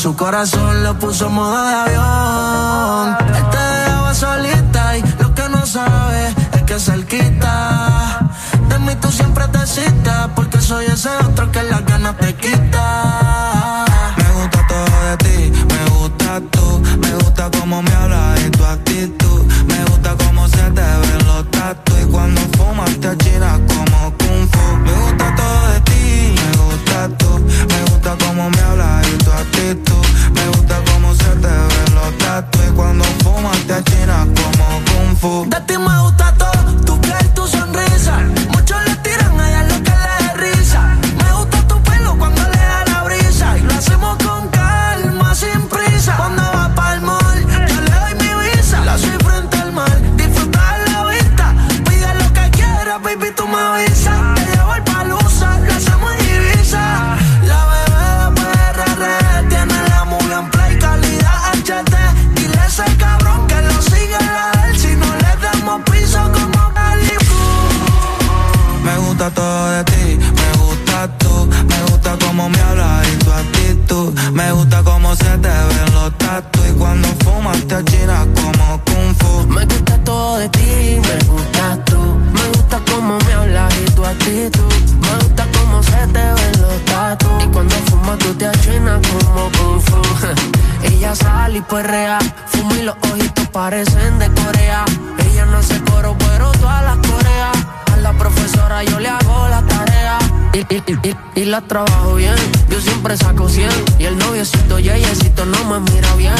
Su corazón lo puso en modo de avión. Él te dejaba solita y lo que no sabe es que cerquita. De mí tú siempre te citas porque soy ese otro que las ganas te quita. Kung la trabajo bien, yo siempre saco 100 Y el noviecito yeyecito no me mira bien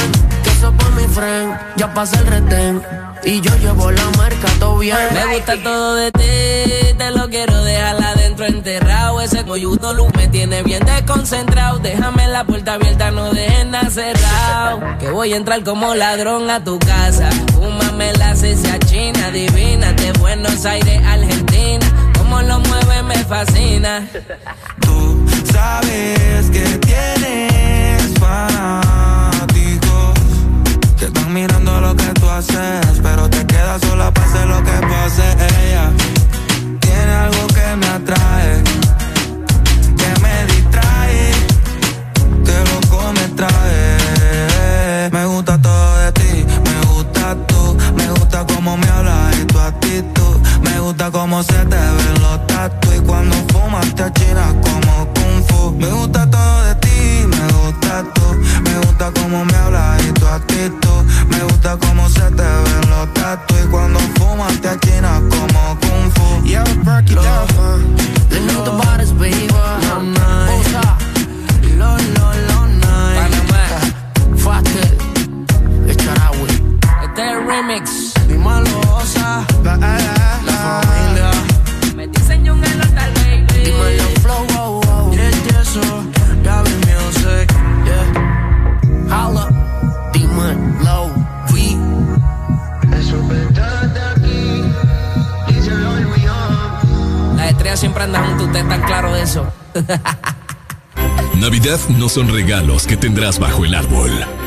Que eso por mi friend, ya pasa el retén Y yo llevo la marca todo bien Me gusta todo de ti, te lo quiero dejar adentro enterrado. Ese coyudo luz me tiene bien desconcentrado. Déjame la puerta abierta, no dejen nada cerrado. Que voy a entrar como ladrón a tu casa. Fúmame la cecia china, divina, de Buenos Aires, Argentina. Como lo mueve me fascina. Sabes que tienes fanáticos que están mirando lo que tú haces, pero te quedas sola hacer lo que pase. Ella tiene algo que me atrae, que me distrae, que loco me trae. Me gusta todo de ti, me gusta tú, me gusta cómo me hablas y tu actitud. Me gusta cómo se te ven los tatu y cuando fumas te achinas fu. Me gusta todo de ti, me gusta tú, me gusta cómo me hablas y tu actitud. Me gusta cómo se te ven los tatu y cuando fumas te achinas como kung fu. Yeah, break it down. Le know the bodies, baby. Osa. Lo, lo, lo, night. Panamá, Fácil. El Charagüe. este es el remix. Dímelo, Osa. Siempre andan juntos, ustedes están claros de eso. Navidad no son regalos que tendrás bajo el árbol.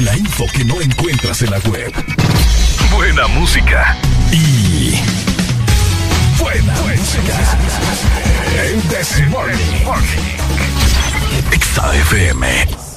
La info que no encuentras en la web. Buena música. Y. Buena, música. El Desmorning. Exa FM. Levántate,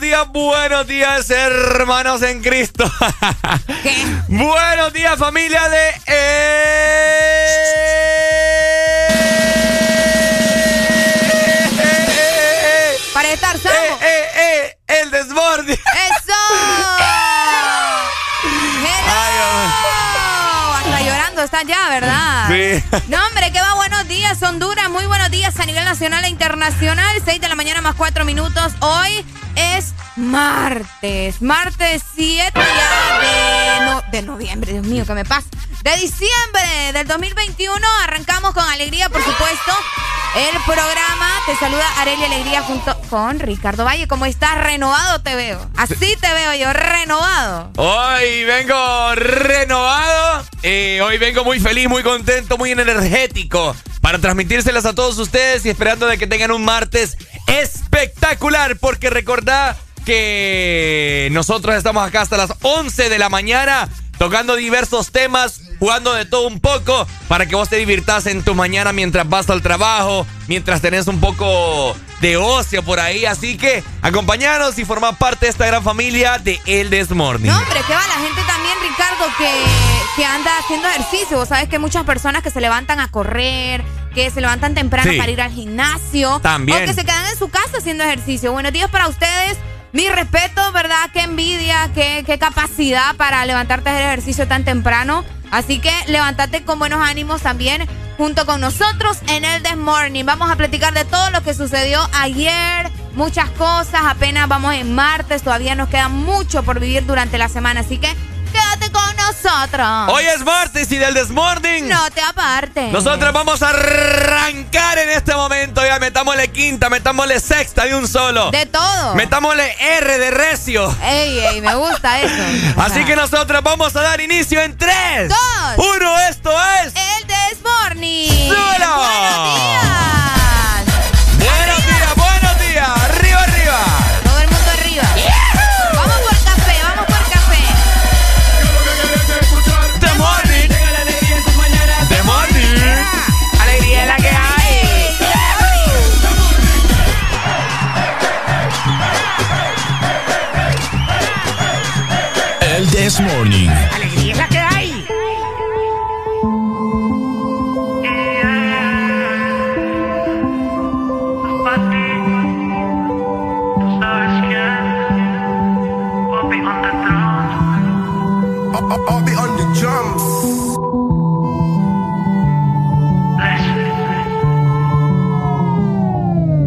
buenos días, buenos días, hermanos en Cristo. ¿Qué? buenos días, familia de... Para estar sano. Eh, eh, eh, el desborde. ¡Eso! Hasta llorando está ya, ¿verdad? Sí. No, hombre, que va Honduras. Muy buenos días a nivel nacional e internacional. 6 de la mañana más 4 minutos. Hoy es martes. Martes 7 ya de, de noviembre. Dios mío, ¿qué me pasa? De diciembre del 2021. Arrancamos con alegría, por supuesto. El programa te saluda Arelia Alegría junto con Ricardo Valle. ¿Cómo estás? Renovado te veo. Así te veo yo, renovado. Hoy vengo renovado. Eh, hoy vengo muy feliz, muy contento, muy energético para transmitírselas a todos ustedes y esperando de que tengan un martes espectacular. Porque recordad que nosotros estamos acá hasta las 11 de la mañana tocando diversos temas, jugando de todo un poco, para que vos te divirtas en tu mañana mientras vas al trabajo, mientras tenés un poco de ocio por ahí. Así que acompañanos y formad parte de esta gran familia de El Desmorning. No, hombre, que va la gente también, Ricardo, que, que anda haciendo ejercicio. Vos sabes que hay muchas personas que se levantan a correr, que se levantan temprano para ir al gimnasio. También. O que se quedan en su casa haciendo ejercicio. Buenos días para ustedes. Mi respeto, ¿verdad? Qué envidia, qué, qué capacidad para levantarte a hacer ejercicio tan temprano. Así que levántate con buenos ánimos también junto con nosotros en el This Morning. Vamos a platicar de todo lo que sucedió ayer, muchas cosas. Apenas vamos en martes, todavía nos queda mucho por vivir durante la semana. Así que quédate con nosotros. Hoy es martes y del Desmorning. No te apartes. Nosotros vamos a arrancar en este momento. Ya metámosle quinta, metámosle sexta de un solo. De todo. Metámosle R de recio. Ey, ey, me gusta eso. Así que nosotros vamos a dar inicio en 3, 2, 1. Esto es. El Desmorning. Buenos días. This Morning. Alegría es la que hay. I'll be on the drums.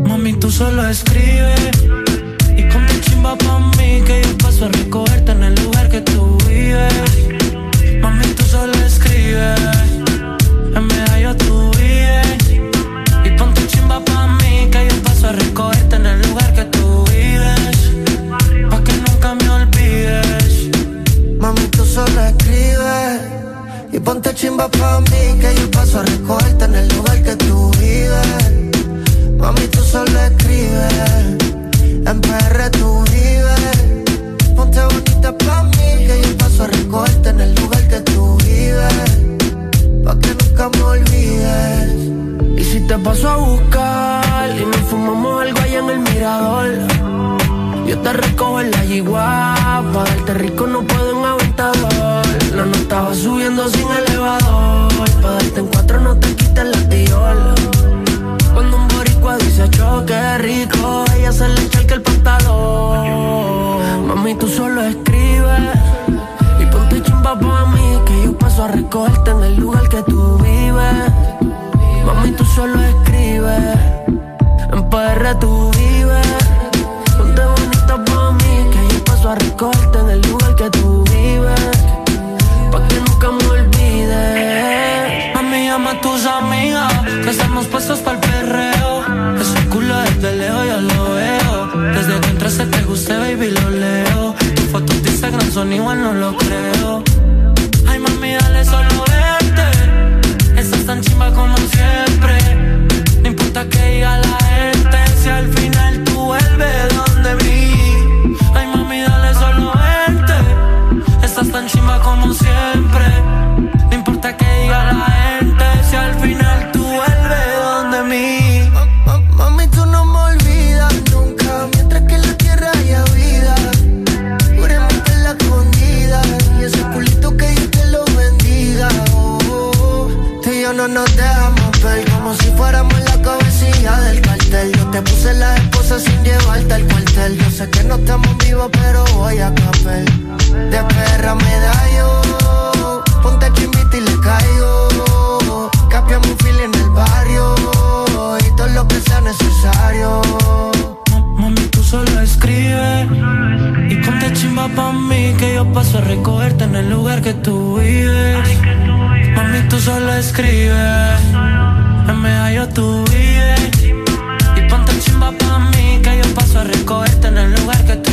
Mami, tú solo escribes y con mi chimba pa' mí que yo paso a recogerte Mami, tú solo escribes, en medallo tú vives. Y pon tu chimba pa' mí que yo paso a recogerte en el lugar que tú vives. Pa' que nunca me olvides. Mami, tú solo escribes y ponte chimba pa' mí que yo paso a recogerte en el lugar que tú vives. Mami, tú solo escribes, en PR tú vives. Ponte bonita pa' mí que yo paso recogerte en el lugar que tú vives. Pa' que nunca me olvides. Y si te paso a buscar y nos fumamos algo allá en el mirador. Yo te recojo en la yigua, pa' darte rico no puedo en aventador. La no estaba subiendo sin elevador, pa' darte en cuatro no te quites la tiola. Cuando un boricua dice choque rico, ella se le echa el pantalón. Mami, tú solo escribes paso a recogerte en el lugar que tú vives. Mami, tú solo escribes, en PR tú vives. Ponte bonita pa' mí, que yo paso a recogerte en el lugar que tú vives. Pa' que nunca me olvides. Mami, llama a tus amigas, que estamos puestos para el perreo. Ese culo desde lejos yo lo veo. Desde que entraste te guste, baby, lo leo. Tus fotos de Instagram son igual, no lo creo. Dale solo verte. Estás tan chimba como siempre. No importa que diga la gente, si al final tú vuelves llevarte al cuartel. Yo sé que no estamos vivos, pero voy a capel. De perra me da yo. Ponte chimbita y le caigo. Capiamos un fil en el barrio. Y todo lo que sea necesario. Mami, tú solo escribe. Y ponte chimba pa' mí. Que yo paso a recogerte en el lugar que tú vives. Mami, tú solo escribe. En medio tú vives. Recogerte en el lugar que tú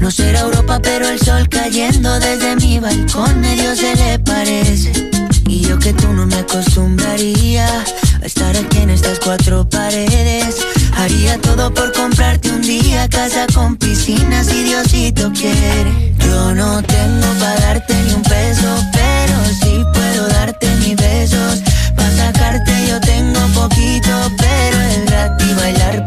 No será Europa, pero el sol cayendo desde mi balcón medio se le parece. Y yo que tú no me acostumbraría a estar aquí en estas cuatro paredes. Haría todo por comprarte un día casa con piscina si Diosito quiere. Yo no tengo para darte ni un peso, pero sí puedo darte mis besos. Para sacarte yo tengo poquito, pero es gratis bailar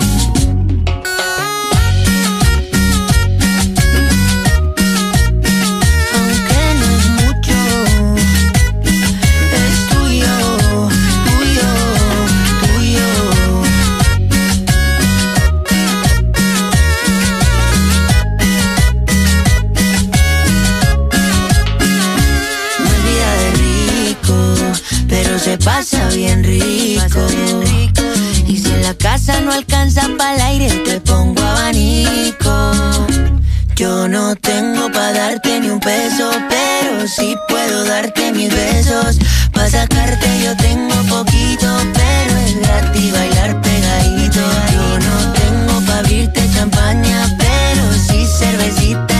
Y si en la casa no alcanza para el aire, te pongo abanico. Yo no tengo para darte ni un peso, pero sí puedo darte mis besos. Para sacarte yo tengo poquito, pero es gratis bailar pegadito. Yo no tengo para abrirte champaña, pero sí cervecita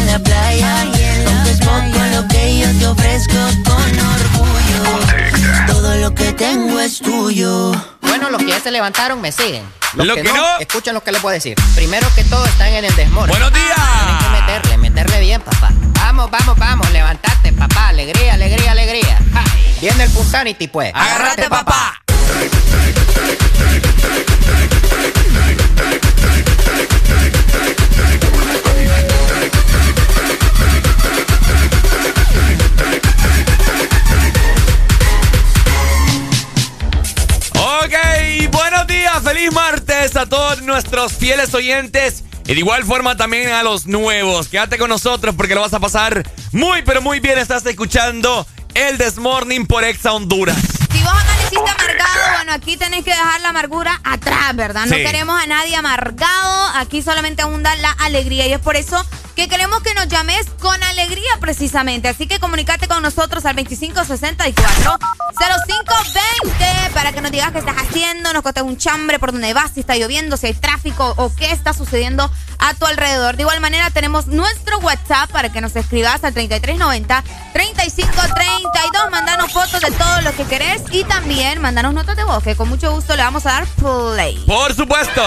es tuyo. Bueno, los que ya se levantaron me siguen. Los Los que, que no, no. escuchen lo que les voy a decir. Primero que todo están en el desmor. ¡Buenos días! Tienen que meterle, meterle bien, papá. Vamos, vamos, vamos, levantate, papá. Alegría, alegría, alegría. Ja, Viene el Punsanity, pues. ¡Agárrate, papá! Feliz martes a todos nuestros fieles oyentes Y de igual forma también a los nuevos. Quédate con nosotros porque lo vas a pasar muy, pero muy bien. Estás escuchando el Desmorning por Exa Honduras. Si vos amaneciste amargado, bueno, aquí tenés que dejar la amargura atrás, ¿verdad? No queremos a nadie amargado. Aquí solamente abunda la alegría. Y es por eso que queremos que nos llames con alegría precisamente. Así que comunícate con nosotros al 2564 0520 para que nos digas qué estás haciendo, nos contes un chambre por dónde vas, si está lloviendo, si hay tráfico o qué está sucediendo a tu alrededor. De igual manera tenemos nuestro WhatsApp para que nos escribas al 3390 3532. Mandanos fotos de todo lo que querés y también mandanos notas de voz que con mucho gusto le vamos a dar play. Por supuesto.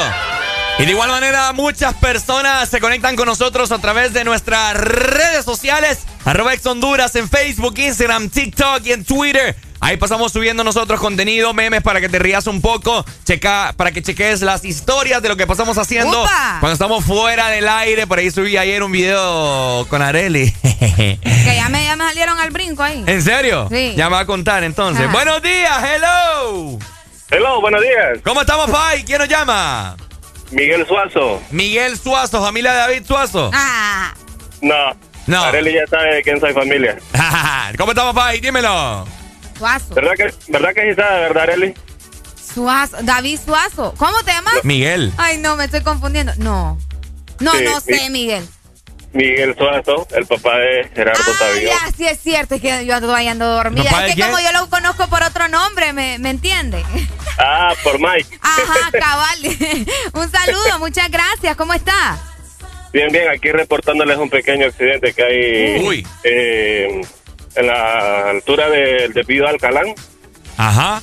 Y de igual manera, muchas personas se conectan con nosotros a través de nuestras redes sociales. Arroba Ex Honduras en Facebook, Instagram, TikTok y en Twitter. Ahí pasamos subiendo nosotros contenido, memes para que te rías un poco, checa, para que cheques las historias de lo que pasamos haciendo cuando estamos fuera del aire. Por ahí subí ayer un video con Areli. que ya me, ya me salieron al brinco ahí. ¿En serio? Sí. Ya me va a contar entonces. Buenos días, hello. Hello, buenos días. ¿Cómo estamos, Pai? ¿Quién nos llama? Miguel Suazo. Miguel Suazo, familia de David Suazo. Ah. No. No. Arely ya sabe de quién soy familia. ¿Cómo estamos, Pai? Dímelo. Suazo. ¿Verdad que, ¿verdad que sí sabe, verdad, Arely? Suazo. David Suazo. ¿Cómo te llamas? Miguel. Ay, no, me estoy confundiendo. No. No, Sí, no sé. Miguel. Miguel Suazo, el papá de Gerardo Ah, Tavío. ya, sí es cierto, es que yo ando ahí ando dormida. ¿Papá Es que como yo lo conozco por otro nombre, ¿me, me entiende? Ah, por Mike. Ajá, cabal. Un saludo, muchas gracias. ¿Cómo está? Bien, bien, aquí reportándoles un pequeño accidente que hay Uy. eh, en la altura del de Pío Alcalán. Ajá.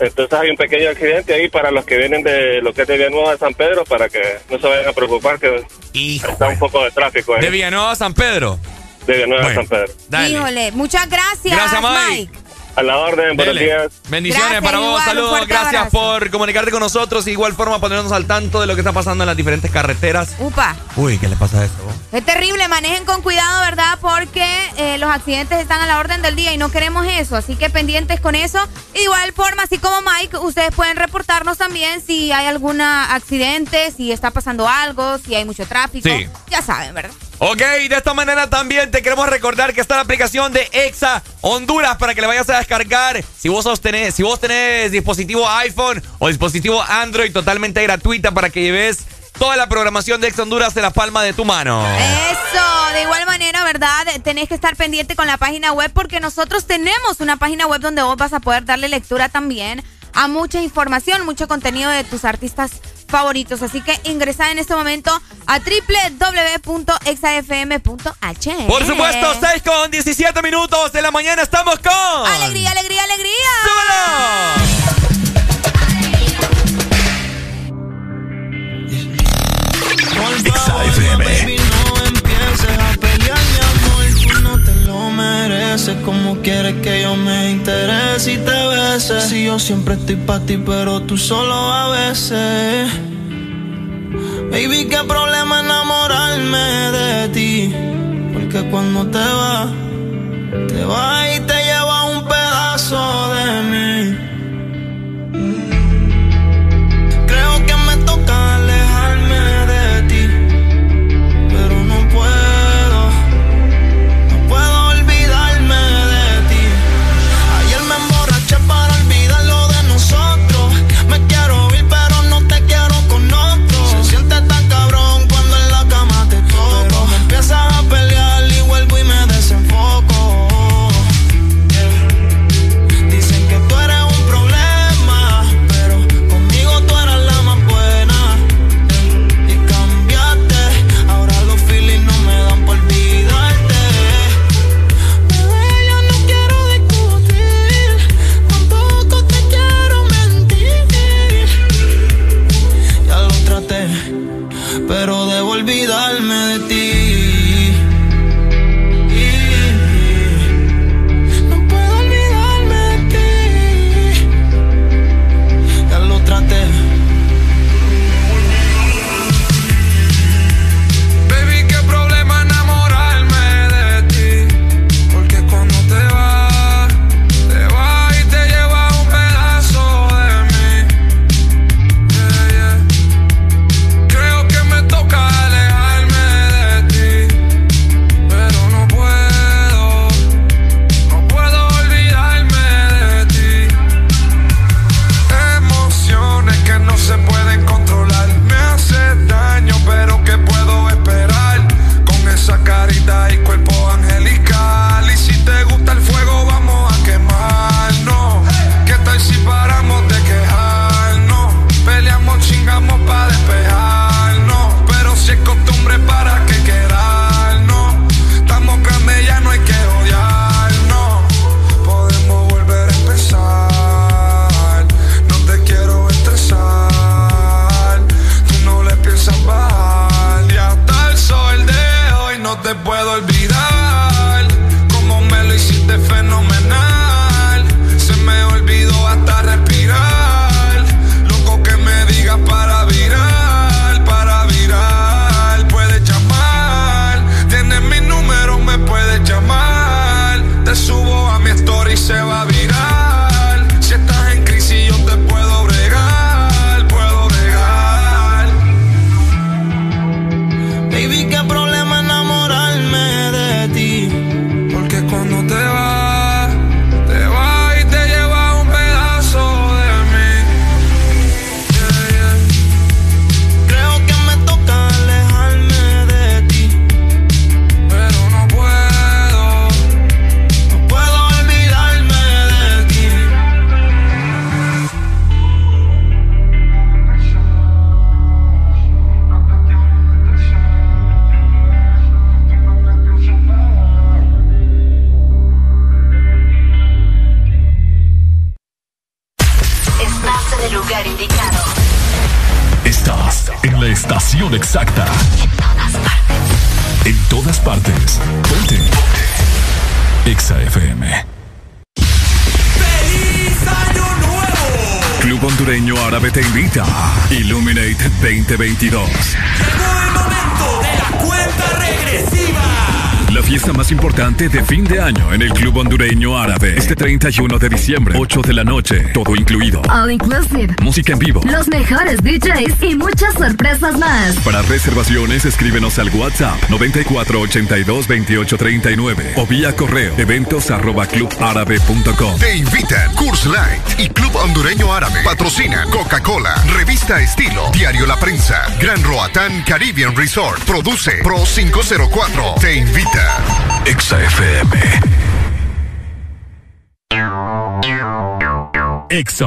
Entonces hay un pequeño accidente ahí para los que vienen de lo que es de Villanueva de San Pedro para que no se vayan a preocupar que está un poco de tráfico ahí. De Villanueva a San Pedro. De Villanueva de San Pedro. Híjole, muchas gracias, Gracias, Mike. Mike. A la orden, buenos días. Bendiciones Gracias, para vos, igual, saludos, gracias abrazo. por comunicarte con nosotros. De igual forma, ponernos al tanto de lo que está pasando en las diferentes carreteras. Upa. Uy, ¿qué le pasa a esto? Es terrible, manejen con cuidado, ¿verdad? Porque eh, los accidentes están a la orden del día y no queremos eso, así que pendientes con eso. Y de igual forma, así como Mike, ustedes pueden reportarnos también si hay algún accidente, si está pasando algo, si hay mucho tráfico. Sí. Ya saben, ¿verdad? Ok, de esta manera también te queremos recordar que está la aplicación de Exa Honduras para que la vayas a descargar. Si vos, tenés, si vos tenés dispositivo iPhone o dispositivo Android totalmente gratuita para que lleves toda la programación de Exa Honduras en la palma de tu mano. Eso, de igual manera, ¿verdad? Tenés que estar pendiente con la página web porque nosotros tenemos una página web donde vos vas a poder darle lectura también a mucha información, mucho contenido de tus artistas favoritos. Así que ingresa en este momento a www.exafm.h. Por supuesto, 6 con 17 minutos de la mañana estamos con... Alegría, alegría, alegría. Baby, Como quieres que yo me interese y te bese. Si yo siempre estoy para ti, pero tú solo a veces. Baby, qué problema enamorarme de ti. Porque cuando te vas, te vas y te lleva un pedazo 30. Illuminate 2022. Llegó el momento de la cuenta regresiva Fiesta más importante de fin de año en el Club Hondureño Árabe. Este 31 de diciembre, 8 de la noche, todo incluido. All inclusive. Música en vivo. Los mejores DJs y muchas sorpresas más. Para reservaciones, escríbenos al WhatsApp 94822839 o vía correo eventos arroba clubárabe.com. Te invitan Curse Light y Club Hondureño Árabe. Patrocina Coca-Cola, Revista Estilo, Diario La Prensa, Gran Roatán Caribbean Resort. Produce Pro 504. Te invita. Exa FM. Exa.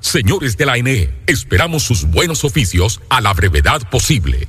Señores de la ANE, esperamos sus buenos oficios a la brevedad posible.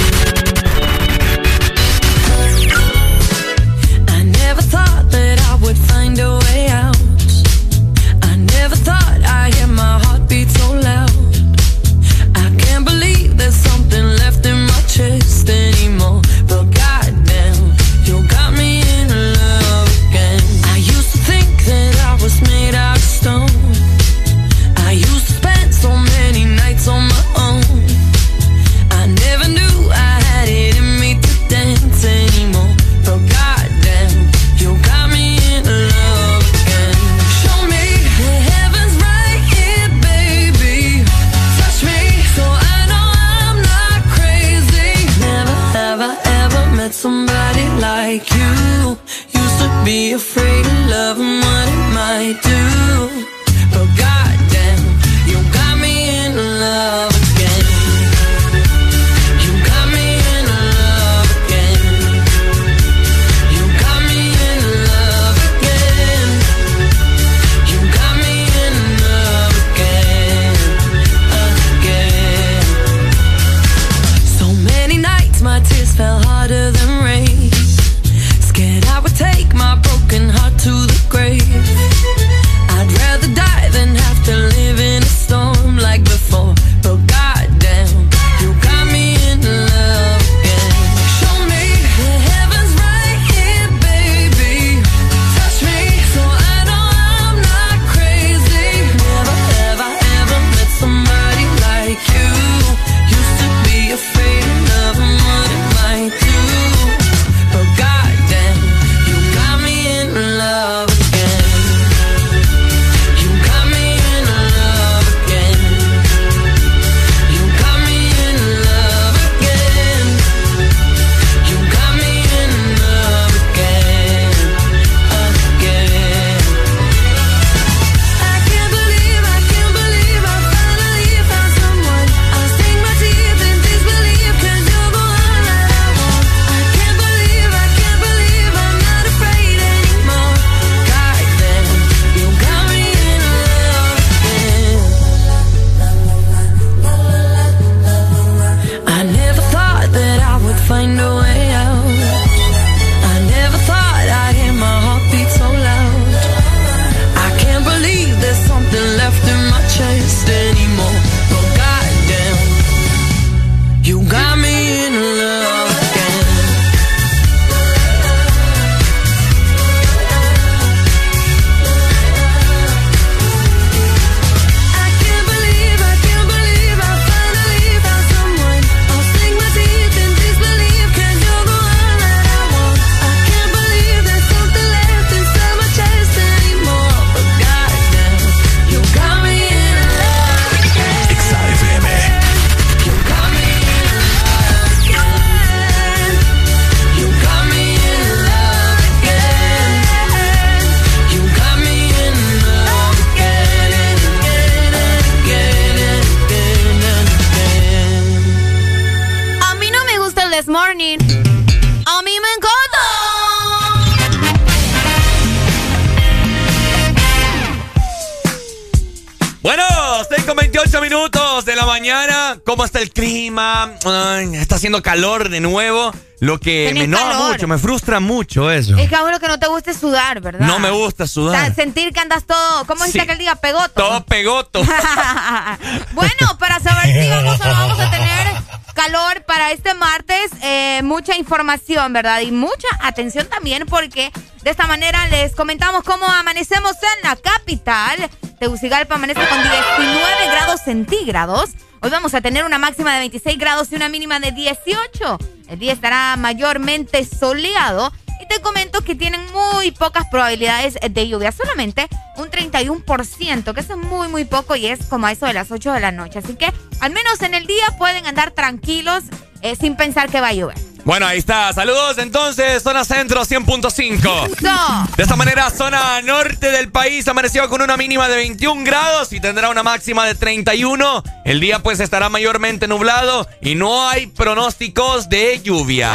Está haciendo calor de nuevo. Lo que Tenés me enoja calor. mucho, me frustra mucho eso. Es que a uno que no te guste sudar, ¿verdad? No me gusta O sudar. sea, sentir que andas todo, ¿cómo dice Sí. aquel día? Pegoto. Todo pegoto. bueno, para saber si vamos o no vamos a tener calor para este martes, eh, mucha información, ¿verdad? Y mucha atención también porque de esta manera les comentamos cómo amanecemos en la capital. Tegucigalpa amanece con 19 grados centígrados. Hoy vamos a tener una máxima de 26 grados y una mínima de 18. El día estará mayormente soleado y te comento que tienen muy pocas probabilidades de lluvia, solamente un 31%, que eso es muy, muy poco y es como a eso de las 8 de la noche. Así que al menos en el día pueden andar tranquilos eh, sin pensar que va a llover. Bueno, ahí está. Saludos entonces, zona centro 100.5. Eso. De esta manera, zona norte del país amaneció con una mínima de 21 grados y tendrá una máxima de 31. El día pues estará mayormente nublado y no hay pronósticos de lluvia.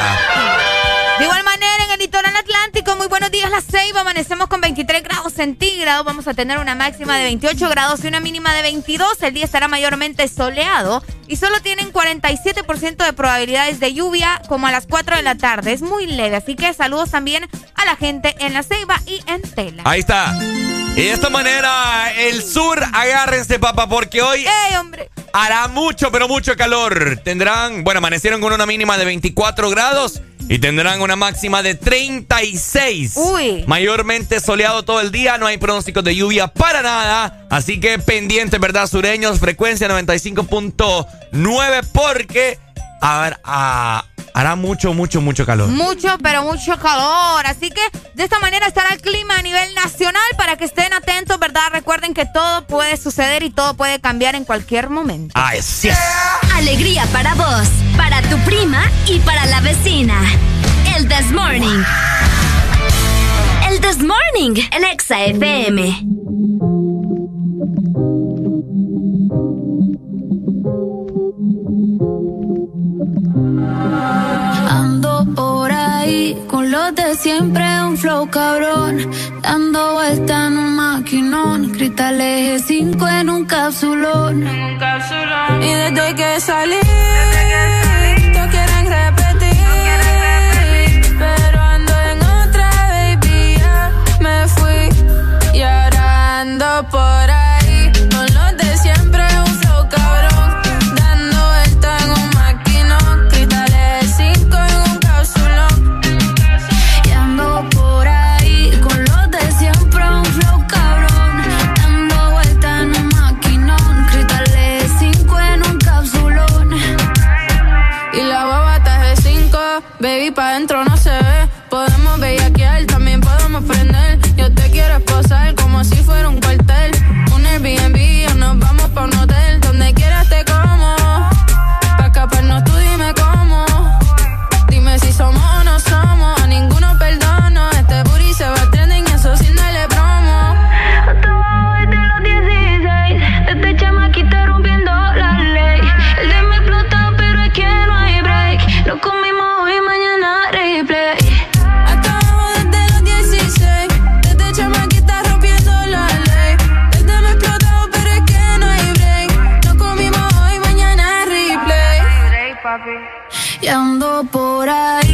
De igual manera, en el litoral atlántico, muy buenos días, La Ceiba. Amanecemos con 23 grados centígrados. Vamos a tener una máxima de 28 grados y una mínima de 22. El día estará mayormente soleado y solo tienen 47% de probabilidades de lluvia como a las 4 de la tarde. Es muy leve, así que saludos también a la gente en La Ceiba y en Tela. Ahí está. Y de esta manera, el sur, agárrense, papá, porque hoy ¡Ey, hombre! hará mucho, pero mucho calor. Tendrán, bueno, amanecieron con una mínima de 24 grados y tendrán una máxima de 36. Uy. Mayormente soleado todo el día, no hay pronósticos de lluvia para nada. Así que pendientes, ¿verdad, sureños? Frecuencia 95.9 porque a ver, ah, hará mucho, mucho, mucho calor. Mucho, pero mucho calor. Así que de esta manera estará el clima a nivel nacional para que estén atentos, ¿verdad? Recuerden que todo puede suceder y todo puede cambiar en cualquier momento. Ah, sí es. Alegría para vos, para tu prima y para la vecina. El This Morning. El This Morning en Exa FM. Ando por ahí con los de siempre, un flow cabrón. Dando vuelta en un maquinón. Cristal eje 5 en un capsulón. Y desde que salí, todos quieren repetir. Pero ando en otra, baby, ya me fui. Y ahora ando por ahí por ahí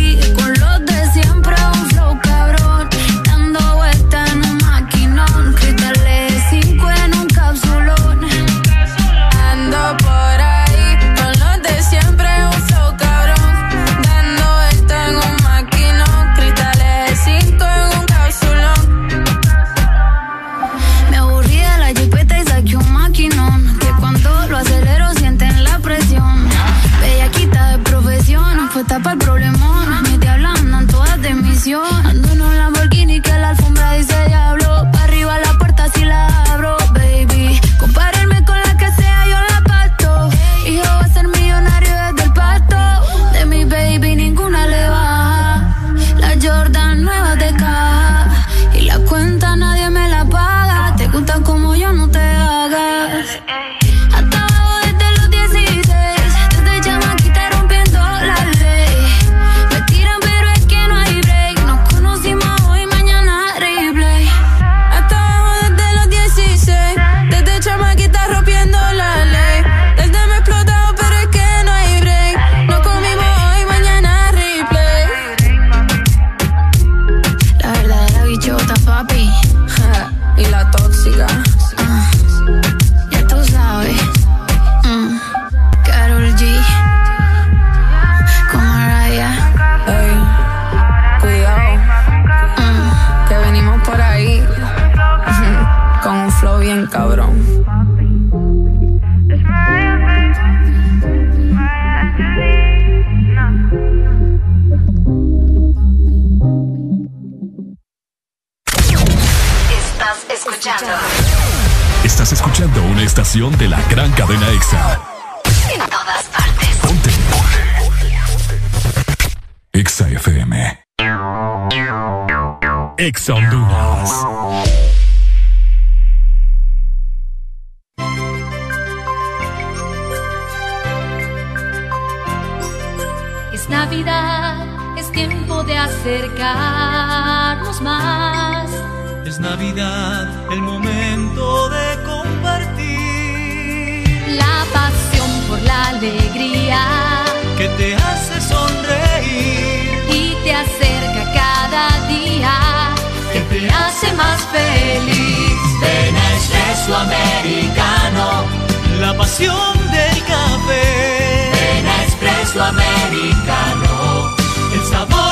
canción. Una estación de la gran cadena EXA. En todas partes. Ponte. EXA FM. EXA Honduras. Es Navidad, es tiempo de acercarnos más. Es Navidad, el momento la alegría Que te hace sonreír. y te acerca cada día, que te hace más feliz. Ven a Espresso Americano. La pasión del café. Ven a Espresso Americano. El sabor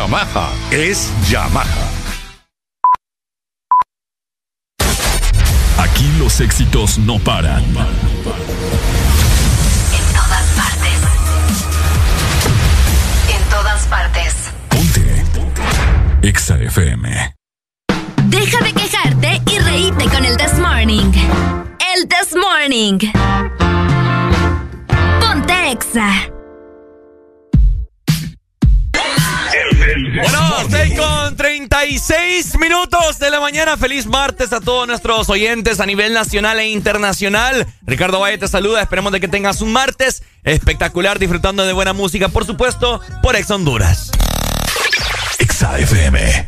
Yamaha es Yamaha. Aquí los éxitos no paran. En todas partes. En todas partes. EXA FM. Deja de quejarte y reíte con el This Morning. El This Morning. Ponte Exa. Bueno, 6 con 36 minutos de la mañana. Feliz martes a todos nuestros oyentes a nivel nacional e internacional. Ricardo Valle te saluda. Esperemos de que tengas un martes espectacular disfrutando de buena música, por supuesto, por Ex Honduras. EXA FM.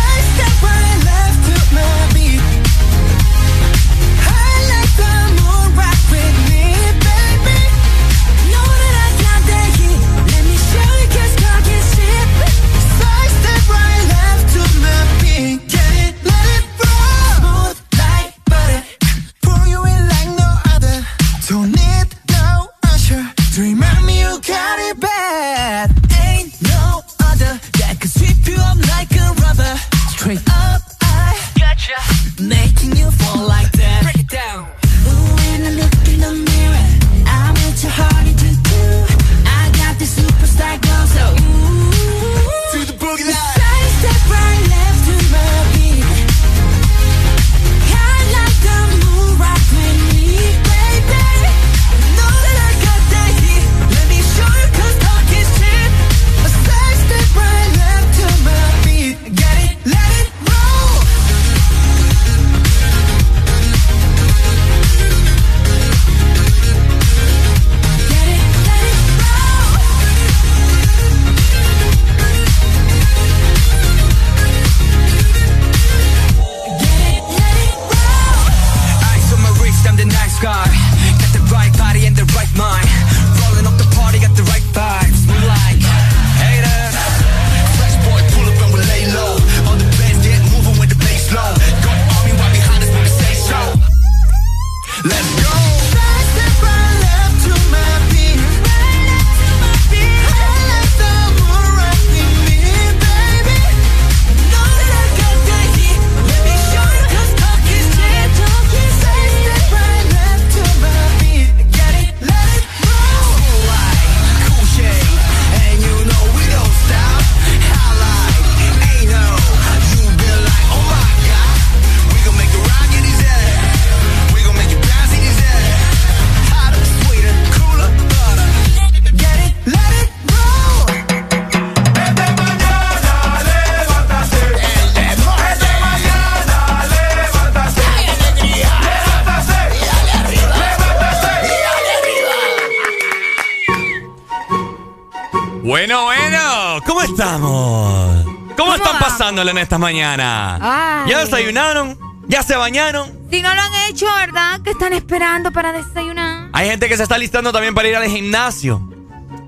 En esta mañana? Ay. ¿Ya desayunaron? ¿Ya se bañaron? Si no lo han hecho, ¿verdad? ¿Qué están esperando para desayunar? Hay gente que se está listando también para ir al gimnasio.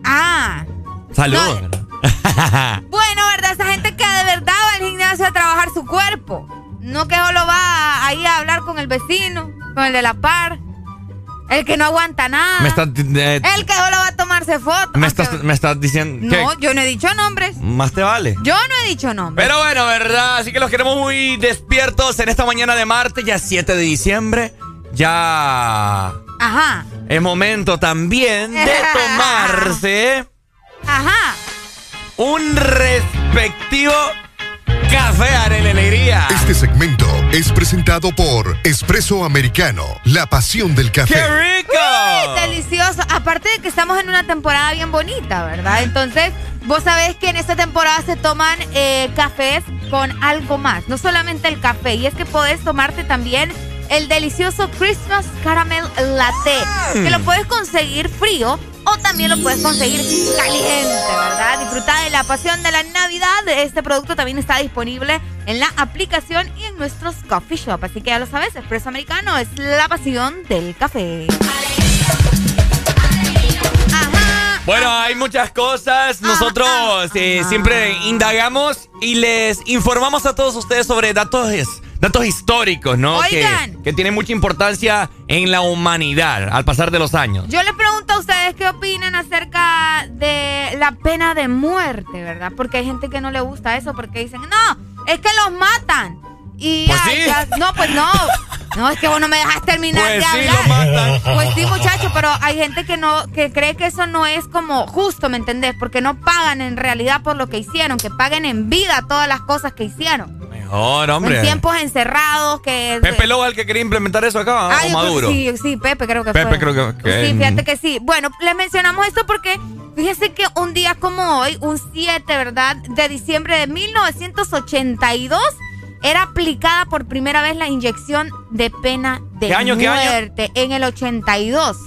Ah. Saludos. Bueno, ¿verdad? Esa gente que de verdad va al gimnasio a trabajar su cuerpo. No que solo va ahí a hablar con el vecino, con el de la par. El que no aguanta nada. me estás eh, El que solo va a tomarse fotos. me estás, me estás diciendo No, ¿qué? yo no he dicho nombres. Más te vale. Yo no he dicho nombres. Pero bueno, ¿verdad? Así que los queremos muy despiertos en esta mañana de martes, ya 7 de diciembre. Ya Ajá. es momento también de tomarse Ajá. un respectivo café Arele Alegría. Este segmento es presentado por Espresso Americano, la pasión del café. ¡Qué rico! Uy, delicioso. Aparte de que estamos en una temporada bien bonita, ¿verdad? Entonces, vos sabés que en esta temporada se toman eh, cafés con algo más. No solamente el café. Y es que podés tomarte también el delicioso Christmas Caramel Latte. Que lo puedes conseguir frío o también lo puedes conseguir caliente, ¿verdad? Disfruta de la pasión de la Navidad. Este producto también está disponible en la aplicación y en nuestros coffee shop. Así que ya lo sabes, Espresso Americano es la pasión del café. Bueno, hay muchas cosas. Nosotros eh, siempre indagamos y les informamos a todos ustedes sobre datos, datos históricos, ¿no? Que, Oigan. que tienen mucha importancia en la humanidad al pasar de los años. Yo les pregunto a ustedes qué opinan acerca de la pena de muerte, ¿verdad? Porque hay gente que no le gusta eso porque dicen, no, es que los matan. Y Pues ay, sí. ya- no, pues no. No, es que vos no me dejas terminar Pues de sí, hablar. matan. Pues sí, muchacho, pero hay gente que no, que cree que eso no es como justo, ¿me entendés? Porque no pagan en realidad por lo que hicieron, que paguen en vida todas las cosas que hicieron. Hombre. En tiempos encerrados, que. Pepe Lobo el que quería implementar eso acá, Ah, o creo- Maduro. sí, sí, Pepe creo que Pepe fue. creo que- que- Sí, fíjate que sí. Bueno, les mencionamos esto porque fíjese que un día como hoy, un 7, ¿verdad? De diciembre de 1982, era aplicada por primera vez la inyección de pena de ¿Qué año, qué año? muerte en el 82.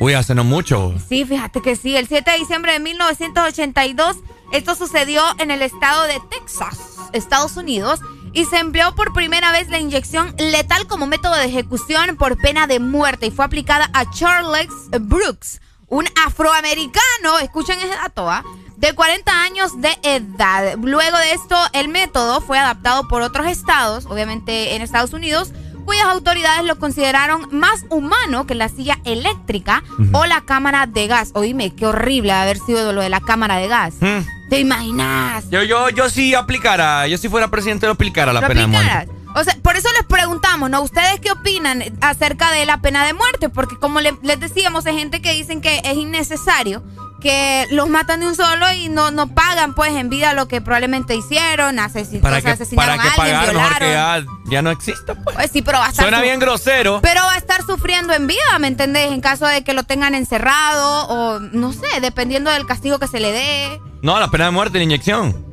Uy, hace no mucho. Sí, fíjate que sí. El 7 de diciembre de 1982, esto sucedió en el estado de Texas, Estados Unidos, y se empleó por primera vez la inyección letal como método de ejecución por pena de muerte y fue aplicada a Charles Brooks, un afroamericano, escuchen ese dato, ¿ah? de 40 años de edad. Luego de esto, el método fue adaptado por otros estados, obviamente en Estados Unidos, cuyas autoridades lo consideraron más humano que la silla eléctrica o la cámara de gas. Oíme, qué horrible haber sido lo de la cámara de gas. Mm. ¿Te imaginas? Yo, yo, yo sí aplicara, yo si fuera presidente lo aplicara la ¿Lo pena de muerte. O sea, por eso les preguntamos, ¿no? ¿Ustedes qué opinan acerca de la pena de muerte? Porque como le- les decíamos, hay gente que dicen que es innecesario, que los matan de un solo y no, no pagan pues en vida lo que probablemente hicieron, asesin ¿Para o sea, asesinaron para a alguien, pagar? Mejor que violaron. ya, ya no exista, pues. Pues sí, pero va a estar Suena su- bien grosero. Pero va a estar sufriendo en vida, ¿me entendés? En caso de que lo tengan encerrado o no sé, dependiendo del castigo que se le dé. No, la pena de muerte, la inyección.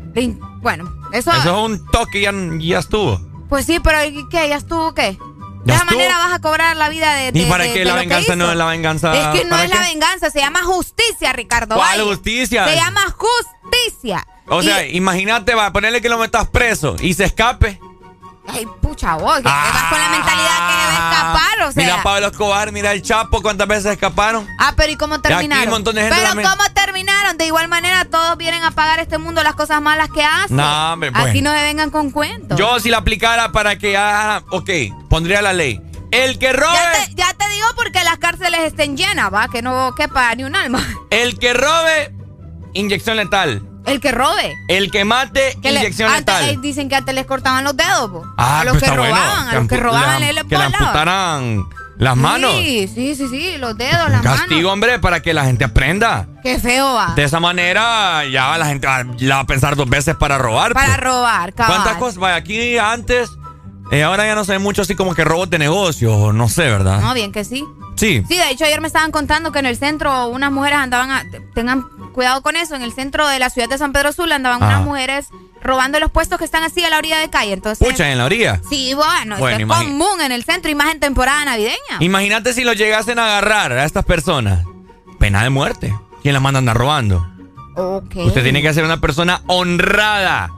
Bueno, eso, Eso es un toque y ya, ya estuvo. Pues sí, pero ¿y ¿qué? ¿Ya estuvo qué? De ¿Ya esa manera vas a cobrar la vida de, ¿Y de- para de- qué de la venganza no es la venganza? Es que no ¿Para es la venganza, se llama justicia, Ricardo. ¿Cuál Valle. justicia? Se llama justicia. O sea, imagínate, va a ponerle que lo metas preso y se escape. Ay, pucha vos, que vas con la mentalidad que debe escapar, o sea. Mira Pablo Escobar, mira el Chapo, cuántas veces escaparon. Ah, pero ¿y cómo aquí terminaron? un montón de gente pero también. ¿cómo terminaron? De igual manera, todos vienen a pagar este mundo las cosas malas que hacen. No, hombre, Aquí bueno. no se vengan con cuentos. Yo si la aplicara para que, ah, ok, pondría la ley. El que robe, Ya te, ya te digo porque las cárceles estén llenas, ¿va? Que no quepa ni un alma. el que robe, inyección letal. El que robe. El que mate, Que inyección letal. dicen que antes les cortaban los dedos, po. Ah, a los pues que está bueno. robaban, a los que robaban le- les Que le amputaran las manos. Sí, sí, sí, sí, los dedos, las Castigo, manos. hombre, para que la gente aprenda. Qué feo va. De esa manera, ya la gente va la va a pensar dos veces para robar. Para pues. robar, cabal. ¿Cuántas cosas? Vaya, aquí antes, eh, ahora ya no se ve mucho así como que robos de negocios, no sé, ¿verdad? No, bien que sí. Sí. Sí, de hecho ayer me estaban contando que en el centro unas mujeres andaban, a- tengan cuidado con eso, en el centro de la ciudad de San Pedro Sula andaban Ah. unas mujeres robando los puestos que están así a la orilla de calle. Entonces, Pucha, en la orilla. sí, bueno, Bueno, eso es común en el centro y más en temporada navideña. Imagínate si lo llegasen a agarrar a estas personas. Pena de muerte. ¿Quién las manda a andar robando? Usted tiene que ser una persona honrada.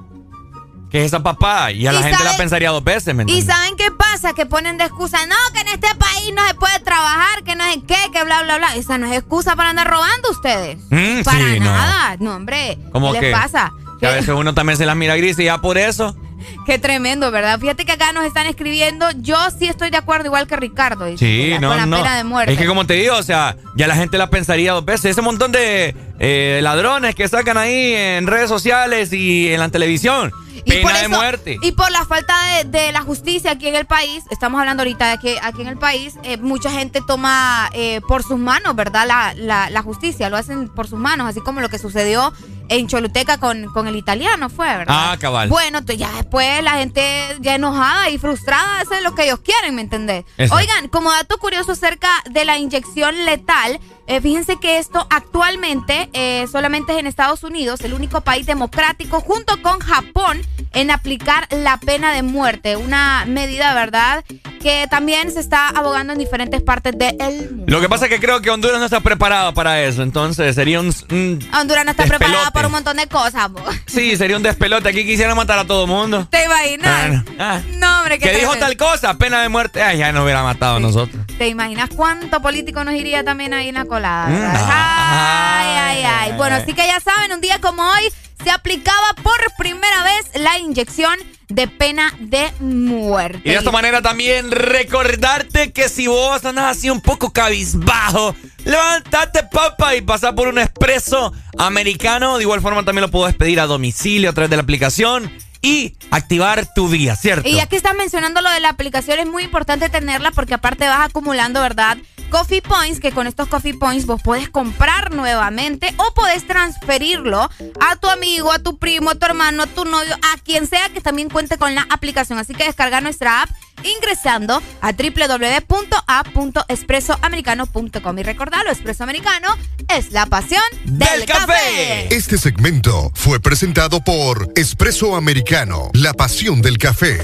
Que es esa papá. Y a la gente la pensaría dos veces, ¿me ¿Y saben qué pasa? Que ponen de excusa, no, que en este país no se puede trabajar, que no sé qué, que bla, bla, bla. Esa no es excusa para andar robando ustedes. Mm, para sí, no. nada. No, hombre. ¿Cómo ¿Qué que? les pasa? Que a veces uno también se las mira gris y ya por eso. Qué tremendo, ¿verdad? Fíjate que acá nos están escribiendo. Yo sí estoy de acuerdo, igual que Ricardo. dice, Sí, con no, la no. pena de muerte. Es que como te digo, o sea, ya la gente la pensaría dos veces. Ese montón de eh, ladrones que sacan ahí en redes sociales y en la televisión. Y por Pena de eso- muerte. Y por la falta de, de la justicia aquí en el país, estamos hablando ahorita de que aquí en el país, eh, mucha gente toma eh, por sus manos, ¿verdad? La, la, la justicia, lo hacen por sus manos, así como lo que sucedió en Choluteca con, con el italiano, fue, ¿verdad? Ah, cabal. Bueno, ya después la gente ya enojada y frustrada, eso es lo que ellos quieren, ¿me entendés? Exacto. Oigan, como dato curioso acerca de la inyección letal, eh, fíjense que esto actualmente eh, solamente es en Estados Unidos, el único país democrático junto con Japón en aplicar la pena de muerte, una medida, ¿verdad? Que también se está abogando en diferentes partes del mundo. Lo que pasa es que creo que Honduras no está preparado para eso. Entonces sería un. un- Honduras no está Despelote. preparada para un montón de cosas, bo. sí, sería un despelote. Aquí quisieran matar a todo mundo. ¿Te imaginas? Bueno, ah. No, hombre, qué Que dijo tal cosa, pena de muerte. Ay, ya nos hubiera matado a nosotros. ¿Te imaginas cuánto político nos iría también ahí en la colada? Mm, verdad? Ay, ay, ay. Bueno, así que ya saben, un día como hoy se aplicaba por primera vez la inyección de pena de muerte. Y de esta manera también recordarte que si vos andas así un poco cabizbajo, levántate, papá, y pasá por un expreso americano. De igual forma también lo puedes pedir a domicilio a través de la aplicación y activar tu día, ¿cierto? Y ya que estás mencionando lo de la aplicación, es muy importante tenerla porque aparte vas acumulando, ¿verdad? Coffee Points, que con estos Coffee Points vos podés comprar nuevamente o podés transferirlo a tu amigo, a tu primo, a tu hermano, a tu novio, a quien sea que también cuente con la aplicación. Así que descarga nuestra app ingresando a www.a.expresoamericano.com. Y recordalo, Expreso Americano es la pasión del, café. Este segmento fue presentado por Espresso Americano, la pasión del café.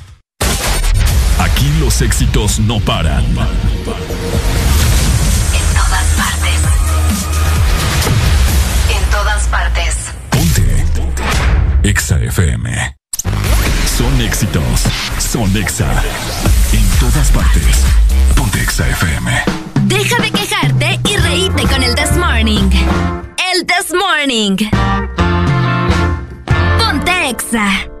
Aquí los éxitos no paran. En todas partes. En todas partes. EXA FM. Son éxitos. Son EXA. En todas partes. Ponte EXA FM. Deja de quejarte y reíte con el This Morning. El This Morning. Ponte Exa.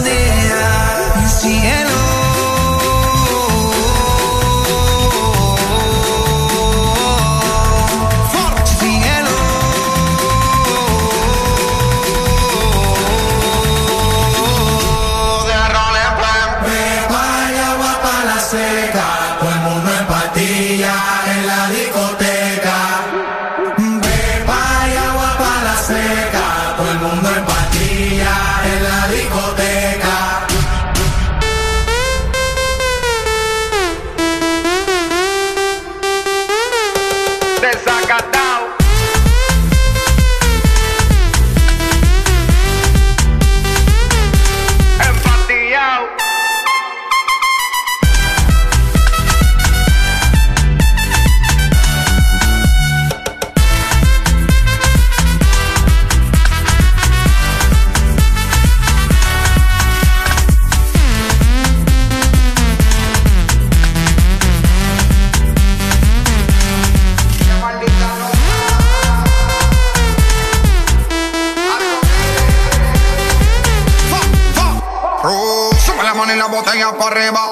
la botella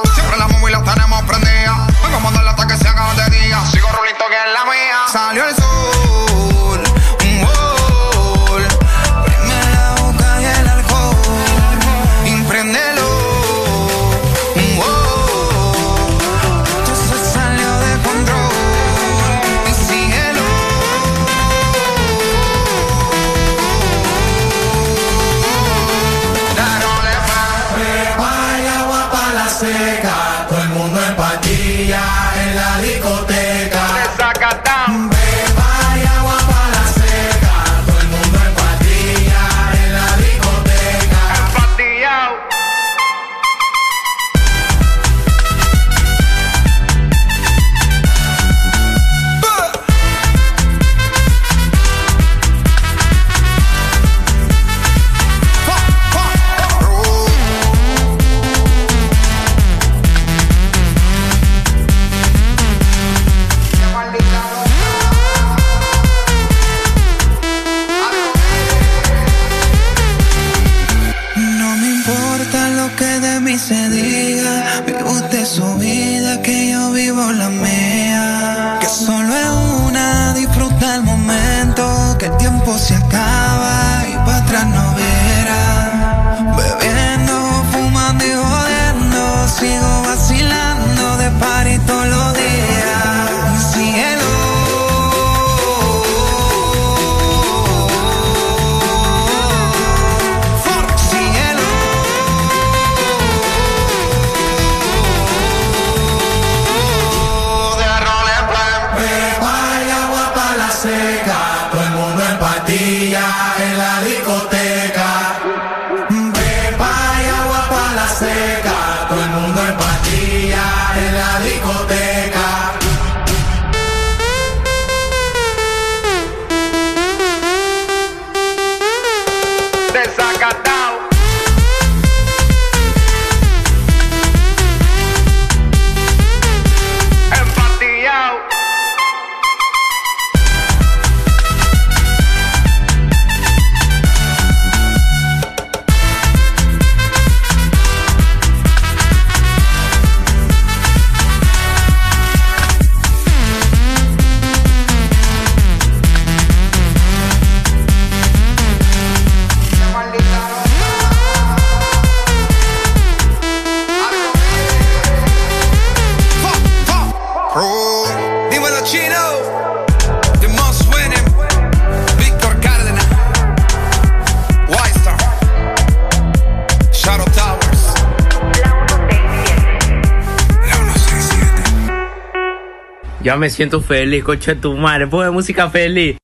me siento feliz, coche tu madre. Pone música feliz.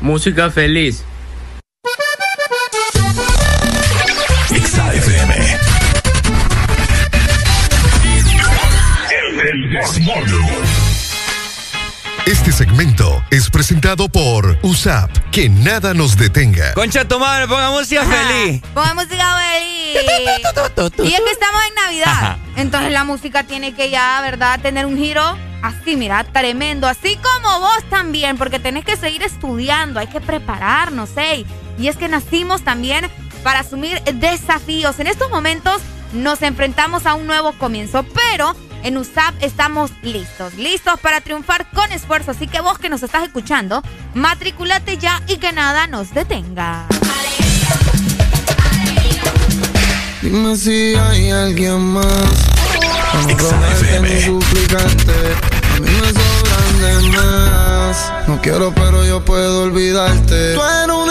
Música feliz. El Desmorning. Este segmento es presentado por USAP. Que nada nos detenga. Concha tu madre, ponga música feliz. Ponga música feliz. y es que estamos en Navidad. Entonces la música tiene que ya, ¿verdad? Tener un giro así, mira, tremendo. Así como vos también, porque tenés que seguir estudiando, hay que prepararnos, ¿eh? Y es que nacimos también para asumir desafíos. En estos momentos nos enfrentamos a un nuevo comienzo, pero en USAP estamos listos, listos para triunfar con esfuerzo. Así que vos que nos estás escuchando, matriculate ya y que nada nos detenga. Dime si hay alguien más. A mí me sobran de más. No quiero, pero yo puedo olvidarte. Tú eres un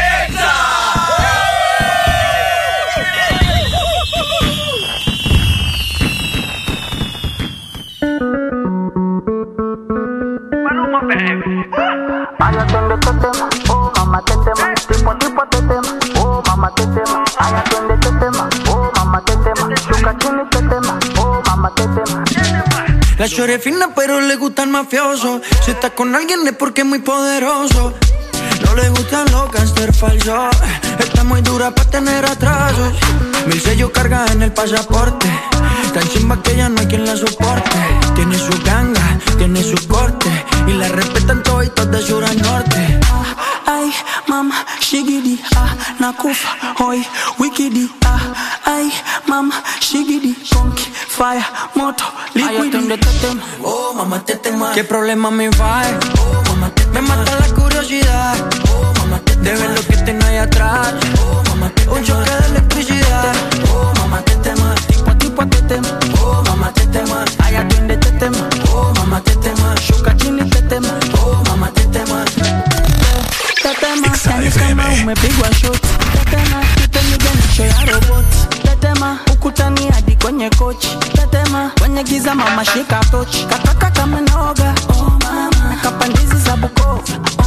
chore fina pero le gusta el mafioso. Si está con alguien es porque es muy poderoso. No le gustan los gangster falsos Está muy dura para tener atrasos. Mil sellos carga en el pasaporte. Tan chimba que ya no hay quien la soporte. Tiene su ganga, tiene su corte. Y la respetan todos de sur a norte. Ay, mama, shigidi, ah, nakufa, hoy, wikidi, ah, ay, mama, shigidi, conky, fire, moto, Este tema, oh mamá te tema ¿Qué problema me va? Oh mamá te Me mata la curiosidad, oh mamá te De ver lo que tiene ahí atrás, oh mamá te Un choque de electricidad, oh mamá te tema Tipo tipo te tema, oh mamá te tema Ay, atiende este tema, oh mamá te tema Shuka chini te tema, oh mamá te tema Tetema, kanikama umepigwa shot. Tetema, kwenye giza mama shika tochi. Kataka kama noga, oh mama. Kapandizi za Bukova,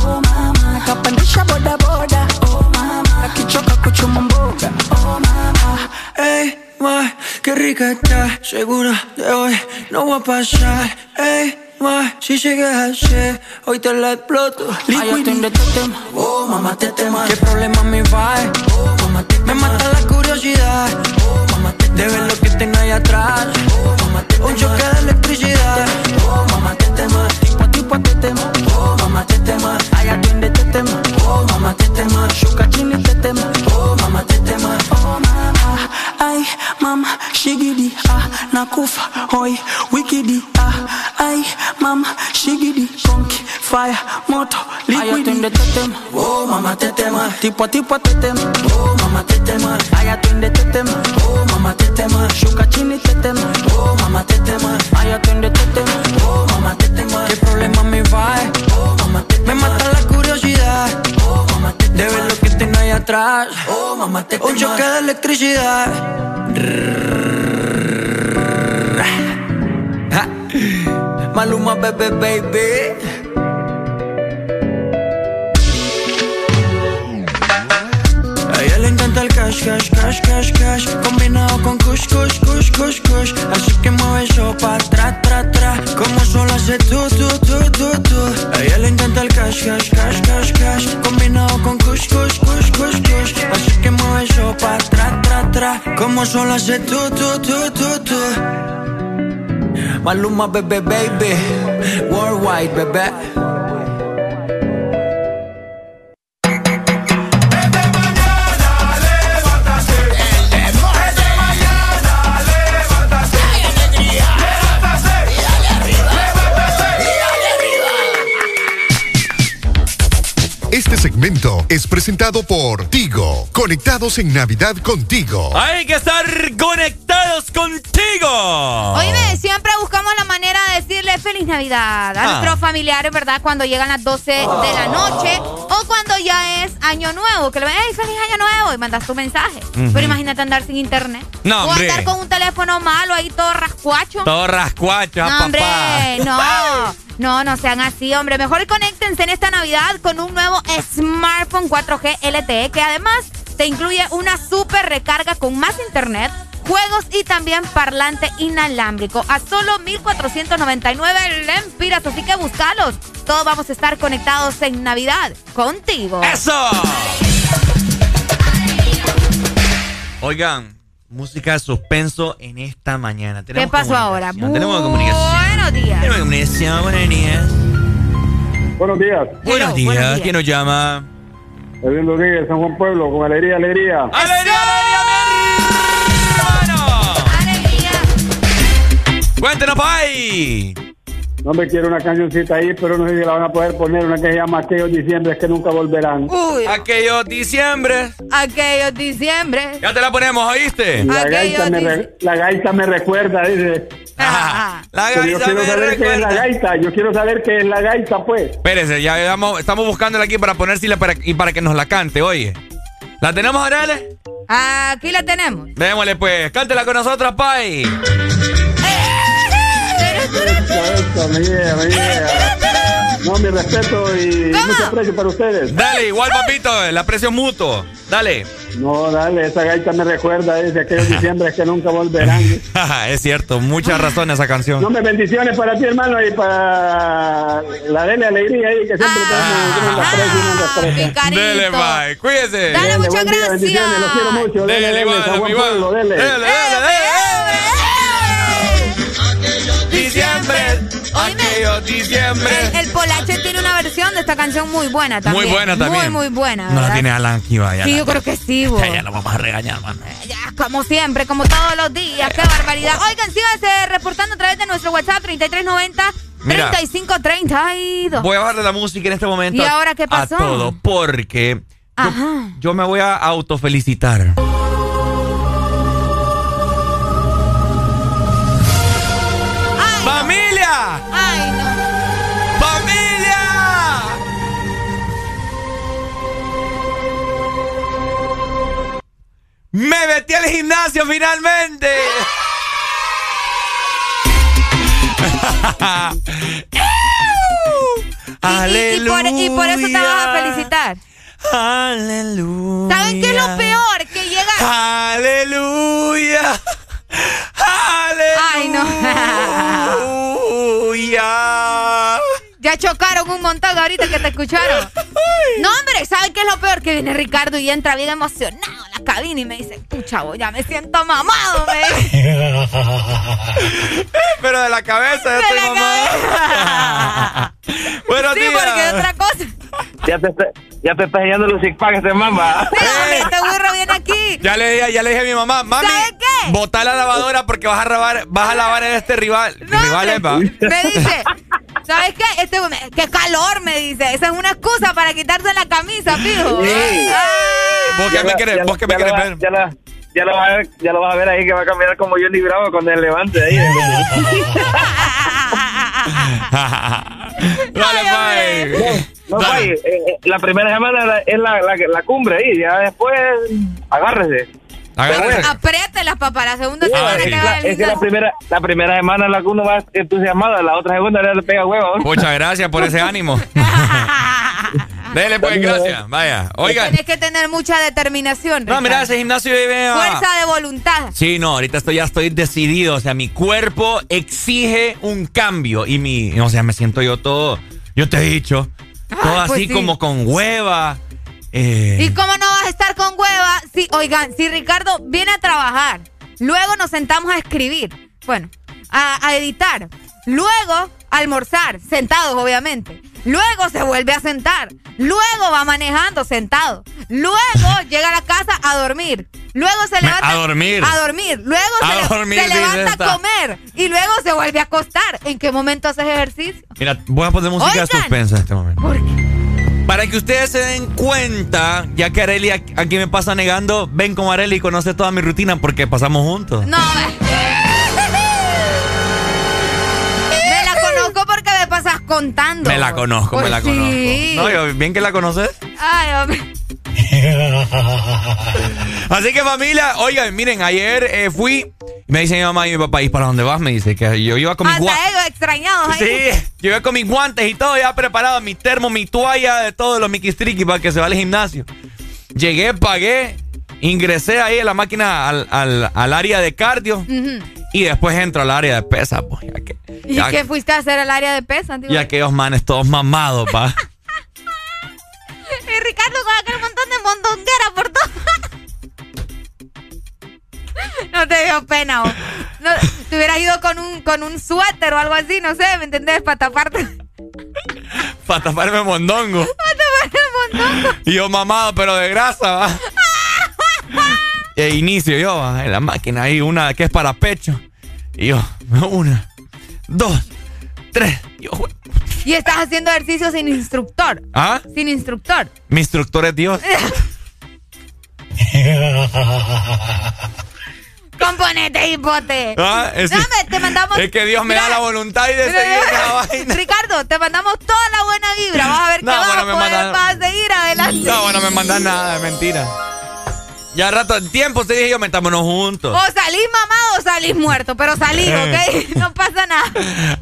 oh mama. Kapandisha boda boda, oh mama. Akichoka kuchuma mboga, oh mama. Ey, ma, qué rica está, segura de hoy no va a pasar. Ey, ma, si llegas ayer, hoy te la exploto. Ay, atiende este tema, oh mamá te tema. ¿Qué problema me va? Oh mamá te Me mata la curiosidad, oh mamá te De ver lo que tengo ahí atrás, oh mamá Un choque de electricidad, oh mamá te tema. Tipo tipo te tema, oh mamá te tema. Ay, atiende este tema, oh mamá te tema. Shuka chini te tema, oh mamá te tema. Oh mama, ay mama, shigidi, ah, nakufa, hoy, wikidi, ah, ay mama, shigidi, conky, fire, moto, Ay, atiende liquidi. este tema, oh mamá te tema. Tipo tipo te tema, Oh mamá te tema, ay atiende te tema, oh mamá te tema. shuka chini te tema, Un choque de electricidad. Maluma bebé baby. El cash, cash, cash, cash, cash. Combinado con kush, kush, kush, kush, kush. Así que mueve eso pa' tra, tra, tra. Como solo hace tú, tú, tú, tú, tú A ella le encanta el cash, cash, cash, cash, cash. Combinado con kush, kush, kush, kush, kush. Así eso pa' tra, tra, tra. Como solo hace tú, tú, tú, tú, tú Maluma, bebé, baby. Worldwide, bebé Este segmento es presentado por Tigo. Conectados en Navidad contigo. Hay que estar conectados contigo. Oíme, siempre buscamos la manera de decirle feliz Navidad a Ah. nuestros familiares, ¿verdad? Cuando llegan las 12 de la noche o cuando ya es Año Nuevo, que le ven, hey, feliz Año Nuevo y mandas tu mensaje. Pero imagínate andar sin internet. No, o hombre. andar con un teléfono malo ahí todo rascuacho. Todo rascuacho, ah, No, hombre, papá. no. No, no sean así, hombre. Mejor conéctense en esta Navidad con un nuevo smartphone 4G LTE que además te incluye una super recarga con más internet, juegos y también parlante inalámbrico a solo 1499 lempiras, así que búscalos. Todos vamos a estar conectados en Navidad contigo. ¡Eso! Oigan, música de suspenso en esta mañana. ¿Qué pasó ahora? Tenemos comunicación. Buenos días. Tenemos comunicación, buenos días. Buenos días. Buenos días. ¿Quién nos llama? Edwin Rodríguez, San Juan Pueblo, con alegría, alegría. ¡Alegría, Cuéntenos, Pai. No me quiero una cancioncita ahí, pero no sé si la van a poder poner, una que se llama Aquellos Diciembre que nunca volverán. Uy. Aquellos diciembre. Aquellos diciembre. Ya te la ponemos, ¿oíste? La gaita, me re- la gaita me recuerda, dice. La Pero yo gaita quiero me saber qué es la recuerda. gaita, yo quiero saber qué es la gaita, pues. Espérese, ya vamos- estamos buscándola aquí para ponérsela para, y para que nos la cante, oye. ¿La tenemos, Arele? Aquí la tenemos. Démosle pues, cántela con nosotros, Pai. Eso, me llega, me llega. No, mi respeto y mucho aprecio para ustedes. Dale, igual, papito, el aprecio mutuo. Dale. No, dale, esa gaita me recuerda, dice aquellos diciembre que nunca volverán. es cierto, mucha razón esa canción. No me bendiciones para ti, hermano, y para la Dele Alegría ahí, que siempre tenemos tenemos la respeto. carito. Dele, Pai, cuídese. Dale, muchas gracias. bendiciones, los quiero mucho. Dele, Dele, dele, igual, San Juan igual. Pueblo, dele. Dele, dele, dele. Diciembre. El, el Polache tiene una versión de esta canción muy buena también. Muy buena también. Muy, muy buena. No la tiene Alan aquí, vaya. Sí, yo creo que sí, bo. Ya, lo vamos a regañar, mano. Ya, como siempre, como todos los días. ¡Qué barbaridad! Oigan, síganse reportando a través de nuestro WhatsApp 3390 Mira. 3532. Voy a bajarle la música en este momento. ¿Y ahora qué pasó? A todo, porque yo me voy a autofelicitar. ¡Me metí al gimnasio finalmente! Y, y- y por, y por eso te vas a felicitar. Aleluya. ¿Saben qué es lo peor? Que llega. Aleluya. Ay, no. Ya chocaron un montón ahorita que te escucharon. No, hombre, ¿saben qué es lo peor? Que viene Ricardo y entra bien emocionado a la cabina y me dice, pucha, vos, ya me siento mamado, me dice. Pero de la cabeza ya De estoy la mamá. Buenos Sí, días. porque otra cosa. Ya te, ya te está enseñando los six packs de mamba. Sí, hombre, este burro viene aquí. Ya le, dije, ya le dije a mi mamá, mami, ¿Sabe qué? botá la lavadora porque vas a lavar, vas a lavar en este rival. rival es, va. Me dice, ¿sabes qué? Este, qué calor, me dice. Esa es una excusa para quitarse la camisa, fijo. Sí. Ay. ¿Vos qué me querés, vos qué me ya querés ver? Ya, la- ya lo vas a ver, ya lo vas a ver ahí que va a caminar como Johnny Bravo con el levante ahí. Dale, pai. No, Pai, eh, eh, la primera semana es la, la, la cumbre ahí, ya después agárrese. Agárrese. Apriételas, papá. La segunda semana es, que va es que la primera, la primera semana la que uno va entusiasmado, la otra segunda le pega huevo. Muchas gracias por ese ánimo. Dele, pues, gracias. Vaya. Oigan. Tienes que tener mucha determinación. No, mira, ese gimnasio vive. Fuerza de voluntad. Sí, no, ahorita estoy, ya estoy decidido. O sea, mi cuerpo exige un cambio. Y mi. O sea, me siento yo todo. Yo te he dicho. Todo Ay, pues así sí. como con hueva. Eh, ¿Y cómo no vas a estar con hueva? Si, oigan, si Ricardo viene a trabajar, luego nos sentamos a escribir, bueno, a, a editar, luego a almorzar, sentados obviamente, luego se vuelve a sentar, luego va manejando sentado, luego llega a la casa a dormir, luego se levanta a dormir. a dormir, luego A se, dormir, levanta esta. a comer y luego se vuelve a acostar. ¿En qué momento haces ejercicio? Mira, voy a poner música de suspensa en este momento. ¿Por qué? Para que ustedes se den cuenta, ya que Areli aquí me pasa negando, ven con Areli y conoce toda mi rutina porque pasamos juntos. No, me la conozco porque me pasas contando. Me la conozco, me la sí. conozco. No, yo, bien que la conoces. Ay, hombre. Así que familia, oigan, miren, ayer eh, fui me dice mi mamá y mi papá, ¿y para dónde vas? Me dice que yo iba con mis guantes. Extrañados. ahí. Sí, yo iba con mis guantes y todo ya preparado, mi termo, mi toalla, de todos los miquistriquis para que se va al gimnasio. Llegué, pagué, ingresé ahí en la máquina al, al- al área de cardio y después entro al área de pesa, pues, ya que, ¿Y qué fuiste a hacer al área de pesa? y aquellos manes todos mamados, pa. Ricardo con aquel montón de mondonguera por todo. No te dio pena, vos. No, te hubieras ido con un, con un suéter o algo así, no sé, ¿me entendés? Para taparte. para taparme mondongo. Para taparte el mondongo. Y yo mamado, pero de grasa, va. E inicio yo, va, en la máquina ahí, una que es para pecho. Y yo, una, dos, tres. Y yo, Y estás haciendo ejercicio sin instructor. ¿Ah? Sin instructor. Mi instructor es Dios. Componete, hipote. Ah, es- Dame, te mandamos. es que Dios me da la voluntad y de Mira, seguir mira, la vaina. Ricardo, te mandamos toda la buena vibra. Vas a ver No, vas, bueno, a me poder- mandan- vas a seguir adelante. No, bueno, me mandan nada, es mentira. Ya rato, en tiempo te dije yo, metámonos juntos. O salís mamado o salís muerto, pero salís, ¿ok? No pasa nada.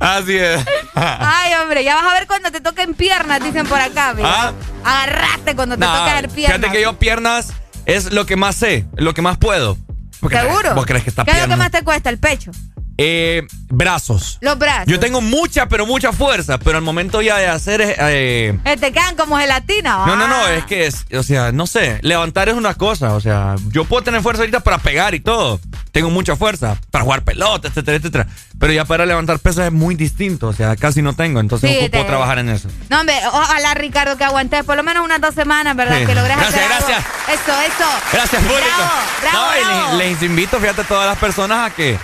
Así es. Ay, hombre, ya vas a ver cuando te toquen piernas, dicen por acá, mira. Ah. Agarraste cuando te Nah, toquen piernas. fíjate que yo piernas es lo que más sé, lo que más puedo. ¿Vos crees- ¿Seguro? ¿Vos crees que está ¿Qué es lo que más te cuesta? El pecho. Eh, brazos. Los brazos. Yo tengo mucha, pero mucha fuerza, pero al momento ya de hacer... eh, Eh, te quedan como gelatina. no, no, no, ah. es que es, o sea, no sé, levantar es una cosa, o sea, yo puedo tener fuerza ahorita para pegar y todo, tengo mucha fuerza para jugar pelota, etcétera, etcétera, pero ya para levantar pesas es muy distinto, o sea, casi no tengo, entonces Sí, no puedo trabajar en eso. No, hombre, ojalá, Ricardo, que aguantes por lo menos unas dos semanas, ¿verdad? Sí. Que logres Gracias, algo. gracias. Eso, eso. Gracias, público. Bravo, no, y bravo. les, les invito, fíjate, a todas las personas a que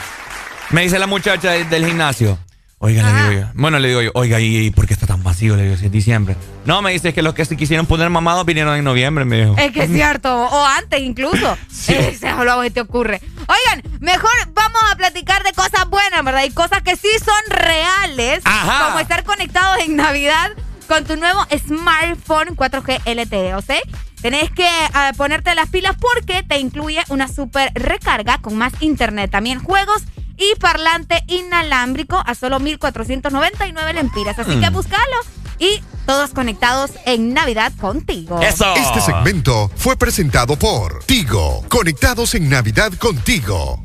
me dice la muchacha del, del gimnasio. Oiga, le digo yo. Bueno, le digo yo, oiga, ¿y, por qué está tan vacío? Le digo, si es diciembre. No, me dice que los que se quisieron poner mamados vinieron en noviembre, me dijo. Es que es cierto, o antes incluso. Lo que te ocurre. Oigan, mejor vamos a platicar de cosas buenas, ¿verdad? Y cosas que sí son reales, Ajá. como estar conectados en Navidad con tu nuevo smartphone 4G LTE, ¿o sea? Tenés que ah, ponerte las pilas porque te incluye una super recarga con más internet, también juegos y parlante inalámbrico a solo 1.499 lempiras. Así Mm. que búscalo y todos conectados en Navidad contigo. Este segmento fue presentado por Tigo. Conectados en Navidad contigo.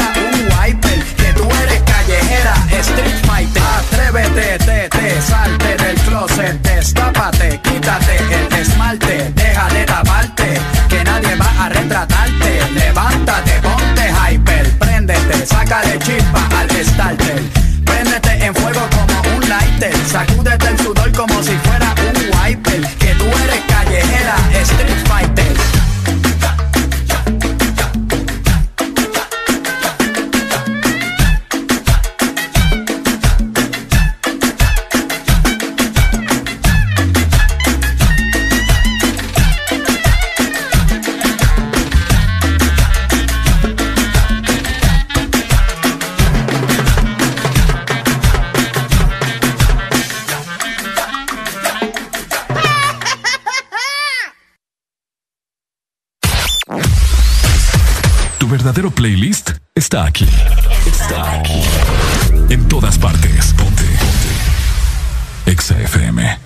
callejera, street fighter. Atrévete, te, te, salte del closet, destápate, quítate el esmalte, deja de taparte, que nadie va a retratarte. Levántate, ponte hyper, préndete, sácale chispa al starter. Préndete en fuego como un lighter, sacúdete verdadero playlist está aquí. Está aquí. En todas partes. Ponte. Ponte. Exa FM.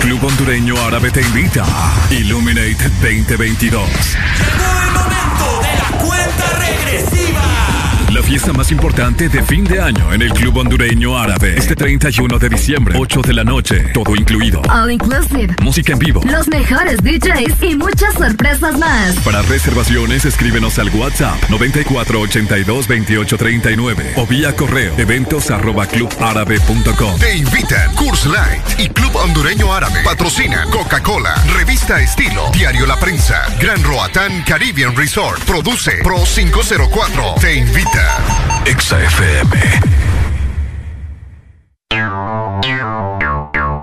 Club Hondureño Árabe te invita Illuminate 2022. Cuenta regresiva. La fiesta más importante de fin de año en el Club Hondureño Árabe. Este 31 de diciembre, 8 de la noche, todo incluido. All inclusive. Música en vivo. Los mejores DJs y muchas sorpresas más. Para reservaciones, escríbenos al WhatsApp 94822839 o vía correo eventos arroba clubárabe.com. Te invitan Curse Light y Club Hondureño Árabe. Patrocina Coca-Cola, Revista Estilo, Diario La Prensa, Gran Roatán Caribbean Resort. Produce Pro 504. Te invita. FM.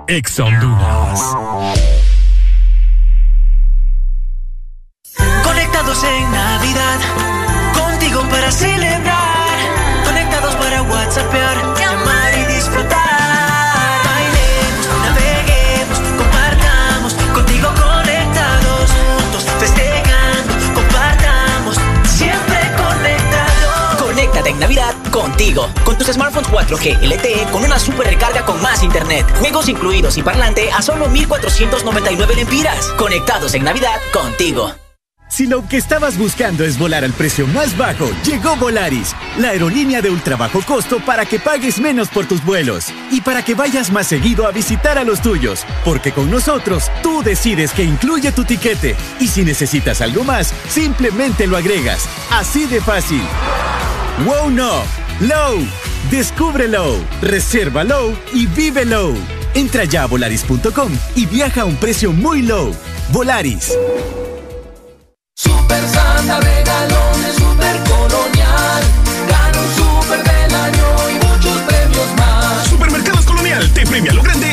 Exa Honduras. 4G LTE con una super recarga con más internet. Juegos incluidos y parlante a solo 1499 lempiras. Conectados en Navidad contigo. Si lo que estabas buscando es volar al precio más bajo, llegó Volaris, la aerolínea de ultra bajo costo para que pagues menos por tus vuelos y para que vayas más seguido a visitar a los tuyos, porque con nosotros tú decides que incluye tu tiquete y si necesitas algo más, simplemente lo agregas. Así de fácil. Wow no, Low. Reserva Low y vive Low. Entra ya a volaris.com y viaja a un precio muy low. Volaris. Super Santa regalones, super colonial. Gana un super del año y muchos premios más. Supermercados Colonial te premia lo grande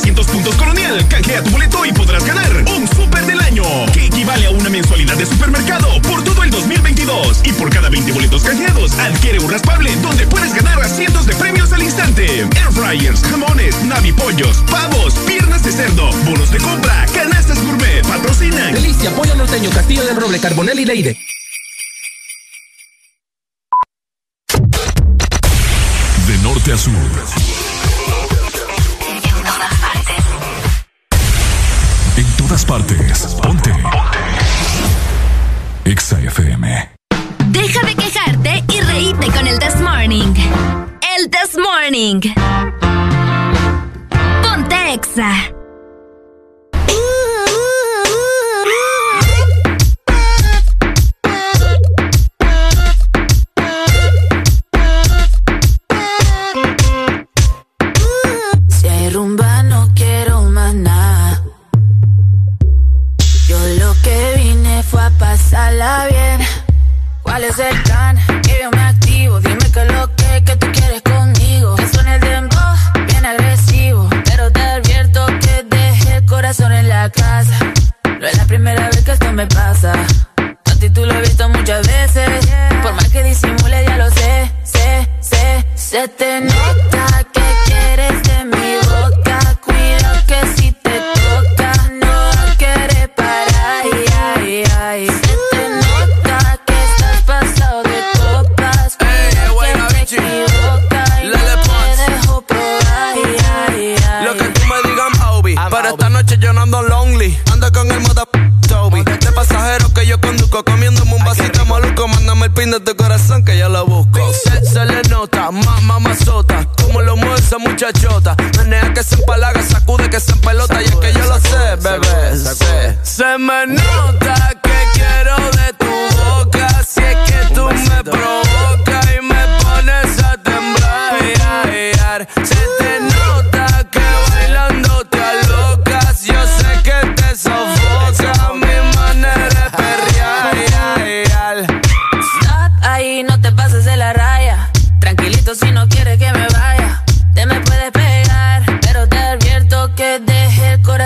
300 puntos Colonial, canjea tu boleto y podrás ganar un super del año, que equivale a una mensualidad de supermercado por todo el 2022. Y por cada 20 boletos canjeados, adquiere un raspable donde puedes ganar a cientos de premios al instante. Air fryers, jamones, navipollos, pavos, piernas de cerdo, bonos de compra, canastas gourmet, patrocinan. Delicia, pollo norteño, Castillo del Roble, Carbonel y Leide. De norte a sur. Todas partes. Ponte. Exa FM. Deja de quejarte y reíte con el This Morning. El This Morning. Ponte Exa. pasarla bien. ¿Cuál es el plan? Que yo me activo. Dime que lo que, que tú quieres conmigo. Que suene el dembow, bien agresivo. Pero te advierto que dejé el corazón en la casa. No es la primera vez que esto me pasa. A ti tú lo he visto muchas veces. Por más que disimule, ya lo sé, sé, sé. Se te nota. Pin de tu corazón que yo lo busco. Se, se le nota, más mamazota, como lo mueve esa muchachota. Menea que se empalaga, sacude que se pelota y es que yo lo sé, bebé. Se, se me nota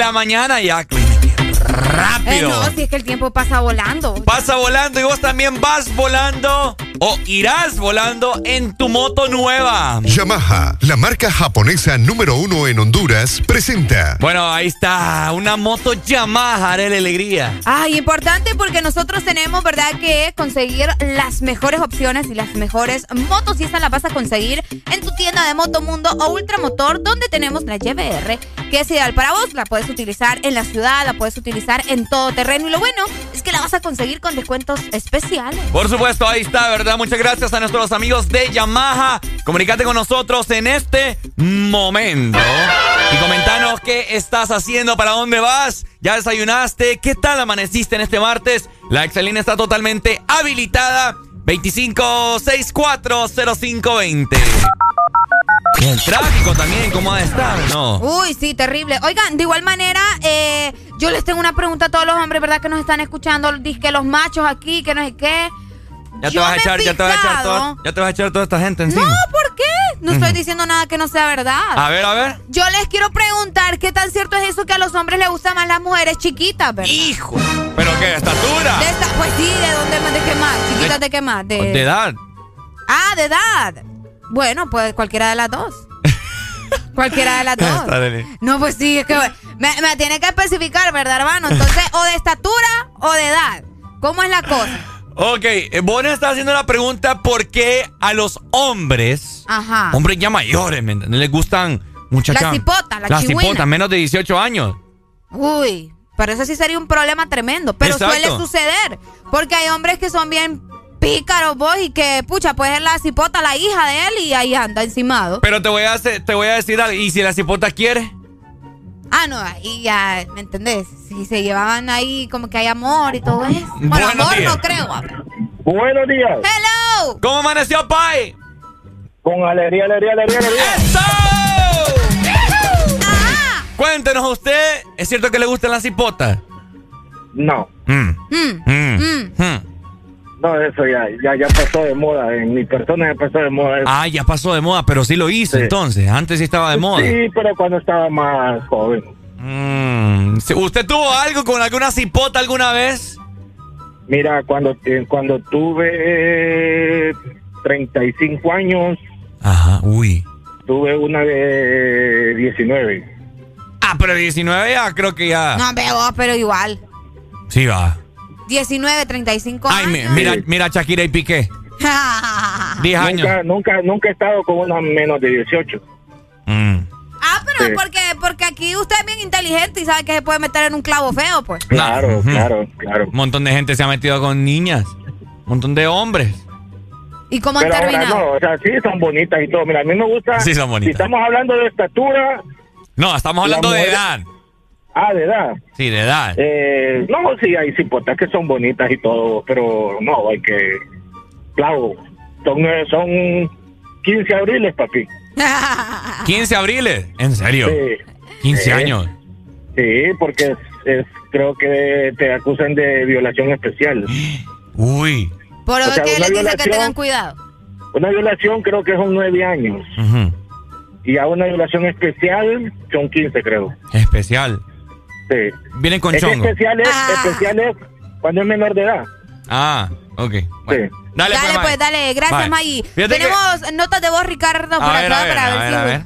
la mañana ya. Eh, Rápido. no, si es que el tiempo pasa volando. Pasa volando y vos también vas volando o irás volando en tu moto nueva. Yamaha, la marca japonesa número uno en Honduras, presenta. Bueno, ahí está, una moto Yamaha, haré la alegría. Ay, importante porque nosotros tenemos, ¿verdad?, que conseguir las mejores opciones y las mejores motos. Y esta la vas a conseguir en tu tienda de Motomundo o Ultramotor, donde tenemos la YBR, que es ideal para vos. La puedes utilizar en la ciudad, la puedes utilizar en todo terreno. Y lo bueno es que la vas a conseguir con descuentos especiales. Por supuesto, ahí está, ¿verdad? Muchas gracias a nuestros amigos de Yamaha. Comunicate con nosotros en este momento. Y comentanos qué estás haciendo, para dónde vas. ¿Ya desayunaste? ¿Qué tal amaneciste en este martes? La Excelina está totalmente habilitada. 25640520. Y el tráfico también, ¿cómo ha estado? No. Uy, sí, terrible. Oigan, de igual manera, eh, yo les tengo una pregunta a todos los hombres, ¿verdad? Que nos están escuchando. Dice que los machos aquí, que no sé qué. Ya te vas a echar, ya te vas a echar toda, ya te vas a echar toda esta gente encima. No, ¿por qué? No estoy diciendo nada que no sea verdad. A ver, a ver. Yo les quiero preguntar qué tan cierto es eso que a los hombres les gustan más las mujeres chiquitas, ¿verdad? Hijo. ¿Pero qué? ¿Estatura? De esta- pues sí, ¿de dónde más? ¿De qué más? ¿Chiquitas de, qué más? De, De edad. Ah, de edad. Bueno, pues cualquiera de las dos. cualquiera de las dos. No, pues sí, es que me, me tiene que especificar, ¿verdad, hermano? Entonces, o de estatura o de edad. ¿Cómo es la cosa? Ok, eh, Bonnie está haciendo la pregunta por qué a los hombres, Ajá. hombres ya mayores, ¿me entiendes? Les gustan muchachas. La cipota, la Las chihuina. cipotas, menos de 18 años. Uy, pero eso sí sería un problema tremendo. Pero Exacto. suele suceder. Porque hay hombres que son bien pícaros, vos, y que, pucha, puede ser la cipota, la hija de él, y ahí anda encimado. Pero te voy a hacer- te voy a decir algo. ¿Y si la cipota quiere? Ah, no, ahí ya, ¿me entendés? Si se llevaban ahí como que hay amor y todo eso. Bueno, Buenos amor días. no creo. Buenos días. ¡Hello! ¿Cómo amaneció, Pai? Con alegría, alegría, alegría, alegría. Cuéntenos usted, ¿es cierto que le gustan las cipotas? No, Mm, Mm, mm, mm. No, eso ya, ya, ya pasó de moda. En mi persona ya pasó de moda. eso. Ah, ya pasó de moda, pero sí lo hizo Sí. entonces. Antes sí estaba de moda. Sí, pero cuando estaba más joven. Mm, sí, ¿Usted tuvo algo con alguna cipota alguna vez? Mira, cuando, eh, cuando tuve eh, 35 años, Ajá, uy. tuve una de 19. Ah, pero 19 ya creo que ya. No, pero, pero igual. Sí va. 19, 35 Ay, mi- años. mira, mira Shakira y Piqué. 10 años. Nunca, nunca, nunca he estado con una menos de 18. Mm. Ah, pero Sí. porque, porque aquí usted es bien inteligente y sabe que se puede meter en un clavo feo, pues. Claro, claro, claro. Un montón de gente se ha metido con niñas. montón de hombres. ¿Y cómo han Pero ahora terminado? no, o sea, sí son bonitas y todo. Mira, a mí me gusta. Sí son Si bonitas. estamos hablando de estatura. No, estamos hablando La de mujer- edad. Ah, de edad. Sí, de edad. Eh, no, sí, hay cipotas que son bonitas y todo, pero no, hay que. Claro, son, eh, son 15 abriles, papi. 15 abriles. ¿En serio? Sí. 15 Sí. años. Sí, porque es, es- creo que te acusan de violación especial. Uy. Por O lo sea, que una les dice que violación- tengan cuidado. Una violación creo que son 9 años. Y a una violación especial son 15, creo. Especial. Sí. Vienen con Es chongo. especial es, especial es cuando es menor de edad. Ah, ok. Bueno. Dale, Dale, pues, pues, dale, gracias. Maggie. Que- Tenemos notas de voz, Ricardo, por A ver, acá a ver, para a ver, si. a ver.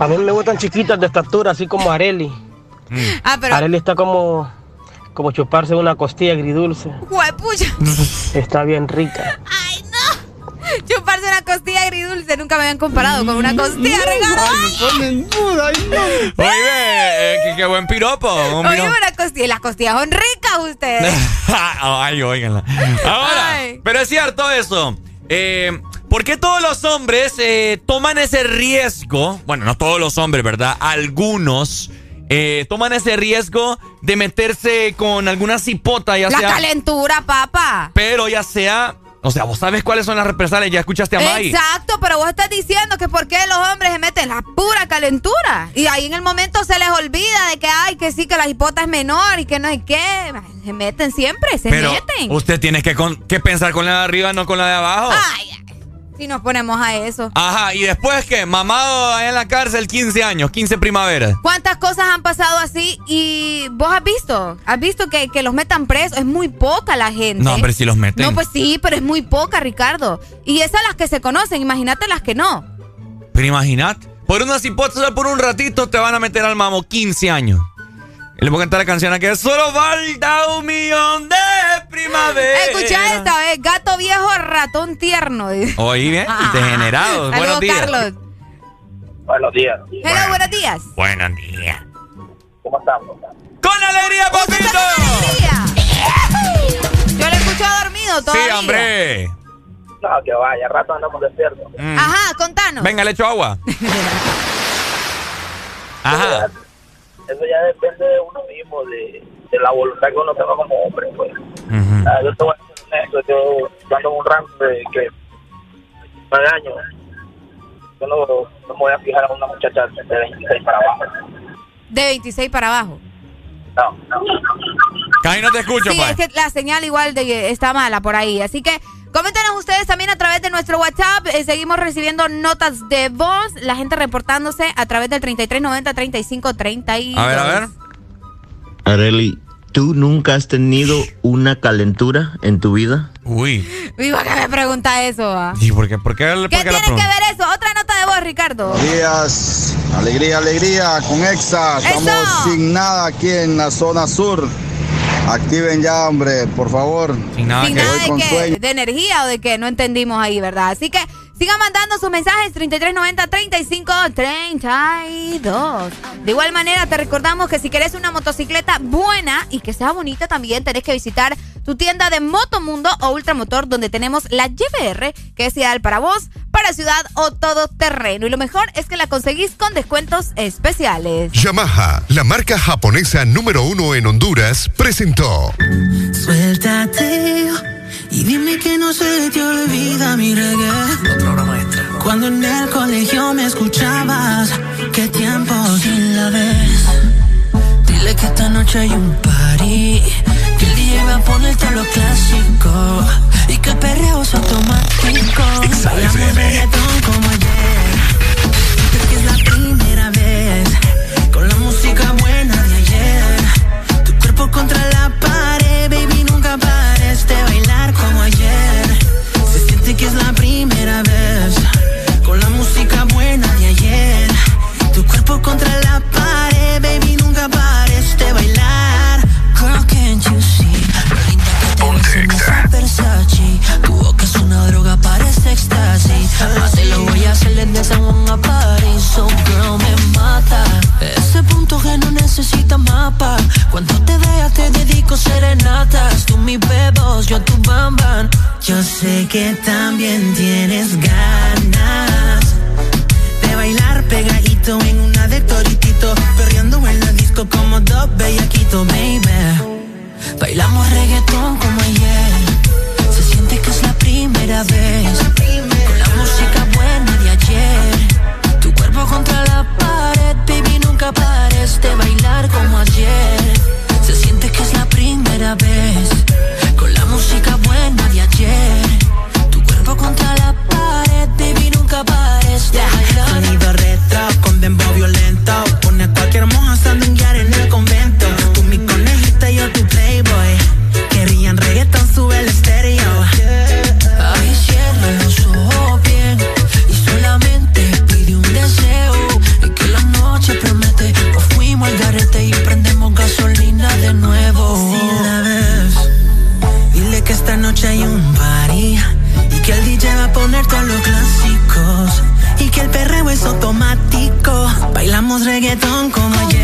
A mí me gustan chiquitas de estatura, así como Areli. Ah, pero. Areli está como, como chuparse una costilla agridulce. Está bien rica. Chuparse una costilla agridulce. Nunca me habían comparado con una costilla, Ricardo. Oye, eh, qué, qué buen piropo. un Oye, piropo. una costilla. Las costillas son ricas ustedes. Ay, óiganla. Ahora, Ay. pero es cierto eso. Eh, ¿Por qué todos los hombres eh, toman ese riesgo? Bueno, no todos los hombres, ¿verdad? Algunos eh, toman ese riesgo de meterse con alguna cipota, ya La sea. calentura, papá. Pero ya sea. O sea, vos sabes cuáles son las represalias. Ya escuchaste a Mai. Exacto, pero vos estás diciendo que por qué los hombres se meten la pura calentura. Y ahí en el momento se les olvida de que, ay, que sí, que la hipota es menor y que no hay qué. Se meten siempre, se Pero meten. usted tiene que, con- que pensar con la de arriba, no con la de abajo. Ay, si nos ponemos a eso. Ajá, y después que mamado allá en la cárcel 15 años, 15 primaveras. ¿Cuántas cosas han pasado así? Y vos has visto, has visto que, que los metan presos. Es muy poca la gente. No, hombre, si los meten. No, pues sí, pero es muy poca, Ricardo. Y esas las que se conocen, imagínate las que no. Pero imaginate, por unas hipótesis, por un ratito te van a meter al mamo 15 años. Le voy a cantar la canción que solo falta un millón de primavera. Escucha esta vez, gato viejo, ratón tierno. Oí bien, degenerados. Buenos Saludos, días. Carlos. Buenos días. Hello, buenos días. Buenos días. ¿Cómo estamos? ¡Con alegría, papito! Yo lo escucho dormido Sí, todavía. hombre. No, que vaya, rato andamos despiertos. Mm. Ajá, contanos. Venga, le echo agua. Ajá. Eso ya depende de uno mismo, de, de la voluntad que uno tenga como hombre. Pues. Ah, yo te voy a decir yo yo ando en un rango de que nueve años. Yo no, no me voy a fijar a una muchacha de 26 para abajo. De 26 para abajo. No, no. Casi no te escucho, Sí, pues. es que la señal igual de que está mala por ahí. Así que coméntenos ustedes también a través de nuestro WhatsApp. Eh, seguimos recibiendo notas de voz. La gente reportándose a través del 3390-3532. A ver, a ver. Areli, ¿tú nunca has tenido una calentura en tu vida? Uy. Viva que me pregunta eso. ah. ¿Y por qué? ¿Por qué, por ¿Qué tiene que ver eso? Otra nota de voz, Ricardo. Buenos días, alegría, alegría con Exa. Estamos Eso. sin nada aquí en la zona sur. Activen ya, hombre, por favor. Sin nada Sin nada de, qué, de energía o de que no entendimos ahí, ¿verdad? Así que sigan mandando sus mensajes 3390-3532. De igual manera, te recordamos que si querés una motocicleta buena y que sea bonita también, tenés que visitar tu tienda de Motomundo o Ultramotor, donde tenemos la YBR, que es ideal para vos, para ciudad o todo terreno. Y lo mejor es que la conseguís con descuentos especiales. Yamaha, la marca japonesa número uno en Honduras, presentó Suéltate y dime que no se te olvida mi reggae. Cuando en el colegio me escuchabas, qué tiempo sin la vez. Dile que esta noche hay un party, que el DJ va a poner todo lo clásico y que el perreo es automático. Bailamos reggaetón como ayer. Que es la primera vez con la música buena de ayer. Tu cuerpo contra la que es la primera vez con la música buena de ayer. Tu cuerpo contra la pared, baby, nunca pares de bailar. Girl, can't you see? Linda que te Versace. Tu boca es una droga, parece éxtasis. Desde San Juan a París. So, girl, me mata. Ese punto que no necesita mapa. Cuando te vea, te dedico serenatas. Tú mi bebos, yo tu bam bam. Yo sé que también tienes ganas de bailar pegadito en una de toritito, perreando en la disco como dos bellaquitos, baby. Bailamos reggaetón como ayer, se siente que es la primera vez. Contra la pared, baby, nunca pares de bailar como ayer. Se siente que es la primera vez, con la música buena de ayer. Tu cuerpo contra la pared, baby, nunca pares de bailar. Sonido retro con dembow violento. Pone a cualquier monja a en el convento. Tú mi conejita, yo tu playboy. Querían reggaeton, sube el estéreo. Que el DJ va a poner todos los clásicos y que el perreo es automático. Bailamos reggaetón como ayer.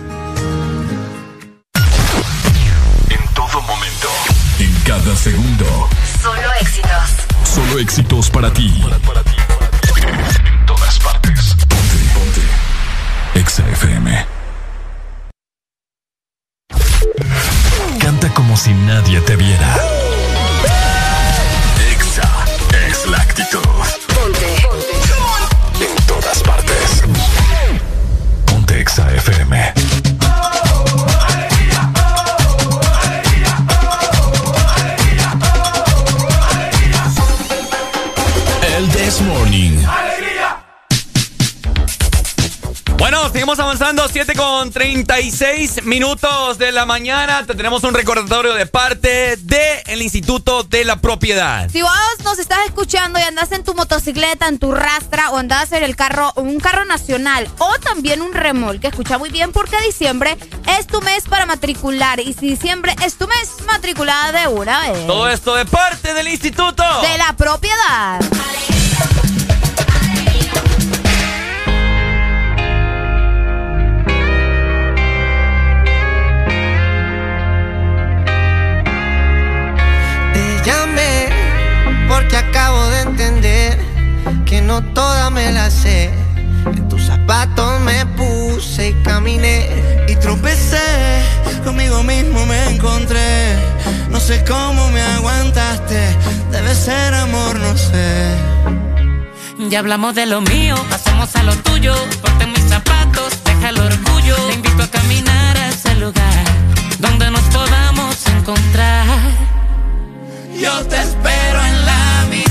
Segundo. Solo éxitos. Solo éxitos para ti. En todas partes. Ponte, ponte. Exa FM. Canta como si nadie te viera. Exa es la actitud. Ponte. En todas partes. Ponte Exa FM. This Morning. Bueno, seguimos avanzando, 7 con 36 minutos de la mañana. Te tenemos un recordatorio de parte del Instituto de la Propiedad. Si vos nos estás escuchando y andás en tu motocicleta, en tu rastra o andás en el carro, un carro nacional o también un remolque, escucha muy bien porque diciembre es tu mes para matricular y si diciembre es tu mes, matriculada de una vez. Todo esto de parte del Instituto De la propiedad. Te no toda me la sé. En tus zapatos me puse y caminé y tropecé. Conmigo mismo me encontré. No sé cómo me aguantaste. Debe ser amor, no sé. Ya hablamos de lo mío, pasamos a lo tuyo. Ponte mis zapatos, deja el orgullo. Te invito a caminar a ese lugar donde nos podamos encontrar. Yo te espero en la mitad,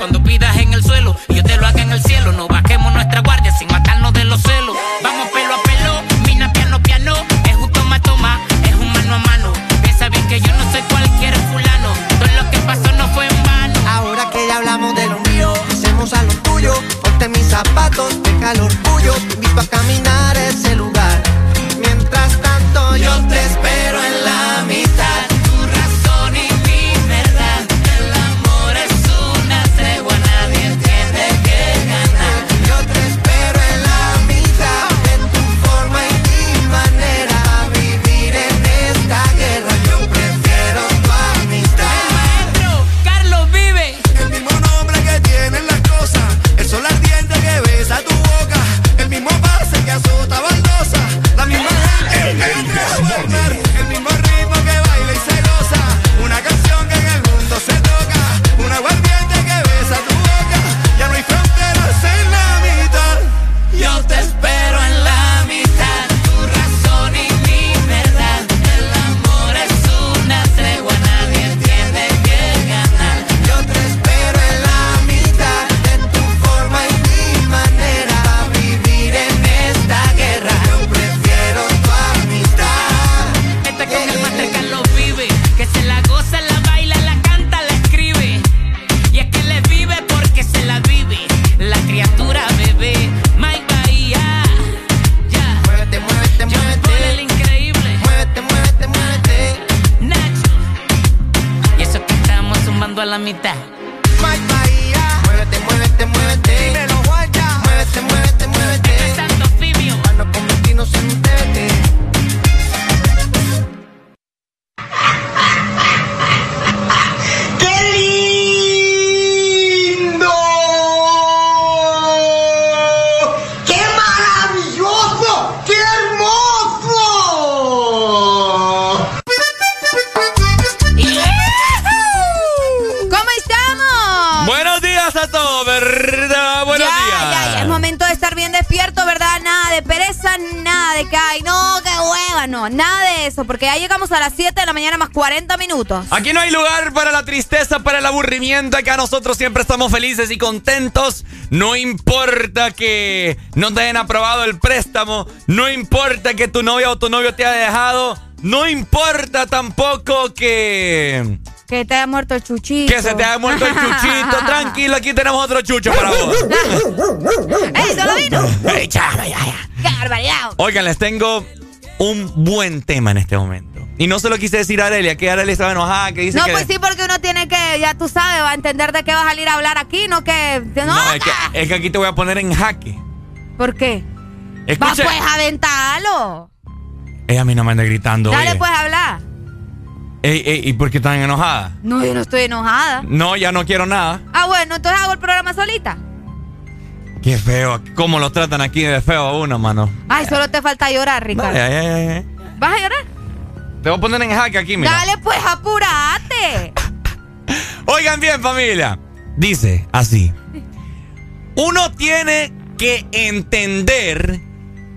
Cuando pidas en el suelo yo te lo haga en el cielo. No bajemos nuestra guardia sin matarnos de los celos. Vamos pelo a pelo, mina piano piano. Es un toma toma, es un mano a mano. Piensa bien que yo no soy cualquier fulano. Todo lo que pasó no fue en vano. Ahora que ya hablamos de lo mío, hacemos a lo tuyo. Ponte mis zapatos, deja el orgullo. Te invito a caminar ese eso, porque ya llegamos a las 7 de la mañana más 40 minutos. Aquí no hay lugar para la tristeza, para el aburrimiento. Acá nosotros siempre estamos felices y contentos. No importa que no te hayan aprobado el préstamo. No importa que tu novia o tu novio te haya dejado. No importa tampoco que... Que te haya muerto el chuchito. Que se te haya muerto el chuchito. Tranquilo, aquí tenemos otro chucho para vos. ¡Ey, solo vino! Ey, chama, ya, ya. ¡Qué barbaridad! Oigan, les tengo un buen tema en este momento. Y no se lo quise decir a Arelia, que Arelia estaba enojada, que dice No, que... pues sí, porque uno tiene que, ya tú sabes, va a entender de qué vas a salir a hablar aquí, no que... No, No, es que, es que aquí te voy a poner en jaque. ¿Por qué? Va, Escuche. pues, aventalo. Ella a mí no me anda gritando. Dale, oye. pues, hablar. Ey, ey, ¿Y por qué están enojada? No, yo no estoy enojada. No, ya no quiero nada. Ah, bueno, entonces hago el programa solita. Qué feo. ¿Cómo lo tratan aquí de feo a uno, mano? Ay, solo te falta llorar, Ricardo. Ay, ay, ay. ¿Vas a llorar? Te voy a poner en jaque aquí, mira. Dale, pues, apúrate. Oigan bien, familia. Dice así. Uno tiene que entender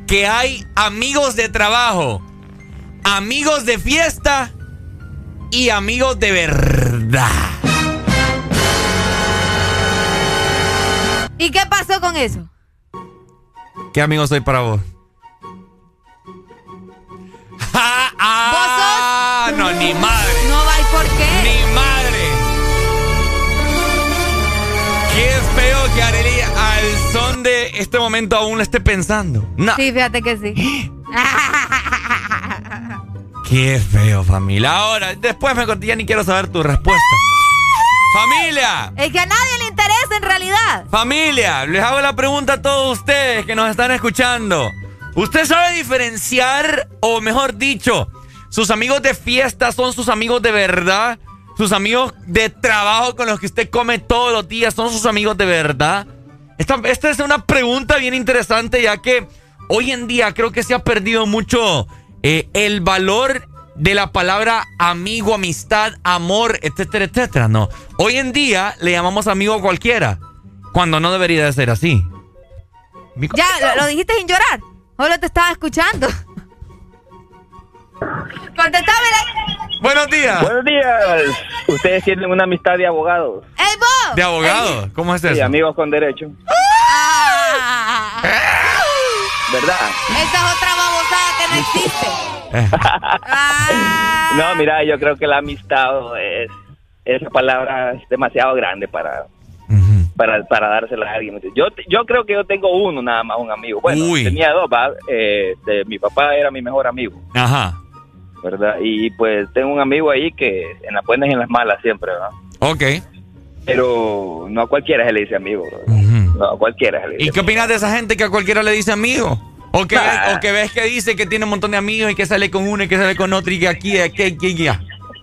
que hay amigos de trabajo, amigos de fiesta y amigos de verdad. ¿Y qué pasó con eso? ¿Qué amigo soy para vos? ¡Ah! ah no, ni madre. No va, ¿y por qué? Ni madre. Qué feo que Arely al son de este momento aún lo esté pensando. No. Sí, fíjate que sí. Qué feo, familia. Ahora, después me conté, ya ni quiero saber tu respuesta. ¡Familia! Es que a nadie le interesa en realidad. Familia, les hago la pregunta a todos ustedes que nos están escuchando. ¿Usted sabe diferenciar, o mejor dicho, sus amigos de fiesta son sus amigos de verdad? ¿Sus amigos de trabajo con los que usted come todos los días son sus amigos de verdad? Esta, es una pregunta bien interesante ya que hoy en día creo que se ha perdido mucho eh, el valor de la palabra amigo, amistad, amor, etcétera, etcétera. No. Hoy en día le llamamos amigo a cualquiera, cuando no debería de ser así. Ya, lo, lo dijiste sin llorar. Solo te estaba escuchando. Contestame. Buenos días. Buenos días. Ustedes tienen una amistad de abogados. ¡Ey, vos! ¿De abogado? ¿Cómo es Sí, eso? amigos con derecho. Ah, ¿Verdad? esa es otra babosada que no existe. No, mira, yo creo que la amistad es esa palabra es demasiado grande para para, para dársela a alguien. Yo yo creo que yo tengo uno nada más, un amigo. Bueno, Uy. tenía dos. Eh, de, mi papá era mi mejor amigo, Ajá. ¿verdad? Y pues tengo un amigo ahí que en las buenas y en las malas siempre, ¿verdad? Ok. Pero no a cualquiera se le dice amigo. No a cualquiera se le dice ¿Y qué opinas de esa gente que a cualquiera le dice amigo? O que, ves, o que ves que dice que tiene un montón de amigos y que sale con uno y que sale con otro y que aquí, aquí, aquí, ya.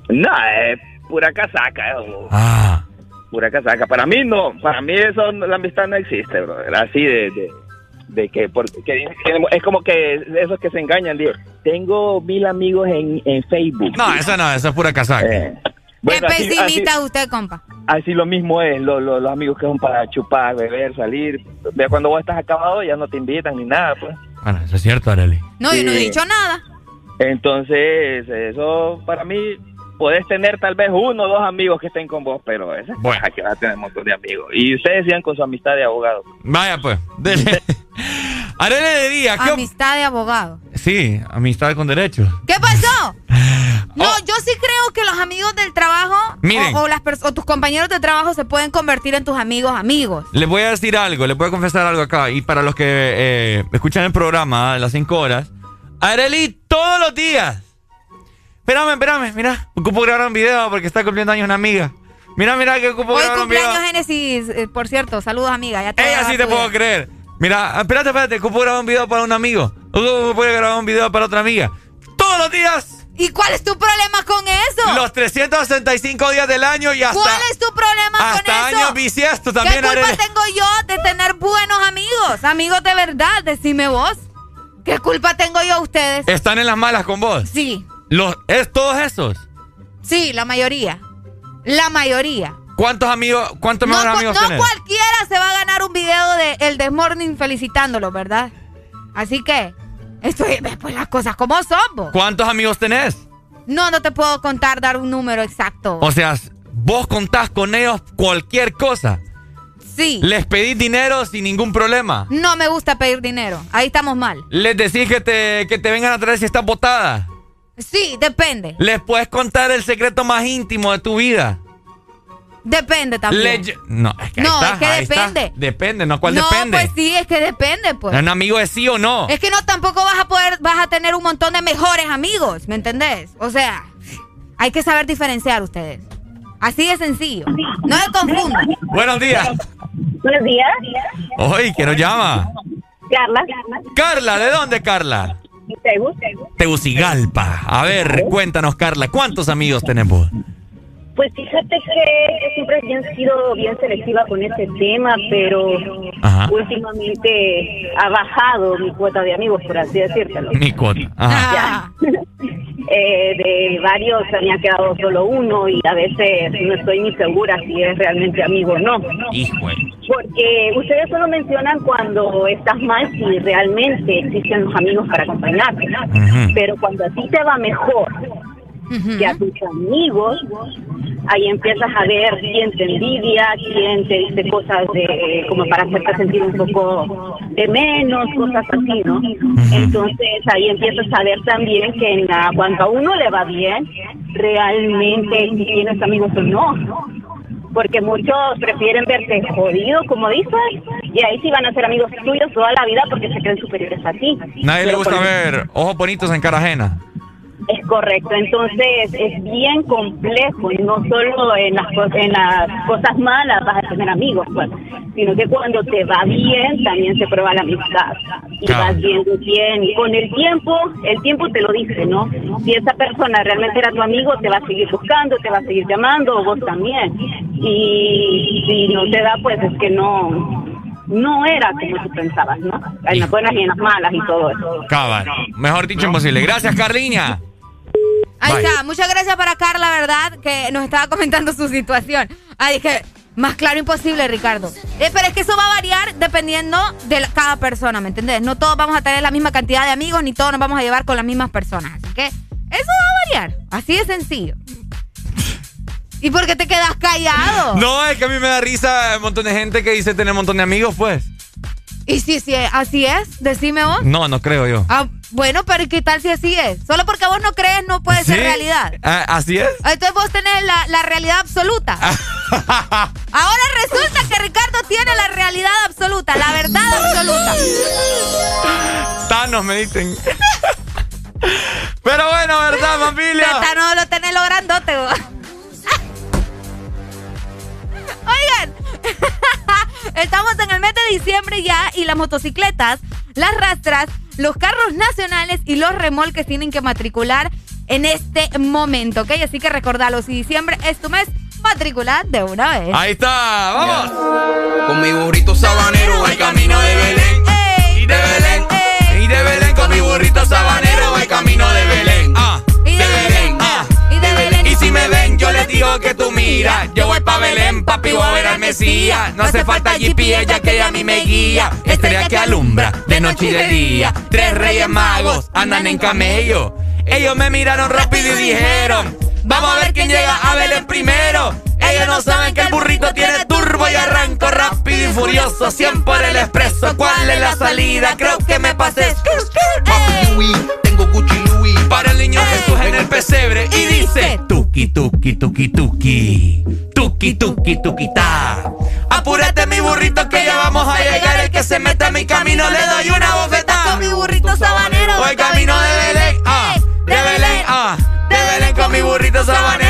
No, es pura casaca, Ah. pura casaca. Para mí no, para mí eso, la amistad no existe, bro. Así de, de, de que, porque, que es como que esos que se engañan, digo, tengo mil amigos en, en Facebook. No, eso no, eso es pura casaca. Eh, Qué bueno, así, pesimista así- usted, compa. así lo mismo es, lo- lo- los amigos que son para chupar, beber, salir. Ve cuando vos estás acabado ya no te invitan ni nada, pues. Bueno, eso es cierto, Arely. No, yo no he dicho nada. Entonces, eso para mí, podés tener tal vez uno o dos amigos que estén con vos, pero esa Bueno. que vas a tener un montón de amigos. Y ustedes decían con su amistad de abogado. Vaya pues. Dele. Arely de día, ¿qué op- Amistad de abogado. Sí, amistad con derecho. ¿Qué pasó? No, Oh. yo sí creo que los amigos del trabajo Miren. o, o las pers- o tus compañeros de trabajo se pueden convertir en tus amigos amigos. Les voy a decir algo, les voy a confesar algo acá. Y para los que eh, escuchan el programa a las 5 horas, Arely todos los días. Espérame, espérame, mira. Ocupo grabar un video porque está cumpliendo años una amiga. Mira, mira que ocupo Hoy grabar un video. cumpleaños Génesis, eh, por cierto, saludos amiga. Ya te Ella sí te puedo día. creer. Mira, espérate, espérate, ocupo grabar un video para un amigo. Ocupo grabar un video para otra amiga. Todos los días. ¿Y cuál es tu problema con eso? Los 365 días del año y hasta, ¿Cuál es tu problema hasta con eso? años bisiestos también, ¿Qué culpa tengo yo de tener buenos amigos? Amigos de verdad, decime vos. ¿Qué culpa tengo yo a ustedes? Están en las malas con vos. Sí, Los, es todos esos. sí, la mayoría. La mayoría. ¿Cuántos amigos, cuántos No, mejores amigos no tenés? cualquiera se va a ganar un video de El This Morning felicitándolo, ¿verdad? Así que, esto es pues las cosas como son, vos. ¿Cuántos amigos tenés? No, no te puedo contar, dar un número exacto. O sea, vos contás con ellos cualquier cosa. Sí. Les pedís dinero sin ningún problema. No me gusta pedir dinero. Ahí estamos mal. Les decís que te, que te vengan a traer si estás botada. Sí, depende. Les puedes contar el secreto más íntimo de tu vida. Depende también. No, es que ahí No, está, es que ahí está. depende. Depende, ¿no? ¿Cuál no, depende? pues sí, es que depende, pues. ¿Un amigo es sí o no? Es que no tampoco vas a poder, vas a tener un montón de mejores amigos, ¿me entendés? O sea, hay que saber diferenciar ustedes. Así de sencillo. No se confundan. Buenos días. Buenos días. Oye, ¿quién nos llama? Carla. Carla, ¿de dónde, Carla? Tegucigalpa. A ver, cuéntanos, Carla, ¿cuántos amigos tenemos? Pues fíjate que yo siempre he sido bien selectiva con este tema, pero Ajá. últimamente ha bajado mi cuota de amigos, por así decírtelo. Mi cuota. Ajá. Ya. Eh, de varios se me ha quedado solo uno y a veces no estoy ni segura si es realmente amigo o no. Porque ustedes solo mencionan cuando estás mal si realmente existen los amigos para acompañarte. Pero cuando a ti te va mejor que a tus amigos, ahí empiezas a ver quién te envidia, quién te dice cosas de como para hacerte sentir un poco de menos, cosas así, ¿no? Entonces ahí empiezas a ver también que en la- cuando a uno le va bien, realmente si tienes amigos o no. Porque muchos prefieren verte jodido, como dices, y ahí sí van a ser amigos tuyos toda la vida porque se creen superiores a ti. Nadie le gusta por- ver ojos bonitos en cara ajena. Es correcto, entonces es bien complejo, y no solo en las, en las cosas malas vas a tener amigos, pues, sino que cuando te va bien también se prueba la amistad y Claro. vas viendo bien y con el tiempo, el tiempo te lo dice, ¿no? Si esa persona realmente era tu amigo, te va a seguir buscando, te va a seguir llamando, o vos también. Y si no te da, pues es que no no era como tú pensabas, ¿no? En las buenas y en las malas y todo eso. Cabal. Mejor dicho imposible. Gracias, Carliña. Ahí Bye. está. Muchas gracias para Carla, ¿verdad? Que nos estaba comentando su situación. Ay, es que más claro imposible, Ricardo. Eh, pero es que eso va a variar dependiendo de la- cada persona, ¿me entendés? No todos vamos a tener la misma cantidad de amigos, ni todos nos vamos a llevar con las mismas personas. Así que eso va a variar. Así de sencillo. ¿Y por qué te quedas callado? No, es que a mí me da risa un montón de gente que dice tener un montón de amigos, pues. ¿Y si, si así es? Decime vos. No, no creo yo. Ah, bueno, pero ¿y qué tal si así es? Solo porque vos no crees no puede ser realidad. Ah, ¿Así es? Entonces vos tenés la, la realidad absoluta. Ahora resulta que Ricardo tiene la realidad absoluta, la verdad absoluta. Thanos me dicen. Pero bueno, ¿verdad, familia? No lo tenés lo grandote, vos. Oigan, estamos en el mes de diciembre ya y las motocicletas, las rastras, los carros nacionales y los remolques tienen que matricular en este momento, ¿ok? Así que recordalo, si diciembre es tu mes, matricula de una vez. Ahí está, vamos. Con mi burrito sabanero voy camino de Belén. Y de Belén. Y de Belén con mi burrito sabanero voy camino de Belén. Ah. Ah, de Belén. Y si me ven, yo les digo que tú mira. Yo voy pa' Belén, papi, voy a ver al Mesías. No hace falta GPS, ya que ella a mí me guía. Estrella que alumbra de noche y de día. Tres reyes magos andan en camello. Ellos me miraron rápido y dijeron: Vamos a ver quién llega a Belén primero. Ellos no saben que el burrito tiene turbo y arranco rápido y furioso. 100 por el expreso. ¿Cuál es la salida? Creo que me pasé. Louis, tengo Gucci Louis. Para el niño Jesús en el pesebre. Y dice: Tuki, tuki, tuki, tuki. Tuki, tuki, tuki, ta. Apúrate, mi burrito, que ya vamos a llegar. El que se meta en mi camino le doy una bofetada. Con mi burrito sabanero. Voy camino de Belén, ah, de Belén, ah, de Belén con mi burrito sabanero,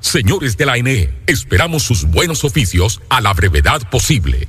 Señores de la ANE, esperamos sus buenos oficios a la brevedad posible.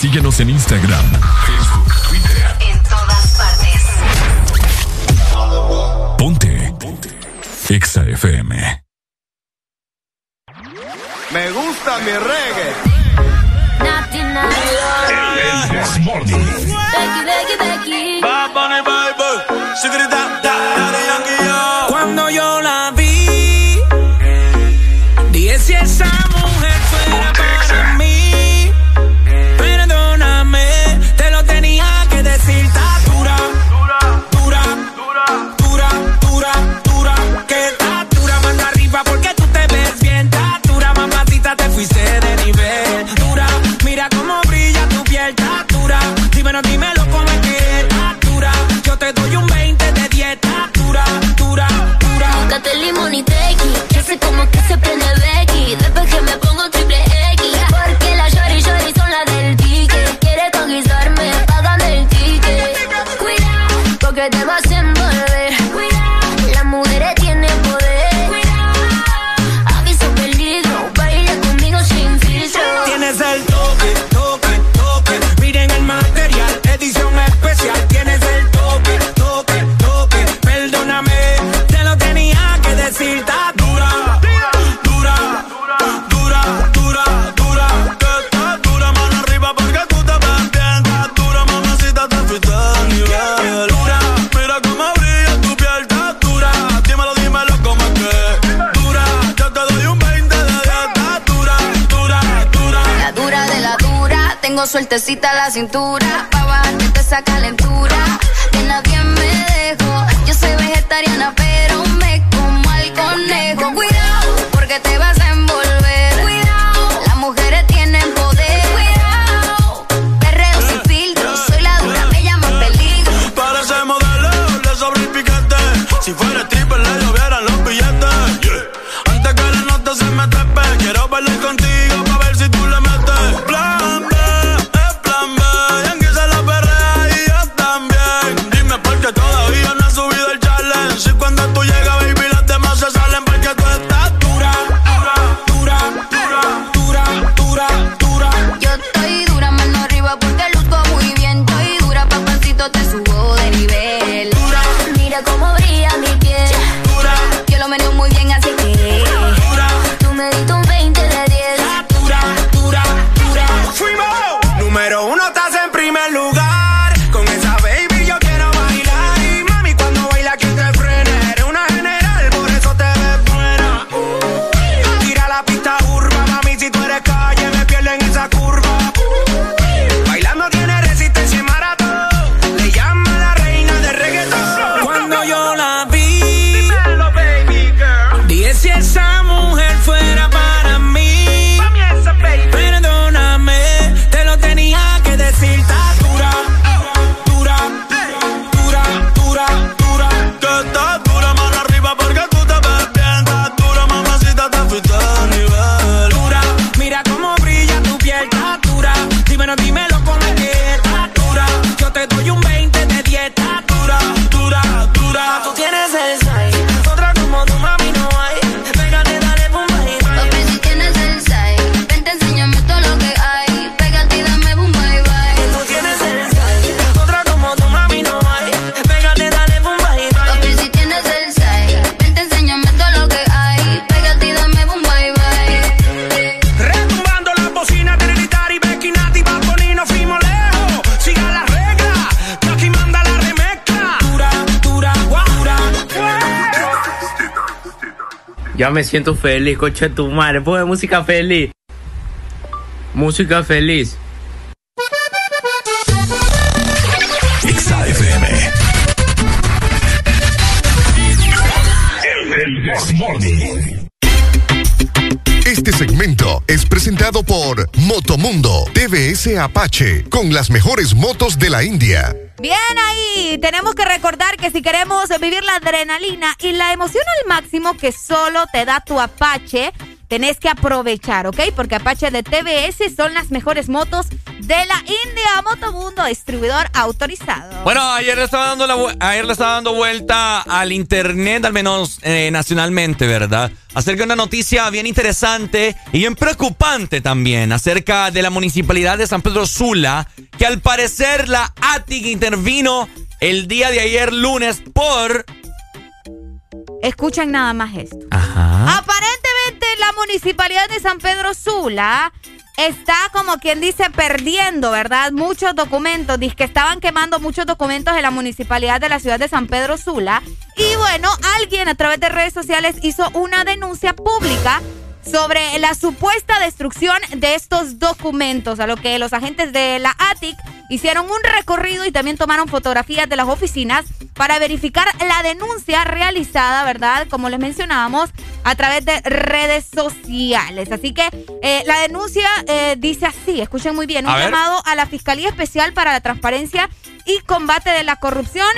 Síguenos en Instagram, Facebook, Twitter. En todas partes. Ponte. Ponte. Exa FM. Me gusta mi reggae. Nati, Becky, Becky, Becky. Cuando Búscate limón y tequi, sé que sueltecita la cintura. Pa' bajarte esa calentura. De nadie me dejo. Yo soy vegetariana, pero me como al conejo. Cuidado, porque te vas Ya me siento feliz, coche de tu madre. Pone música feliz. Música feliz. XAFM. Este segmento es presentado por Motomundo TVS Apache con las mejores motos de la India. Bien ahí, tenemos que recordar que si queremos vivir la adrenalina y la emoción al máximo que solo te da tu Apache, tenés que aprovechar, ¿ok? Porque Apache de TBS son las mejores motos de la India. Motomundo, distribuidor autorizado. Bueno, ayer le estaba dando la ayer le estaba dando vuelta al internet, al menos eh, nacionalmente, ¿verdad? Acerca de una noticia bien interesante y bien preocupante también, acerca de la municipalidad de San Pedro Sula, que al parecer la ATIC intervino el día de ayer lunes por Escuchen nada más esto. Ajá. Aparentemente la municipalidad de San Pedro Sula está como quien dice perdiendo, ¿verdad? Muchos documentos, dice que estaban quemando muchos documentos de la municipalidad de la ciudad de San Pedro Sula. Y bueno, alguien a través de redes sociales hizo una denuncia pública sobre la supuesta destrucción de estos documentos, a lo que los agentes de la ATIC hicieron un recorrido y también tomaron fotografías de las oficinas para verificar la denuncia realizada, ¿verdad? Como les mencionábamos, a través de redes sociales. Así que eh, la denuncia eh, dice así, escuchen muy bien, un A ver. llamado a la Fiscalía Especial para la Transparencia y Combate de la Corrupción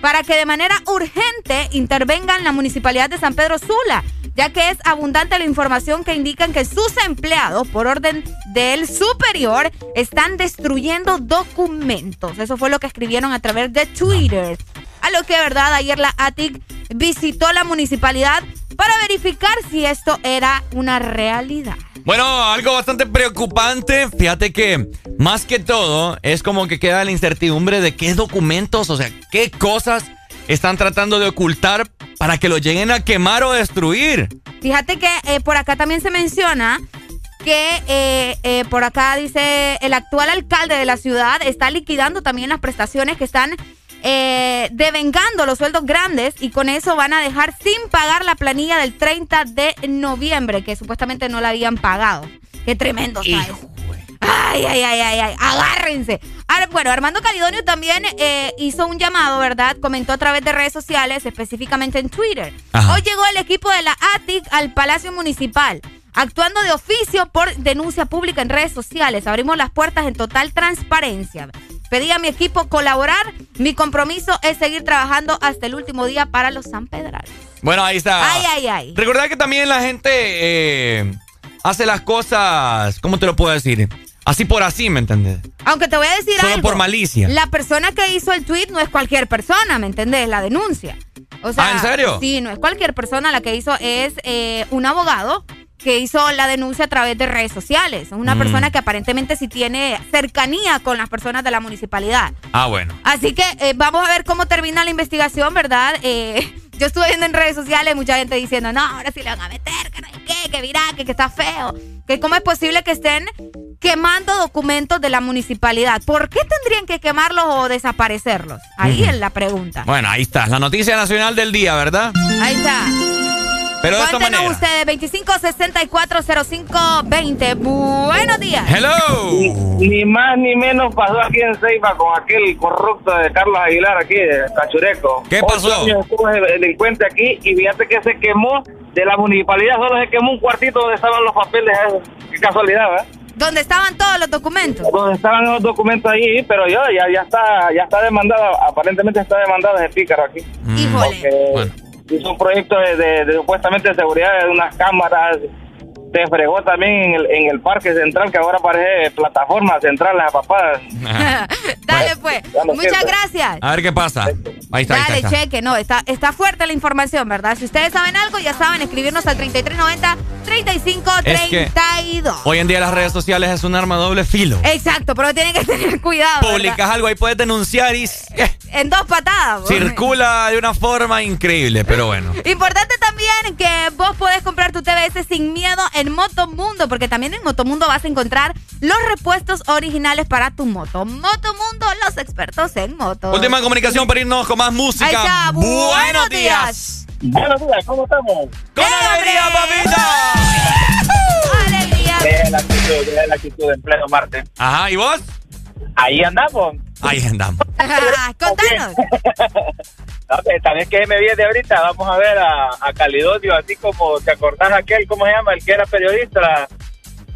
para que de manera urgente intervengan la Municipalidad de San Pedro Sula, ya que es abundante la información que indican que sus empleados, por orden del superior, están destruyendo documentos. Eso fue lo que escribieron a través de Twitter. A lo que, verdad, ayer la ATIC visitó la municipalidad para verificar si esto era una realidad. Bueno, algo bastante preocupante. Fíjate que más que todo es como que queda la incertidumbre de qué documentos, o sea, qué cosas están tratando de ocultar para que lo lleguen a quemar o destruir. Fíjate que eh, por acá también se menciona que eh, eh, por acá dice el actual alcalde de la ciudad está liquidando también las prestaciones que están eh, devengando los sueldos grandes y con eso van a dejar sin pagar la planilla del 30 de noviembre que supuestamente no la habían pagado. Qué tremendo. Ay, ay, ay, ay, ay, agárrense. Ahora, bueno, Armando Calidonio también eh, hizo un llamado, ¿verdad? Comentó a través de redes sociales, específicamente en Twitter. Ajá. Hoy llegó el equipo de la ATIC al Palacio Municipal, actuando de oficio por denuncia pública en redes sociales. Abrimos las puertas en total transparencia. Pedí a mi equipo colaborar. Mi compromiso es seguir trabajando hasta el último día para los San Pedrales. Bueno, ahí está. Ay, ay, ay. Recordad que también la gente eh, hace las cosas, ¿cómo te lo puedo decir? Así por así, ¿me entiendes? Aunque te voy a decir Solo algo. por malicia. La persona que hizo el tweet no es cualquier persona, ¿me entendés? La denuncia. O sea, Ah, ¿en serio? Sí, no es cualquier persona. La que hizo es eh, un abogado que hizo la denuncia a través de redes sociales. Es una Mm. persona que aparentemente sí tiene cercanía con las personas de la municipalidad. Ah, bueno. Así que eh, vamos a ver cómo termina la investigación, ¿verdad? Eh, yo estuve viendo en redes sociales mucha gente diciendo, no, ahora sí le van a meter, que no sé qué, que virá, que, que está feo. Que cómo es posible que estén quemando documentos de la municipalidad. ¿Por qué tendrían que quemarlos o desaparecerlos? Ahí es la pregunta. Bueno, ahí está. La noticia nacional del día, ¿verdad? Ahí está. Pero de esta manera. ustedes, 25640520. Buenos días. Hello. Ni más ni menos pasó aquí en Ceiba con aquel corrupto de Carlos Aguilar aquí, de Cachureco. ¿Qué pasó? años estuvo ese delincuente aquí y fíjate que se quemó de la municipalidad, solo se quemó un cuartito donde estaban los papeles. esos. Qué casualidad, ¿verdad? ¿Dónde estaban todos los documentos? Donde estaban los documentos ahí, pero yo ya, ya está ya está demandado, aparentemente está demandado ese pícaro aquí. Híjole. Hizo un proyecto de, de- de supuestamente de seguridad de unas cámaras. Se fregó también en el, en el parque central, que ahora parece plataforma central, la papada. Dale pues. Muchas siento. gracias. A ver qué pasa. Ahí está, Dale, ahí está. cheque, no, está, está fuerte la información, ¿verdad? Si ustedes saben algo, ya saben, escribirnos al 3390 3532. Hoy en día las redes sociales es un arma doble filo. Exacto, pero tienen que tener cuidado. ¿verdad? Publicas algo ahí puedes denunciar y eh, En dos patadas. circula de una forma increíble, pero bueno. Importante también que vos podés comprar tu TBS sin miedo en Motomundo, porque también en Motomundo vas a encontrar los repuestos originales para tu moto. Motomundo, los expertos en moto. Última comunicación para irnos con más música. Ahí está. Buenos días. Buenos días, ¿cómo estamos? ¡Con alegría, papita! ¡Alegría! La actitud, la actitud en pleno martes. Ajá, ¿y vos? Ahí andamos. Ahí andamos. Contanos. También que me viene ahorita, vamos a ver a, a Calidodio, así como, ¿te acordás aquel, cómo se llama? El que era periodista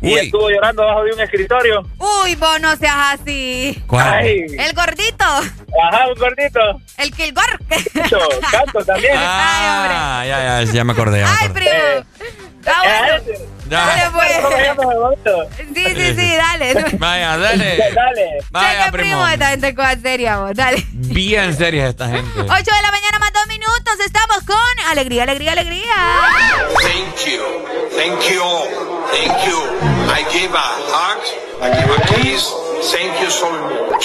y Uy. estuvo llorando abajo de un escritorio. Uy, vos no seas así. ¿Cuál? Ay, El gordito. ajá, un gordito. El que el gor. Canto, canto también. Ah, ya, ya, ya me acordé, ya me Ay, acordé. primo. Está bueno. Ya. Dale, ¿Cómo se pues. el? Sí, sí, sí, dale. Vaya, dale. Dale. Vaya, primo, primo. esta gente cosa seria, vos. Dale. Bien seria esta gente. 8 de la mañana más dos minutos. Estamos con alegría, alegría, alegría. Thank you. Thank you. Thank you. I give a hug. I give a kiss. Thank you so much.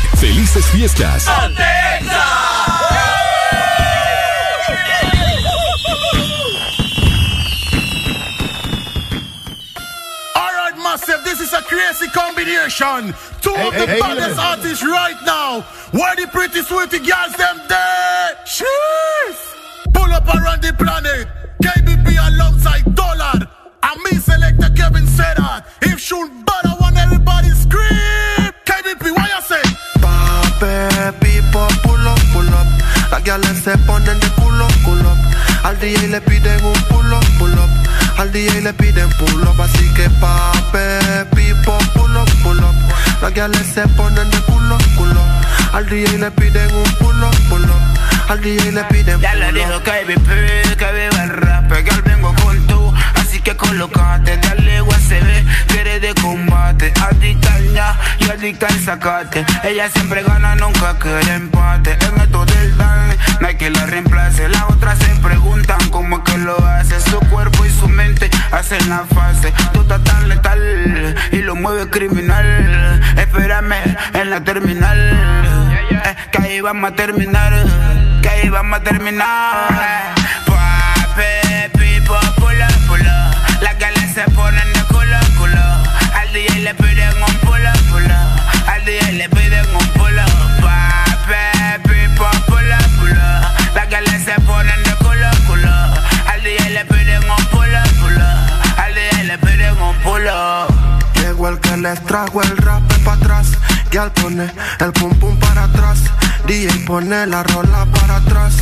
¡Felices fiestas! All right, massive, this is a crazy combination. Two of the hey, baddest hey. artists right now. Where the pretty sweetie girls them there? Cheers! Pull up around the planet. KBP alongside Dollar. And me selector Kevin said that. If shoot bad, I want everybody scream. KBP, what you say? Pape, pipo, pull up, pull up. Las guiales se ponen de culo, culo. Al DJ le piden un pull up, pull up. Al DJ le piden pull up. Así que pape, pipo, pull up, pull up. Las guiales se ponen de culo, culo. Al DJ le piden un pull up, pull up. Al DJ le piden Ya le dijo KBP, que viva el rap, que al vengo con que colocate, dale USB, que eres de combate, adicta ña y adicta al sacate, ella siempre gana, nunca quiere empate, en esto del dan, no hay que la reemplace, las otras se preguntan cómo es que lo hace, su cuerpo y su mente hacen la fase, tú estás tan letal y lo mueve criminal, espérame en la terminal, eh, que ahí vamos a terminar, que ahí vamos a terminar. Al DJ le piden un pulo, pulo. Al DJ le piden un pulo. Pape, pipo, pulo, pulo. Las galas se ponen de culo, culo. Al DJ le piden un pulo, pulo. Al DJ le piden un pulo. Llegó el que les trajo el rap para atrás. Y al pone el pum pum para atrás. DJ pone la rola para atrás.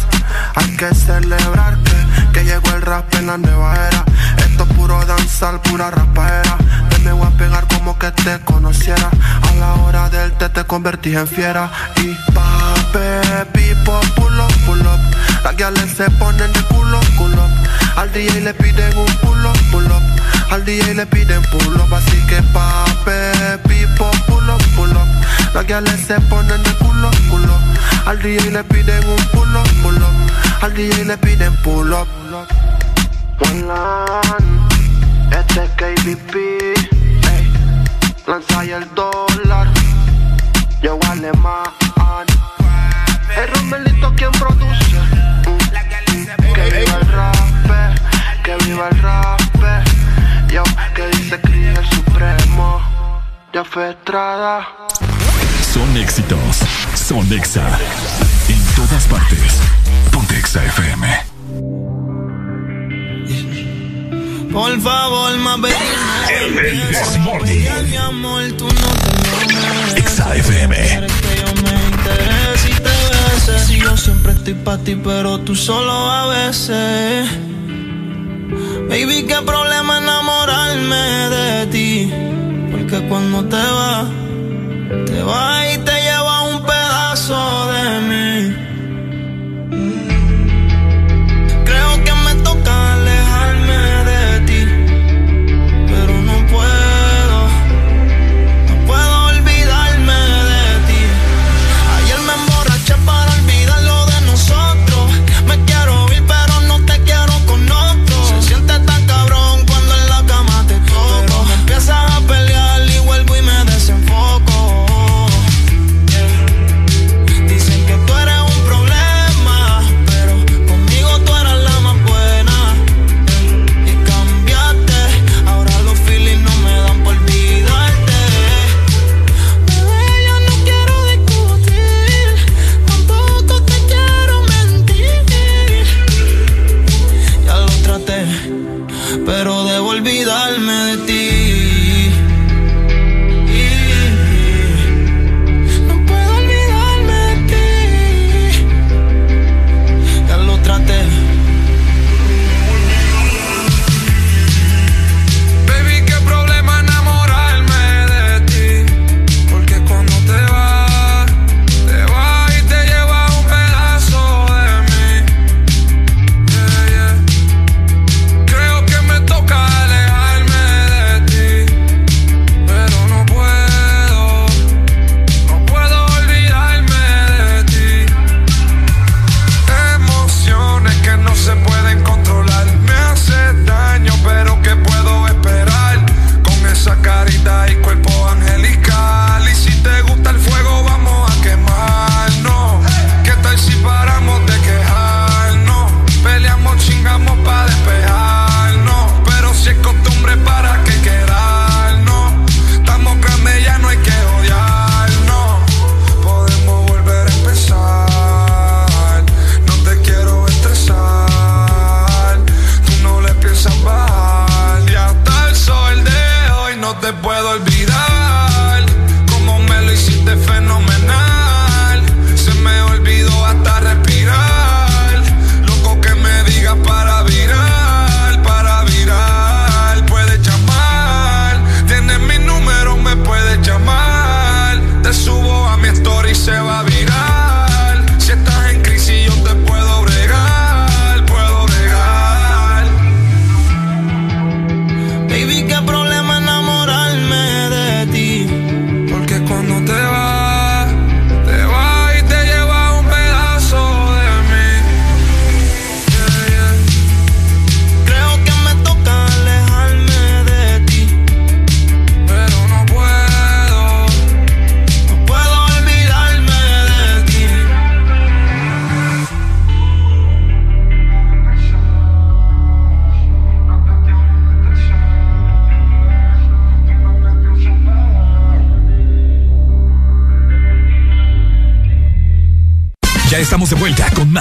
Hay que celebrar que, que llegó el rap en la nueva era. Esto es puro danzar, pura rapaera. Me voy a pegar como que te conociera. A la hora del té te convertí en fiera. Y pape, pipo, pull up, pull up. Las guiales se ponen de culo, culo. Al DJ le piden un pull up, pull up. Al DJ le piden pull up, así que pape, pipo, pull up, pull up. Las guiales se ponen de culo, culo. Al DJ le piden un pull up, pull up. Al DJ le piden pull up. Este es KBP. Lanza ahí el dólar, yo alemán. El Romelito quien produce. Que viva el rap, que viva el rap. Yo, que dice Cris el supremo. Ya fue Estrada. Son éxitos. Son Exa. En todas partes. Ponte Exa FM. Por favor, más baby, mi amor, tú no te enojes. Exa FM. Quieres que yo me interese y te bese. Si yo siempre estoy pa' ti, pero tú solo a veces. Baby, qué problema enamorarme de ti. Porque cuando te vas, te vas y te lleva un pedazo de mí.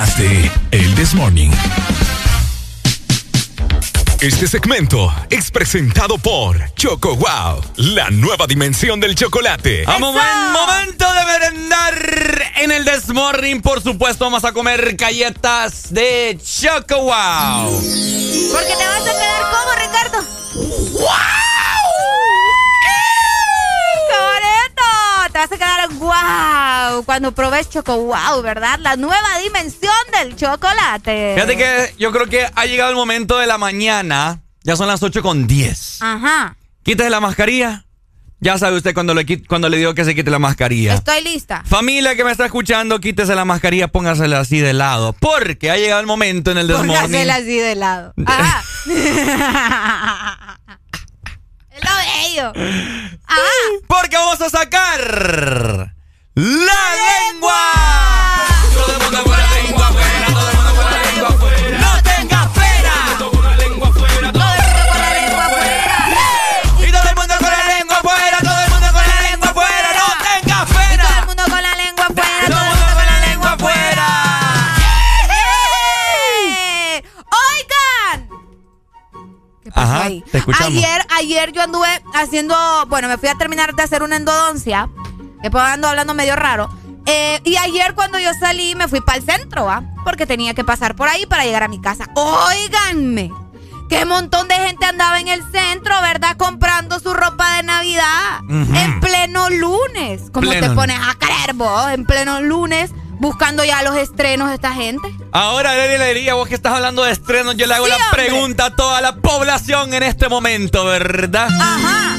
Más de El This Morning. Este segmento es presentado por Choco Wow, la nueva dimensión del chocolate. A momen- momento de merendar en el Desmorning. Por supuesto, vamos a comer galletas de Choco Wow. Porque te vas a quedar como, Ricardo. ¡Wow! ¡Qué bonito! Te vas a quedar wow cuando probes Choco Wow, ¿verdad? La nueva dimensión del chocolate. Fíjate que yo creo que ha llegado el momento de la mañana. Ya son las 8 con 10. Ajá. Quítese la mascarilla. Ya sabe usted cuando le, cuando le digo que se quite la mascarilla. Estoy lista. Familia que me está escuchando, quítese la mascarilla, póngasela así de lado. Porque ha llegado el momento en el Desmorning. Póngasela así de lado. Ajá. es lo bello. Ajá. Porque vamos a sacar la lengua. Haciendo, bueno, me fui a terminar de hacer una endodoncia. Después ando hablando medio raro. Eh, y ayer cuando yo salí me fui para el centro, ¿va? Porque tenía que pasar por ahí para llegar a mi casa. Óiganme. Qué montón de gente andaba en el centro, ¿verdad? Comprando su ropa de Navidad. En pleno lunes. ¿Cómo Pleno te pones a creer vos? En pleno lunes, buscando ya los estrenos de esta gente. Ahora, Leli le diría, vos que estás hablando de estrenos, yo le hago Sí, la hombre. pregunta a toda la población en este momento, ¿verdad? Ajá.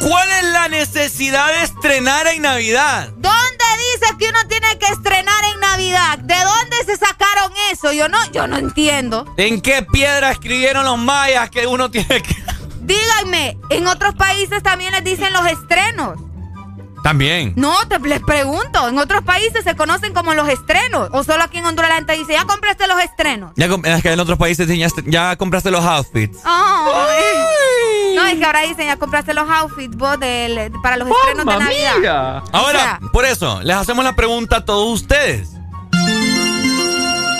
¿Cuál es la necesidad de estrenar en Navidad? ¿Dónde dice que uno tiene que estrenar en Navidad? ¿De dónde se sacaron eso? Yo no, yo no entiendo. ¿En qué piedra escribieron los mayas que uno tiene que...? Díganme, en otros países también les dicen los estrenos. También. No, te les pregunto, en otros países se conocen como los estrenos. O solo aquí en Honduras la gente dice, ya compraste los estrenos. Ya, es que en otros países ya, ya compraste los outfits. No, es que ahora dicen, ya compraste los outfits vos del- para los estrenos de Navidad. Ahora, por eso, les hacemos la pregunta a todos ustedes.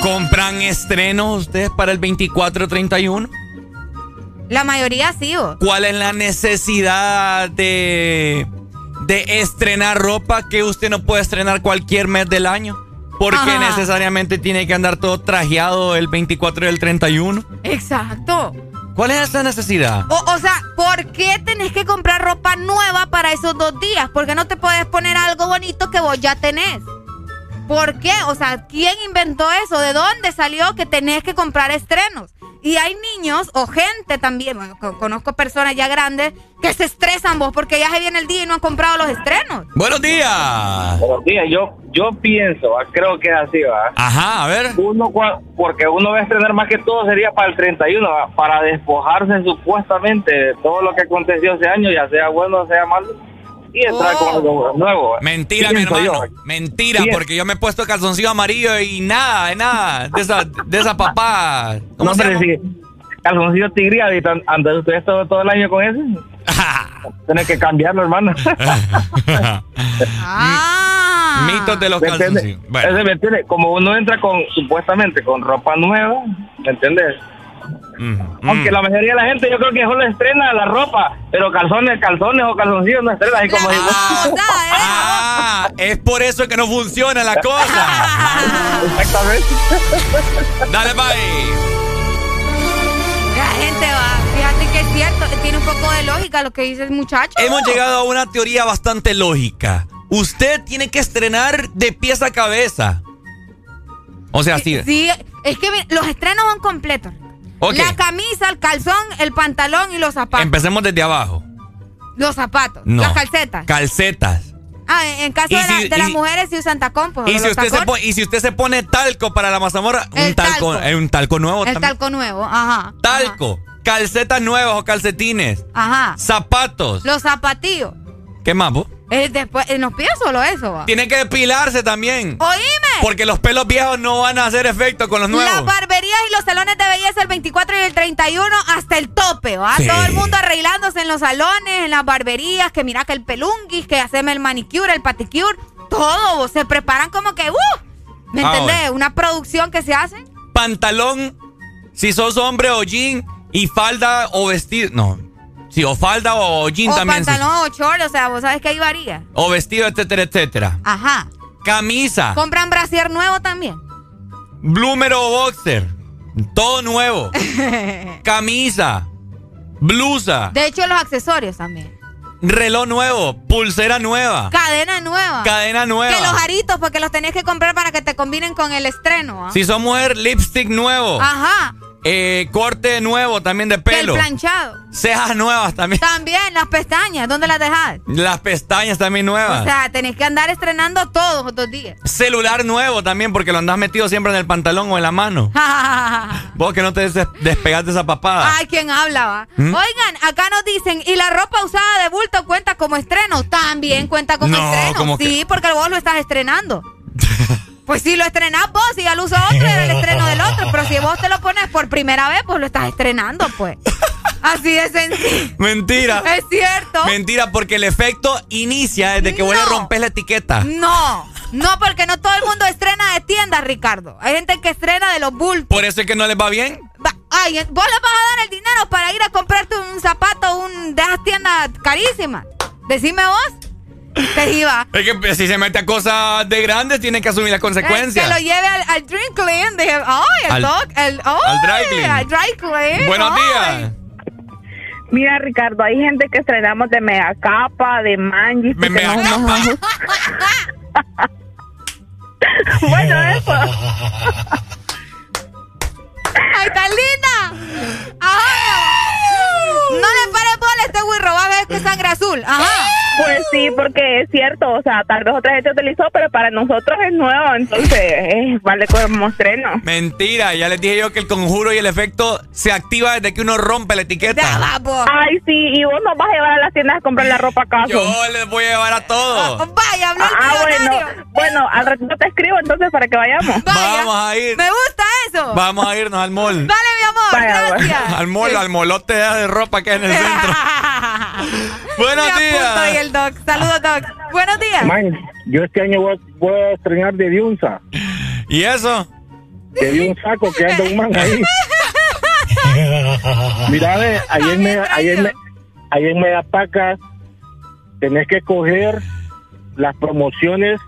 ¿Compran estrenos ustedes para el 24-31? La mayoría sí, vos. ¿Cuál es la necesidad de, de estrenar ropa que usted no puede estrenar cualquier mes del año? Porque Ajá. necesariamente tiene que andar todo trajeado el 24 y el 31. Exacto. ¿Cuál es esa necesidad? O, o sea, ¿por qué tenés que comprar ropa nueva para esos dos días? ¿Por qué no te puedes poner algo bonito que vos ya tenés? ¿Por qué? O sea, ¿quién inventó eso? ¿De dónde salió que tenés que comprar estrenos? Y hay niños o gente también, bueno, conozco personas ya grandes que se estresan vos porque ya se viene el día y no han comprado los estrenos. Buenos días. Buenos días, yo, yo pienso, ¿va? creo que es así, ¿va? Ajá, a ver. Uno, cua- porque uno va a estrenar más que todo sería para el 31, ¿va? para despojarse supuestamente de todo lo que aconteció ese año, ya sea bueno o sea malo, y entrar con algo nuevo. ¿va? Mentira, mi yo, hermano. Mentira, porque yo me he puesto calzoncillo amarillo y nada, de nada. De esa, de esa papá. ¿Cómo No, se pero llama? si calzoncillo tigriado y tan- andas ustedes todo, todo el año con ese, tienes que cambiarlo, hermano. Ah. Mitos de los calzoncillos. Bueno. Ese, ¿me entiendes? Como uno entra con, supuestamente, con ropa nueva, ¿me entiendes? Mm. Aunque la mayoría de la gente yo creo que solo estrena la ropa, pero calzones, calzones o calzoncillos no estrena así como digo. Ah, es por eso que no funciona la cosa. Exactamente. Dale, bye. La gente va. Fíjate que es cierto, tiene un poco de lógica lo que dice el muchacho. Hemos llegado a una teoría bastante lógica. Usted tiene que estrenar de pies a cabeza. O sea, sí. Sí, es que los estrenos son completos. La camisa, el calzón, el pantalón y los zapatos. Empecemos desde abajo. Los zapatos, No. las calcetas. Calcetas. Ah, en, en caso de, la- si- de las mujeres sí usan tacón, pues. Y si, usted se pone, y si usted se pone talco para la mazamorra, un talco, talco. eh, un talco nuevo El también. talco nuevo, ajá. Talco, calcetas nuevas o calcetines, Ajá. zapatos. Los zapatillos. ¿Qué más, vos? Eh, después, en los pies solo eso, va. Tiene que depilarse también. Oíme. Porque los pelos viejos no van a hacer efecto con los nuevos. Las barberías y los salones de belleza el 24 y el 31 hasta el tope, ¿va? Sí. Todo el mundo arreglándose en los salones, en las barberías, que mira que el pelunguis, que haceme el manicure, el paticure, todo, se preparan como que, ¡uh! ¿Me Ah, entendés? Una producción que se hace. Pantalón, si sos hombre o jean, y falda o vestido. No. Sí, o falda o jean o también. sí. pantalón o short, o sea, vos sabes que ahí varía. O vestido, etcétera, etcétera. Ajá. Camisa, ¿Compran brasier nuevo también? bloomer o boxer. Todo nuevo. Camisa, blusa, De hecho, los accesorios también. reloj nuevo, pulsera nueva, Cadena nueva. cadena nueva. Que los aritos, porque los tenés que comprar para que te combinen con el estreno. ¿ah? Si sos mujer, lipstick nuevo. Ajá. Eh, corte nuevo también de Que el pelo. planchado. Cejas nuevas también. También las pestañas, ¿dónde las dejas? Las pestañas también nuevas. O sea, tenés que andar estrenando todos los días. Celular nuevo también, porque lo andás metido siempre en el pantalón o en la mano. Vos que no te des- despegas de esa papada. Ay, ¿quién habla, va? ¿Mm? Oigan, acá nos dicen, ¿y la ropa usada de bulto cuenta como estreno? También cuenta como No, estreno. ¿cómo que? Sí, porque vos lo estás estrenando. pues si lo estrenás vos, si ya lo usó otro, era el estreno del otro. Pero si vos te lo pones por primera vez, pues lo estás estrenando, pues. Así de sencillo. Mentira. Es cierto. Mentira, porque el efecto inicia desde que vos le rompes la etiqueta. No, no, porque no todo el mundo estrena de tiendas, Ricardo. Hay gente que estrena de los bultos. Por eso es que no les va bien. Ay, vos le vas a dar el dinero para ir a comprarte un zapato un, de esas tiendas carísimas. Decime vos. Te iba. Es que pues, si se mete a cosas de grandes, tiene que asumir las Eh, consecuencias. que lo lleve al, al drink clean. Dije, ay, el Al- doc, el, ay, al dry clean. al dry clean. Buenos ay. días. Mira, Ricardo, hay gente que estrenamos de mega capa, de manji. Me- mega bueno, eso. ¡Ay, tan linda! ¡Ajá! No le pares bola a este güiro, va a ver que sangre azul. Ajá. Pues sí, porque es cierto, o sea, tal vez otra gente utilizó, pero para nosotros es nuevo, entonces eh, vale como estreno. Mentira, ya les dije yo que el conjuro y el efecto se activa desde que uno rompe la etiqueta. Ay, sí, y vos nos vas a llevar a las tiendas a comprar la ropa acaso. Yo les voy a llevar a todos. Vaya, habló el Ah, bueno, millonario. bueno, al ratito te escribo entonces para que vayamos. Vamos a ir. Me gusta eso. Vamos a irnos al mall. Dale, mi amor, Vaya, gracias. Al mall, al molote de ropa que hay en el centro. Buenos Me días. ahí el doc. Saludos, doc. Buenos días. Man, yo este año voy, voy a estrenar de Diunza. ¿Y eso? De un saco que anda un man ahí. Mira, ve, ahí en, Mega- ahí, en, Me- ahí en Megapaca tenés que coger las promociones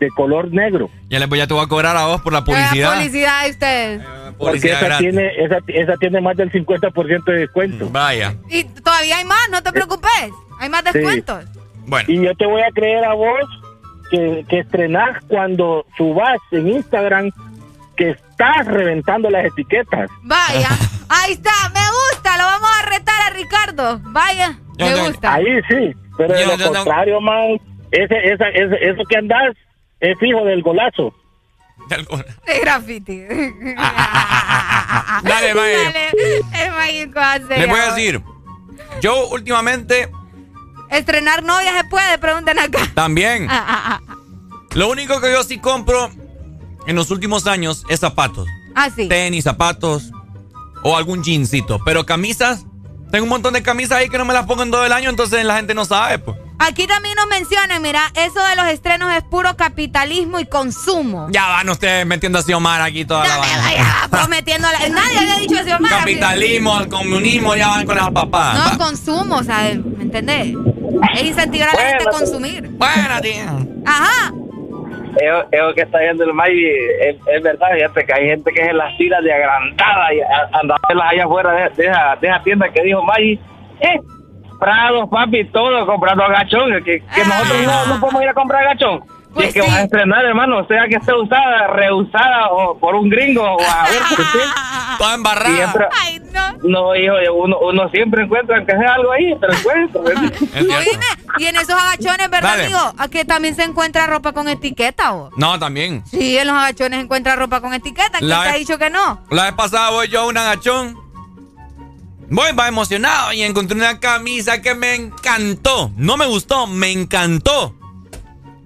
de color negro. Ya, les voy, ya te voy a cobrar a vos por la publicidad. La publicidad de ustedes. Porque esa gratis. tiene, esa, esa tiene más del 50% de descuento. Vaya. Y todavía hay más, no te preocupes. Hay más Sí. descuentos. Bueno. Y yo te voy a creer a vos que, que estrenás cuando subas en Instagram que estás reventando las etiquetas. Vaya. Ahí está. Me gusta. Lo vamos a retar a Ricardo. Vaya. Me gusta. Ahí sí, pero de lo contrario, man, ese, esa, ese- eso que andás es fijo del golazo. De graffiti. Dale, vaya. Dale. Es mágico hacer. Les voy a decir, yo últimamente Estrenar novia se puede, pregunten acá. también. Ah, ah, ah. Lo único que yo sí compro en los últimos años es zapatos. Ah, sí. Tenis, zapatos o algún jeansito. Pero camisas, tengo un montón de camisas ahí que no me las pongo en todo el año, entonces la gente no sabe, pues. Aquí también nos mencionan, mira, eso de los estrenos es puro capitalismo y consumo. Ya van ustedes metiendo a Xiomar aquí toda la vaina. Ah, prometiendo la- Nadie había dicho eso, Omar. Capitalismo, el comunismo, ya van con las papadas. No, Va. consumo, o sea, ¿me entendés? Es incentivar a la gente a consumir. Buena, tía. Ajá. Eso, eso que está viendo el May es, es verdad, fíjate que hay gente que es en las tiras de agrandada y a- anda a verlas allá afuera de, de esa, de esa tienda que dijo May, eh, Prados, papi, todo comprando agachón, que, que nosotros no, no podemos ir a comprar agachón. Si Pues es que vas a estrenar, hermano, sea que esté usada, reusada o por un gringo o a ver por qué. Toda embarrada. Siempre- no, hijo, uno, uno siempre encuentra, aunque sea algo ahí, pero encuentra. Oíme, y en esos agachones, ¿verdad, Dale. amigo? Aquí también se encuentra ropa con etiqueta, ¿o? No, también. Sí, en los agachones se encuentra ropa con etiqueta. ¿Quién te ha dicho que no? La vez pasada voy yo a un agachón. Voy, va emocionado y encontré una camisa que me encantó. No me gustó, me encantó.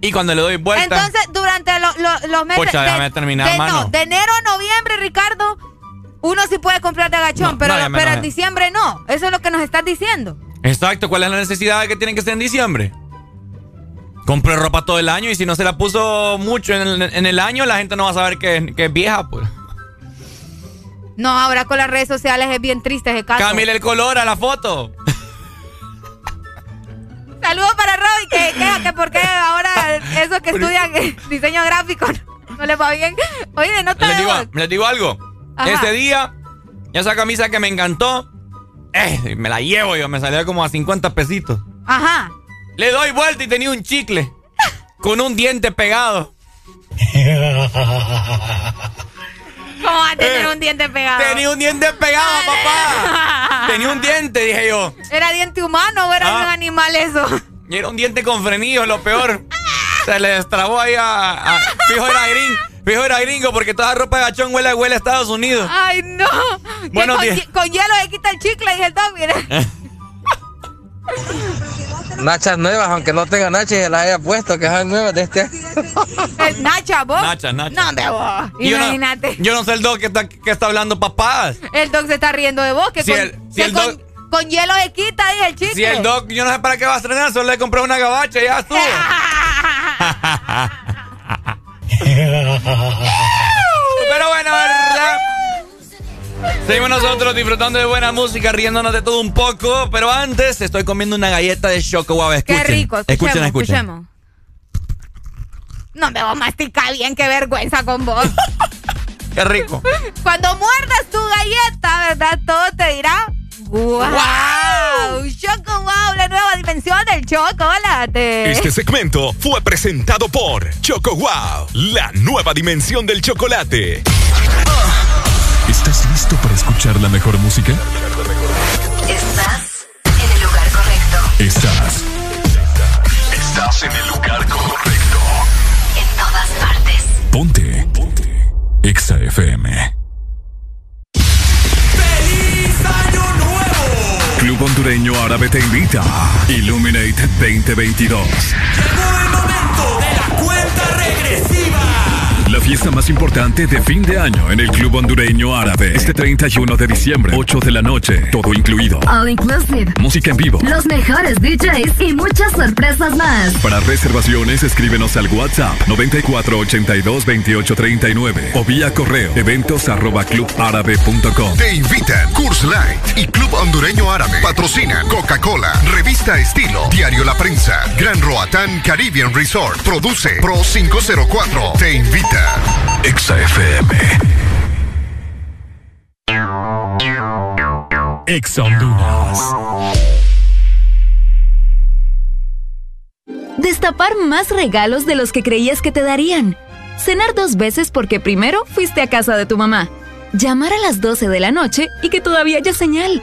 Y cuando le doy vuelta. Entonces, durante lo- lo- los meses. Pucha, déjame terminar, de, mano. no, de enero a noviembre, Ricardo, uno sí puede comprar de agachón, No, pero, no, pero en diciembre no. Eso es lo que nos estás diciendo. Exacto, ¿cuál es la necesidad de que tienen que ser en diciembre? Compre ropa todo el año y si no se la puso mucho en el, en el año, la gente no va a saber que, que es vieja, pues. No, ahora con las redes sociales es bien triste ese caso. Cámbiale el color a la foto. Saludos para Robbie, que queja que porque ahora esos que estudian diseño gráfico no les va bien. Oye, no te les digo, les digo algo. Ajá. Ese día, esa camisa que me encantó, eh, me la llevo yo, me salía como a 50 pesitos. Ajá. Le doy vuelta y tenía un chicle con un diente pegado. ¿Cómo va a tener un diente pegado? Eh, Tenía un diente pegado, papá. Tenía un diente, dije yo. ¿Era diente humano o era Ah. un animal eso? Y era un diente con frenillo, lo peor. Se le destrabó ahí a, a- Fijo era gringo. Fijo era gringo porque toda ropa de gachón huele, huele a Estados Unidos. Ay, no. Que Buenos con, con hielo se quita el chicle, dije el Doc, mire. Nachas nuevas, aunque no tenga nachas, se las haya puesto, que son nuevas de este año. El Nacha, vos. Nacha, Nacha. No, hombre, vos. Y yo no- Imagínate. Yo no sé el dog que está, que está hablando papadas. El Doc se está riendo de vos. Que Si con, el- si que el con, Doc- con hielo se quita, dije el chicle. Si el dog, yo no sé para qué va a estrenar, solo le compré una gabacha y ya estuvo. Pero bueno, ¿verdad? Seguimos nosotros disfrutando de buena música, riéndonos de todo un poco. Pero antes estoy comiendo una galleta de choco guava. Escuchen, Qué rico. Escuchemos, escuchen, escuchen. escuchemos. No me voy a masticar bien, qué vergüenza con vos. Qué rico. Cuando muerdas tu galleta, ¿verdad? Todo te dirá. ¡Wow! ¡Choco wow! La nueva dimensión del chocolate. Este segmento fue presentado por Choco Wow, la nueva dimensión del chocolate. ¿Estás listo para escuchar la mejor música? Estás en el lugar correcto. Estás. Estás en el lugar correcto. En todas partes. Ponte. Ponte. Exa FM. Club Hondureño Árabe te invita. Illuminate 2022. Cuenta regresiva. La fiesta más importante de fin de año en el Club Hondureño Árabe. Este 31 de diciembre, 8 de la noche, todo incluido. All inclusive. Música en vivo. Los mejores DJs y muchas sorpresas más. Para reservaciones, escríbenos al WhatsApp 94822839 o vía correo eventos arroba clubárabe.com. Te invitan Curse Light y Club Hondureño Árabe. Patrocina Coca-Cola, Revista Estilo, Diario La Prensa, Gran Roatán Caribbean Resort. Produce Pro 504. Te invita. Exa FM. Exa Honduras. Destapar más regalos de los que creías que te darían. Cenar dos veces porque primero fuiste a casa de tu mamá. Llamar a las 12 de la noche y que todavía haya señal.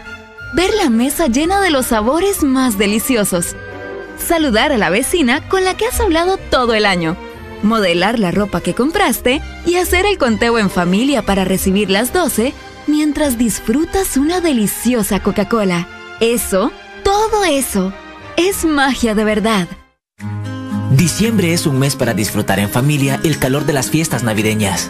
Ver la mesa llena de los sabores más deliciosos. Saludar a la vecina con la que has hablado todo el año. Modelar la ropa que compraste y hacer el conteo en familia para recibir las 12 mientras disfrutas una deliciosa Coca-Cola. Eso, todo eso, es magia de verdad. Diciembre es un mes para disfrutar en familia el calor de las fiestas navideñas.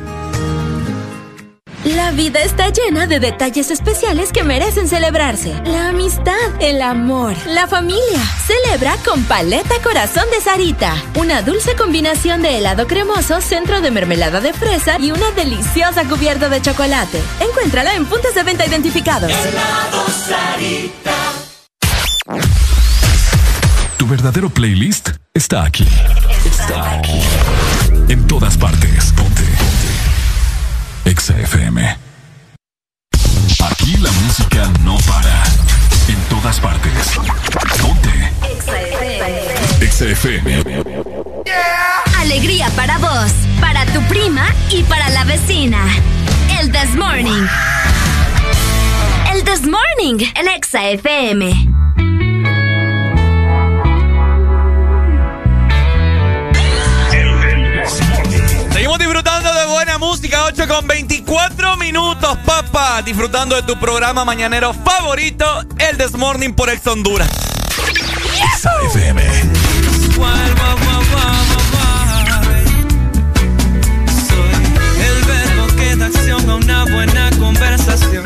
La vida está llena de detalles especiales que merecen celebrarse. La amistad, el amor, la familia. Celebra con Paleta Corazón de Sarita. Una dulce combinación de helado cremoso, centro de mermelada de fresa y una deliciosa cubierta de chocolate. Encuéntrala en puntos de venta identificados. Tu verdadero playlist está aquí. Está aquí. En todas partes. Ponte. Ponte. Exa FM. Aquí la música no para. En todas partes. Ponte. Exa FM. Alegría para vos, para tu prima y para la vecina. El This Morning. El This Morning, el música, 8 con 24 minutos, papá. Disfrutando de tu programa mañanero favorito, el This Morning por Ex Honduras. Yes. FM. Soy el verbo que da acción a una buena conversación.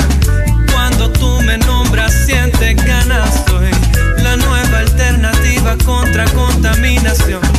Cuando tú me nombras, sientes ganas, soy la nueva alternativa contra contaminación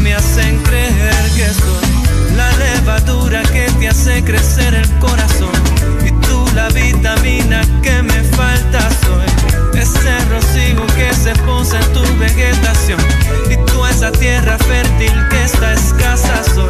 me hacen creer que soy la levadura que te hace crecer el corazón. Y tú la vitamina que me falta soy. Ese rocío que se posa en tu vegetación. Y tú esa tierra fértil que está escasa soy.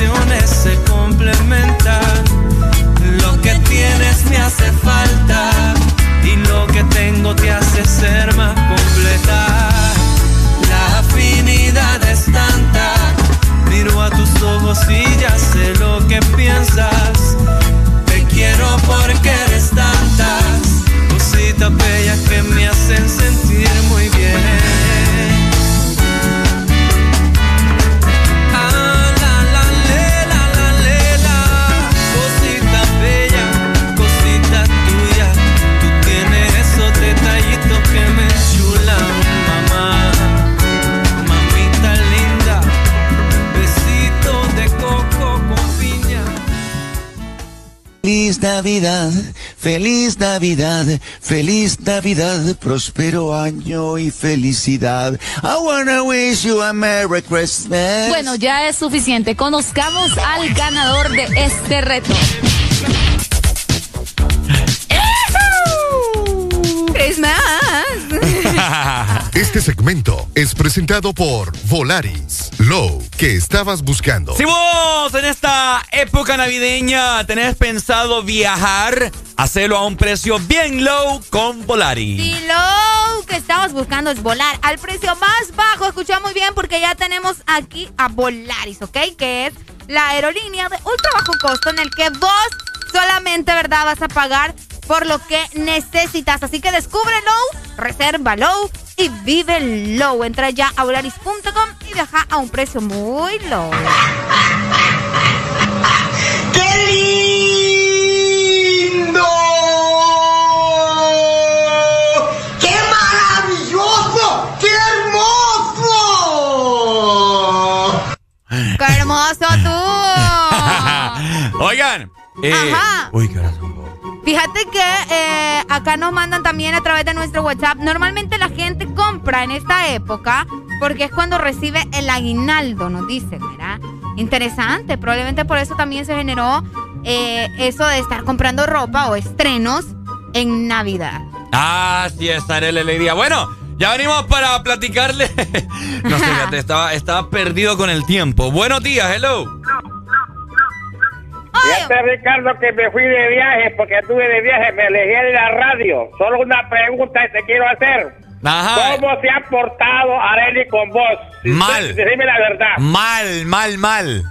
canciones. Navidad, feliz Navidad, feliz Navidad, próspero año y felicidad. I wanna wish you a Merry Christmas. Bueno, ya es suficiente. Conozcamos al ganador de este reto. ¡Ew! Es más. Este segmento es presentado por Volaris. Low, que estabas buscando. Si vos en esta época navideña tenés pensado viajar, hacelo a un precio bien low con Volaris. Si low que estabas buscando es volar al precio más bajo, escucha muy bien porque ya tenemos aquí a Volaris, ¿ok? Que es la aerolínea de ultra bajo costo en el que vos solamente, ¿verdad? Vas a pagar por lo que necesitas. Así que descubre Low, reserva Low y vive Low. Entra ya a volaris.com y viaja a un precio muy low. ¡Qué lindo! ¡Qué maravilloso! ¡Qué hermoso! ¡Qué hermoso tú! Oigan. Eh, Ajá. Uy, corazón. Fíjate que eh, acá nos mandan también a través de nuestro WhatsApp. Normalmente la gente compra en esta época porque es cuando recibe el aguinaldo, nos dicen, ¿verdad? Interesante. Probablemente por eso también se generó eh, eso de estar comprando ropa o estrenos en Navidad. Sí, esa era la alegría. Bueno, ya venimos para platicarle. no sé, estaba, estaba perdido con el tiempo. Buenos días, hello. Fíjate, Ricardo, que me fui de viaje porque estuve de viaje, me elegí en la radio. Solo una pregunta que te quiero hacer. Ajá. ¿Cómo se ha portado Areli con vos? Mal. Dime la verdad. Mal, mal, mal.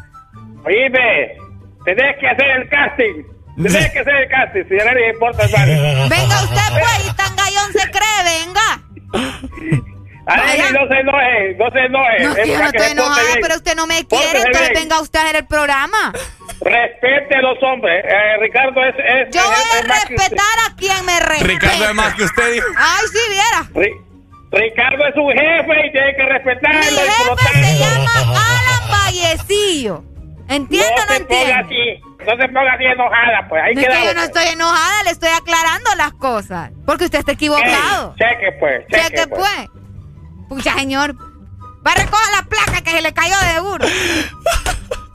Oíme, tenés que hacer el casting. Tenés que hacer el casting. Si a nadie le importa, vale. Venga usted, pues, y tan gallón se cree, venga. Areli, no se enoje, no se enoje. No, Es yo no estoy enojada, pero usted no me quiere, entonces bien. venga usted a hacer el programa. Respete a los hombres. Eh, Ricardo es, es, Yo es- voy es a más que usted. respetar a quien me respete. Ricardo es más que usted. Ay, sí, viera. Ri- Ricardo es un jefe y tiene que respetarlo. Mi y jefe tanto- se llama Alan Vallecillo. ¿Entiende o no No se ponga entiende? así, no se ponga así enojada, pues. Ahí No es que quedamos, yo no estoy enojada, le estoy aclarando las cosas. Porque usted está equivocado. Cheque, pues. Cheque, Cheque, pues. pues. Pucha, señor. Va a recoger la placa que se le cayó de seguro.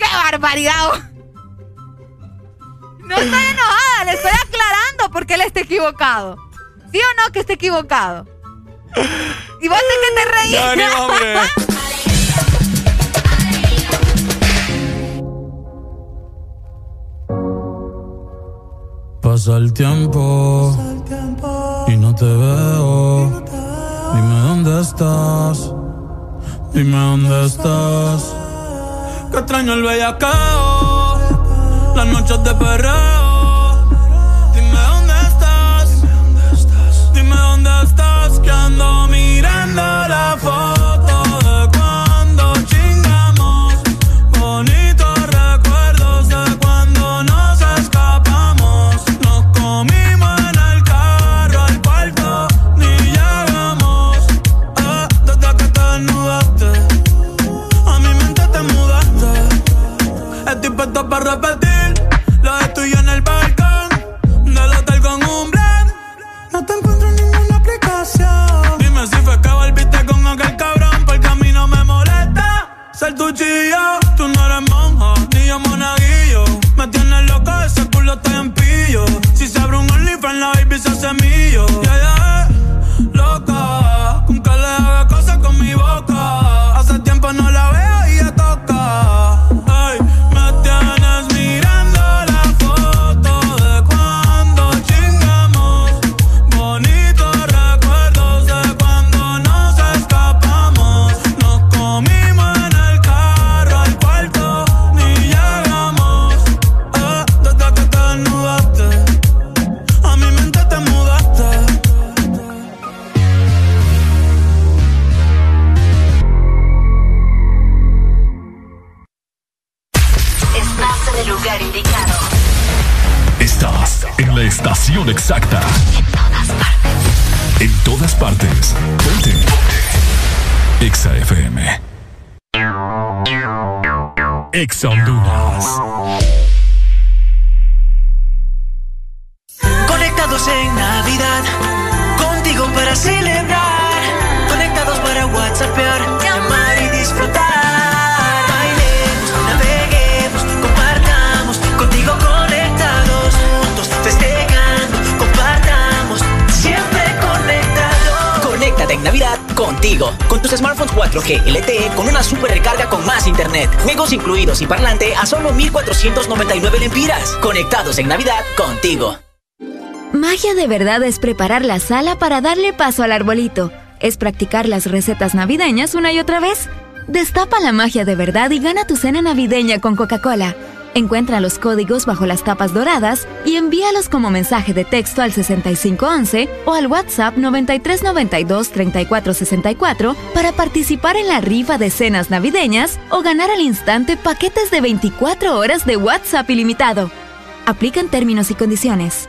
¡Qué barbaridad! No estoy enojada, le estoy aclarando porque él está equivocado. ¿Sí o no que está equivocado? Y vos de que te. Ya venimos, hombre. Pasa el tiempo y no te veo. Dime dónde estás. Dime dónde estás. Que extraño el bellacao. Las noches de perreo. Dime dónde estás. Dime dónde estás. Que ando mirando la foto la baby se hace millo. Exacta. En todas partes. Ponte. Exa FM. Exa Honduras. Conectados en Navidad, contigo para celebrar. Conectados para WhatsAppear, 4G LTE con una super recarga con más internet, juegos incluidos y parlante a solo 1499 lempiras. Conectados en Navidad contigo. Magia de verdad es preparar la sala para darle paso al arbolito. Es practicar las recetas navideñas una y otra vez. Destapa la magia de verdad y gana tu cena navideña con Coca-Cola. Encuentra los códigos bajo las tapas doradas y envíalos como mensaje de texto al 6511 o al WhatsApp 9392-3464 para participar en la rifa de cenas navideñas o ganar al instante paquetes de 24 horas de WhatsApp ilimitado. Aplican términos y condiciones.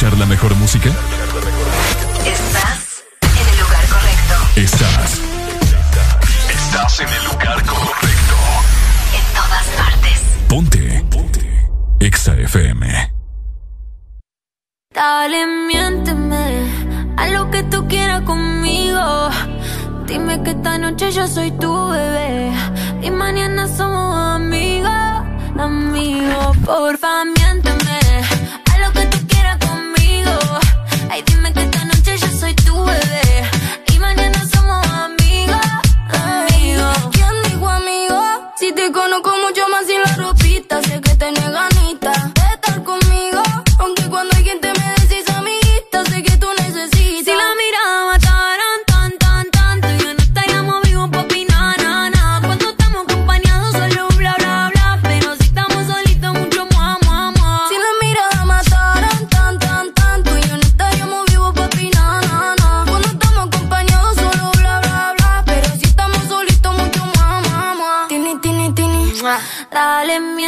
Escuchar la mejor música? Estás en el lugar correcto. Estás. Estás en el lugar correcto. En todas partes. Ponte. Ponte. Exa FM. Dale, miénteme a lo que tú quieras conmigo. Dime que esta noche yo soy tu bebé y mañana somos amigos, amigos. Porfa, miénteme Ay, dime que esta noche yo soy tu bebé y mañana somos amigos, amigos. ¿Quién dijo amigo? Si te conozco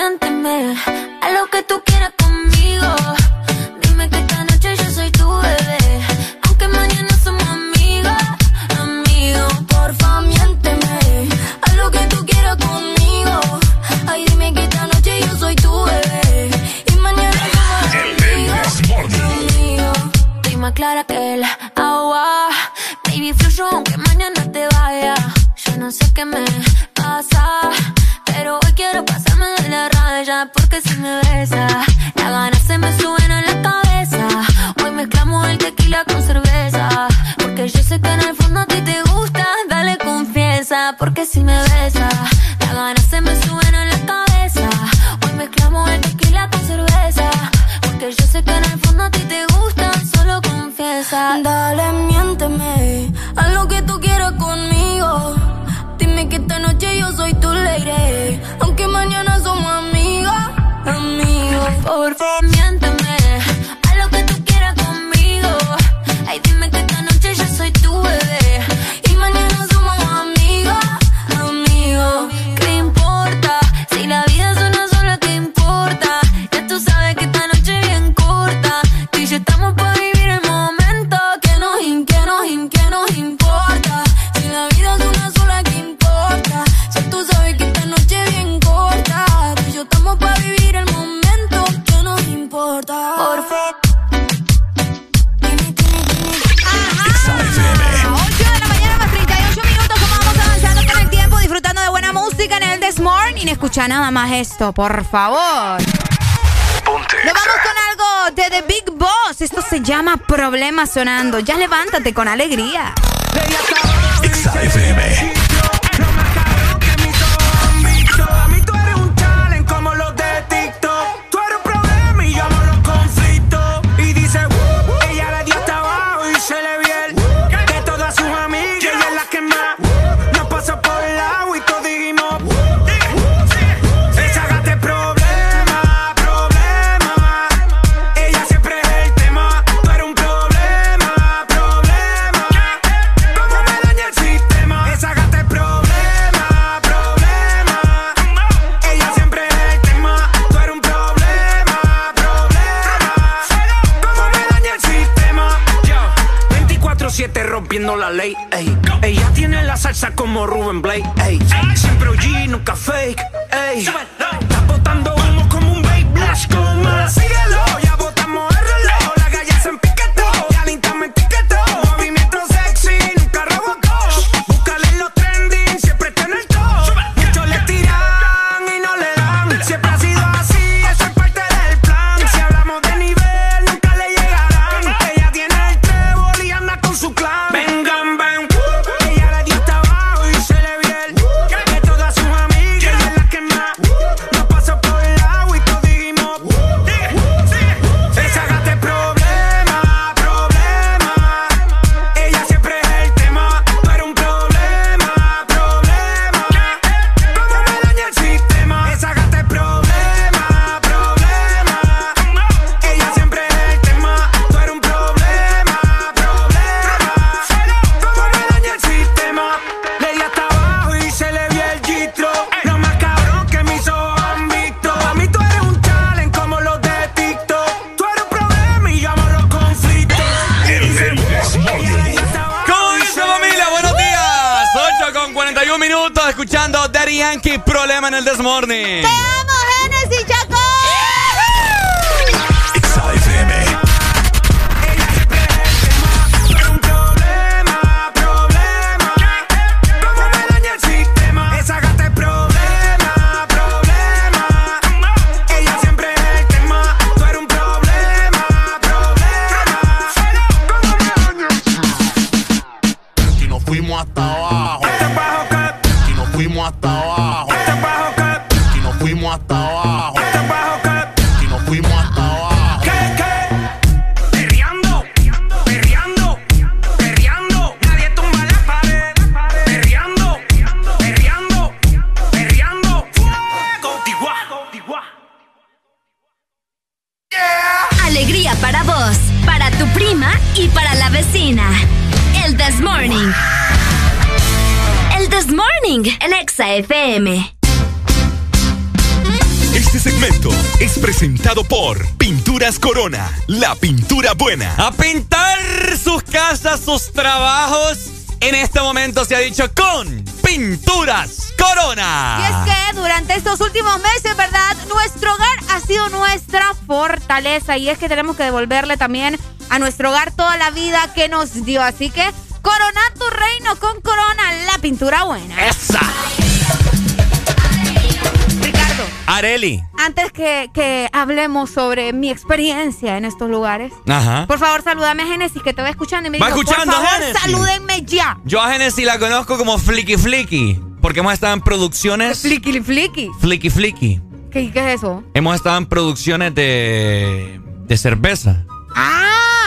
miénteme a lo que tú quieras conmigo. Dime que esta noche yo soy tu bebé. Aunque mañana somos amigos, amigos. Porfa, miénteme a lo que tú quieras conmigo. Ay, dime que esta noche yo soy tu bebé. Y mañana somos amigos, amigos. Estoy más clara que el agua. Baby, fluyo aunque mañana te vaya. Yo no sé qué me pasa. Pero hoy quiero pasarme de la raya porque si me besa, las ganas se me suben a la cabeza. Hoy mezclamos el tequila con cerveza. Porque yo sé que en el fondo a ti te gusta, dale confianza. Porque si me besa, amigos. Por favor, Escucha nada más esto, por favor. Nos vamos con algo de The Big Boss. Esto se llama Problema Sonando. Ya levántate con alegría. Ella tiene la salsa como Ruben Blake. Se ha dicho con Pinturas Corona. Y es que durante estos últimos meses, ¿verdad? Nuestro hogar ha sido nuestra fortaleza y es que tenemos que devolverle también a nuestro hogar toda la vida que nos dio. Así que corona tu reino con Corona, la pintura buena. ¡Esa! Ricardo, Areli. Antes que, que hablemos sobre mi experiencia en estos lugares, Ajá. por favor salúdame a Génesis que te va escuchando y me Va dijo, escuchando, por favor, salúdenme ya. Yo a Genesis la conozco como Flicky Flicky. Porque hemos estado en producciones. Flicky Flicky. Flicky Flicky. ¿Qué, ¿Qué es eso? Hemos estado en producciones de. de cerveza.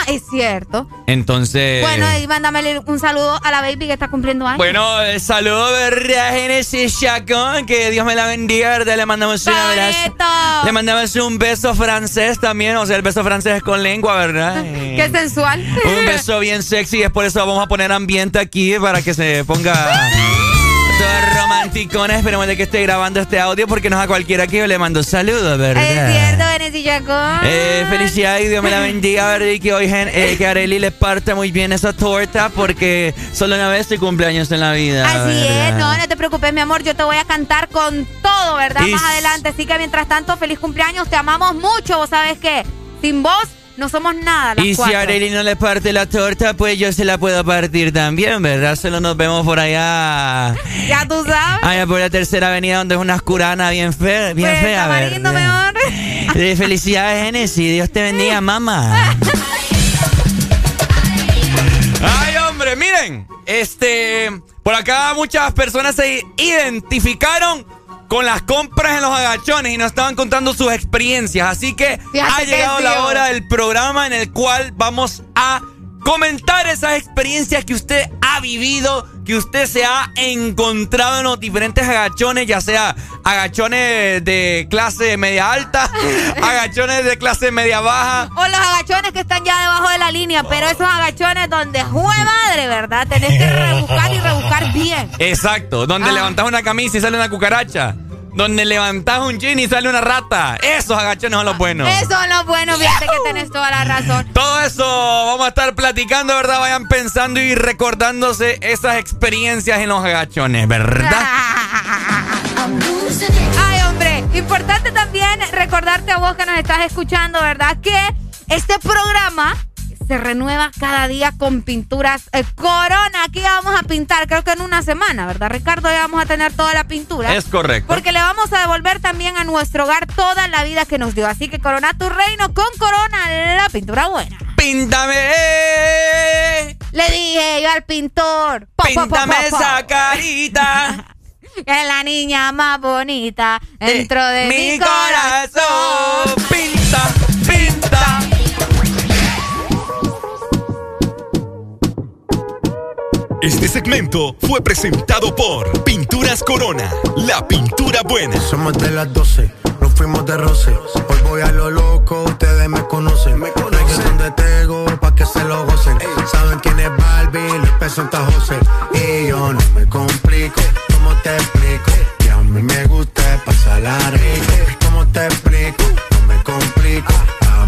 Es cierto. Entonces. Bueno, y mándame un saludo a la baby que está cumpliendo años. Bueno, eh, saludos, ¿verdad? Genesis Chacón, que Dios me la bendiga, ¿verdad? Le mandamos un abrazo. Le mandamos un beso francés también, o sea, el beso francés es con lengua, ¿verdad? Eh, Qué sensual. un beso bien sexy, y es por eso vamos a poner ambiente aquí para que se ponga todo romanticón. Esperemos de que esté grabando este audio porque no es a cualquiera que yo le mando saludos, ¿verdad? Es cierto, Genesis Chacón. Eh, felicidades y Dios me la bendiga, ¿verdad? Y que hoy gen- eh, que Areli le parte muy bien esa torta porque solo una vez tu cumpleaños en la vida. Así ¿verdad? es, no, no te preocupes, mi amor, yo te voy a cantar con todo, ¿verdad? Más adelante. Así que mientras tanto, feliz cumpleaños, te amamos mucho, vos sabes que sin vos no somos nada. Las Y si cuatro. Areli no le parte la torta, pues yo se la puedo partir también, ¿verdad? Solo nos vemos por allá. Ya tú sabes. Allá por la tercera avenida donde es una oscurana bien fea, bien Pues, fea, ¿verdad? Eh, felicidades, Genesis. Dios te bendiga, mamá. Ay, hombre, miren. Este, por acá muchas personas se identificaron con las compras en los agachones y nos estaban contando sus experiencias. Así que Fíjate ha llegado la hora del programa en el cual vamos a comentar esas experiencias que usted ha vivido, que usted se ha encontrado en los diferentes agachones, ya sea agachones de clase media alta, agachones de clase media baja. O los agachones que están ya debajo de la línea, pero esos agachones donde jue madre, ¿verdad? Tenés que rebuscar y rebuscar bien. Exacto, donde Ah. levantas una camisa y sale una cucaracha. Donde levantas un jean y sale una rata. Esos agachones son los buenos. Esos son los buenos, fíjate que tenés toda la razón. Todo eso vamos a estar platicando, ¿verdad? Vayan pensando y recordándose esas experiencias en los agachones, ¿verdad? Ay, hombre, importante también recordarte a vos que nos estás escuchando, ¿verdad? Que este programa se renueva cada día con pinturas eh, Corona. Aquí vamos a pintar, creo que en una semana, ¿verdad, Ricardo? Ya vamos a tener toda la pintura. Es correcto. Porque le vamos a devolver también a nuestro hogar toda la vida que nos dio. Así que corona tu reino con Corona, la pintura buena. ¡Píntame! Le dije yo al pintor. ¡Píntame esa carita! es la niña más bonita dentro de, mi, corazón. Pinta, pinta. Este segmento fue presentado por Pinturas Corona, la pintura buena. Somos de las 12, nos fuimos de roce. Hoy voy a lo loco, ustedes me conocen. Me conocen de Tego, pa' que se lo gocen. Saben quién es Barbie, les presenta José. Y yo no me complico, ¿cómo te explico? Que a mí me gusta pasarla rico. ¿Cómo te explico? No me complico.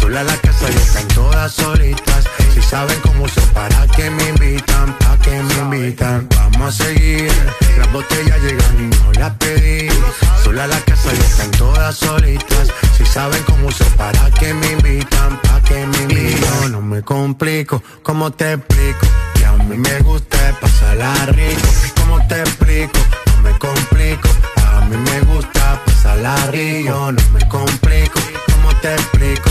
Sola la casa y están todas solitas. Si saben cómo son, para que me invitan, para que me invitan. Vamos a seguir. Las botellas llegan y no las pedí. Sola la casa y están todas solitas. Si saben cómo son, para que me invitan, para que me invitan. Yo no me complico, ¿cómo te explico? Que a mí me gusta pasarla rico. ¿Cómo te explico? No me complico. A mí me gusta pasarla rico. Yo no me complico, ¿cómo te explico?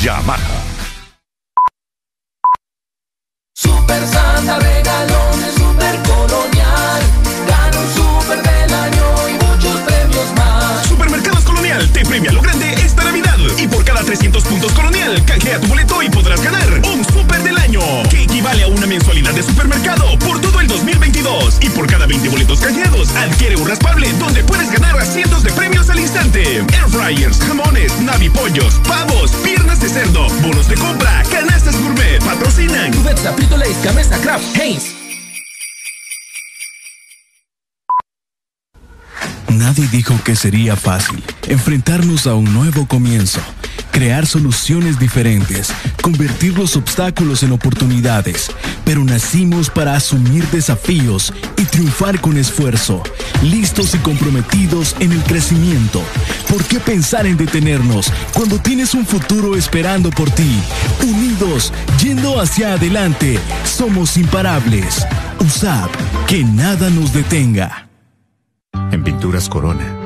Yamaha. Super Santa regalones, super colonial. Gana un super del año y muchos premios más. Supermercados Colonial te premia lo grande 300 puntos Colonial, canjea tu boleto y podrás ganar un super del año. Que equivale a una mensualidad de supermercado por todo el 2022. Y por cada 20 boletos canjeados, adquiere un raspable donde puedes ganar a cientos de premios al instante. Air fryers, jamones, navipollos, pavos, piernas de cerdo, bonos de compra, canastas gourmet, patrocinan. Cubeta, Frito Lays, Gamesa, Kraft, Heinz. Nadie dijo que sería fácil enfrentarnos a un nuevo comienzo, crear soluciones diferentes, convertir los obstáculos en oportunidades, pero nacimos para asumir desafíos y triunfar con esfuerzo, listos y comprometidos en el crecimiento. ¿Por qué pensar en detenernos cuando tienes un futuro esperando por ti? Unidos, yendo hacia adelante, somos imparables. USAP, que nada nos detenga. En Pinturas Corona,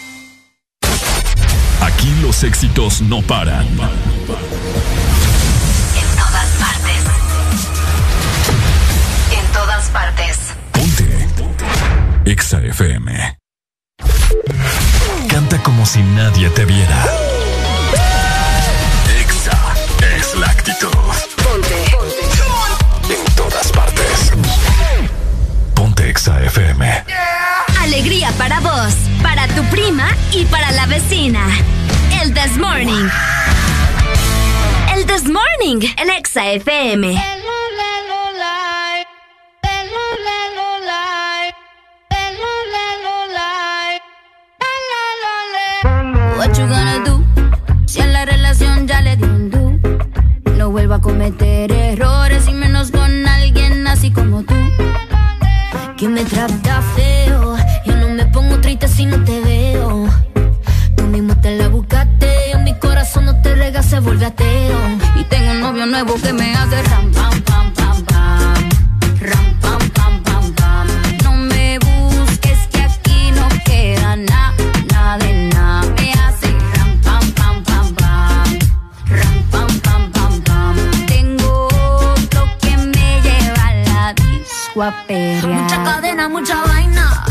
Aquí los éxitos no paran. En todas partes. En todas partes. Exa FM. Canta como si nadie te viera. Exa es la actitud. Ponte. En todas partes. Ponte Exa FM. Alegría para vos, para tu prima y para la vecina. El This Morning. El This Morning en Exa FM. What you gonna do? Si a la relación ya le di un do. No vuelvo a cometer errores y menos con alguien así como tú. Que me trata feo. Triste si no te veo. Tú mismo te la buscaste. En mi corazón no te rega, se vuelve ateo. Y tengo un novio nuevo que me hace ram, pam, pam, pam, pam. Ram, pam, pam, pam, pam. No me busques que aquí no queda nada, nada de nada. Me hace ram, pam, pam, pam, pam. Ram, pam, pam, pam, pam. Tengo otro que me lleva a la disco a. Mucha cadena, mucha vaina.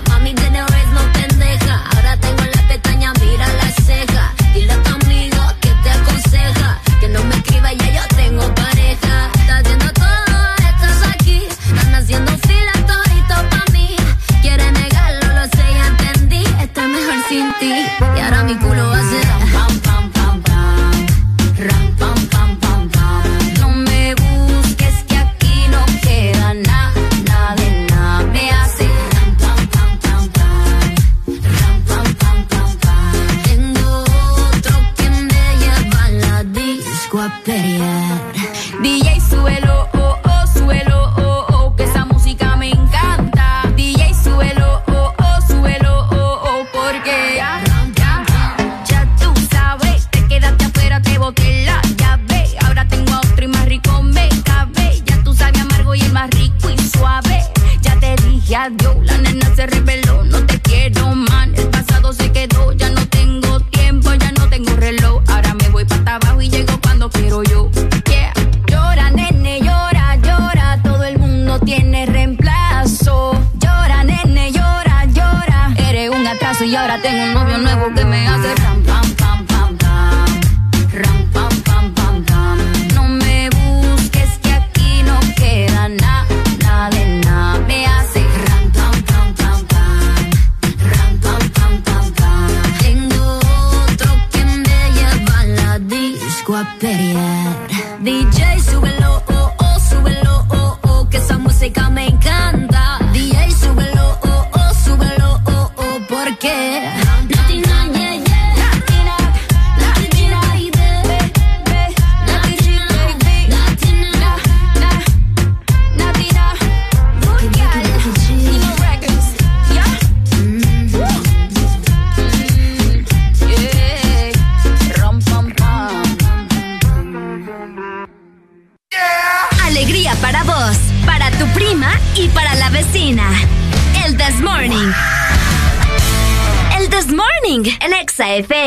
Tengo un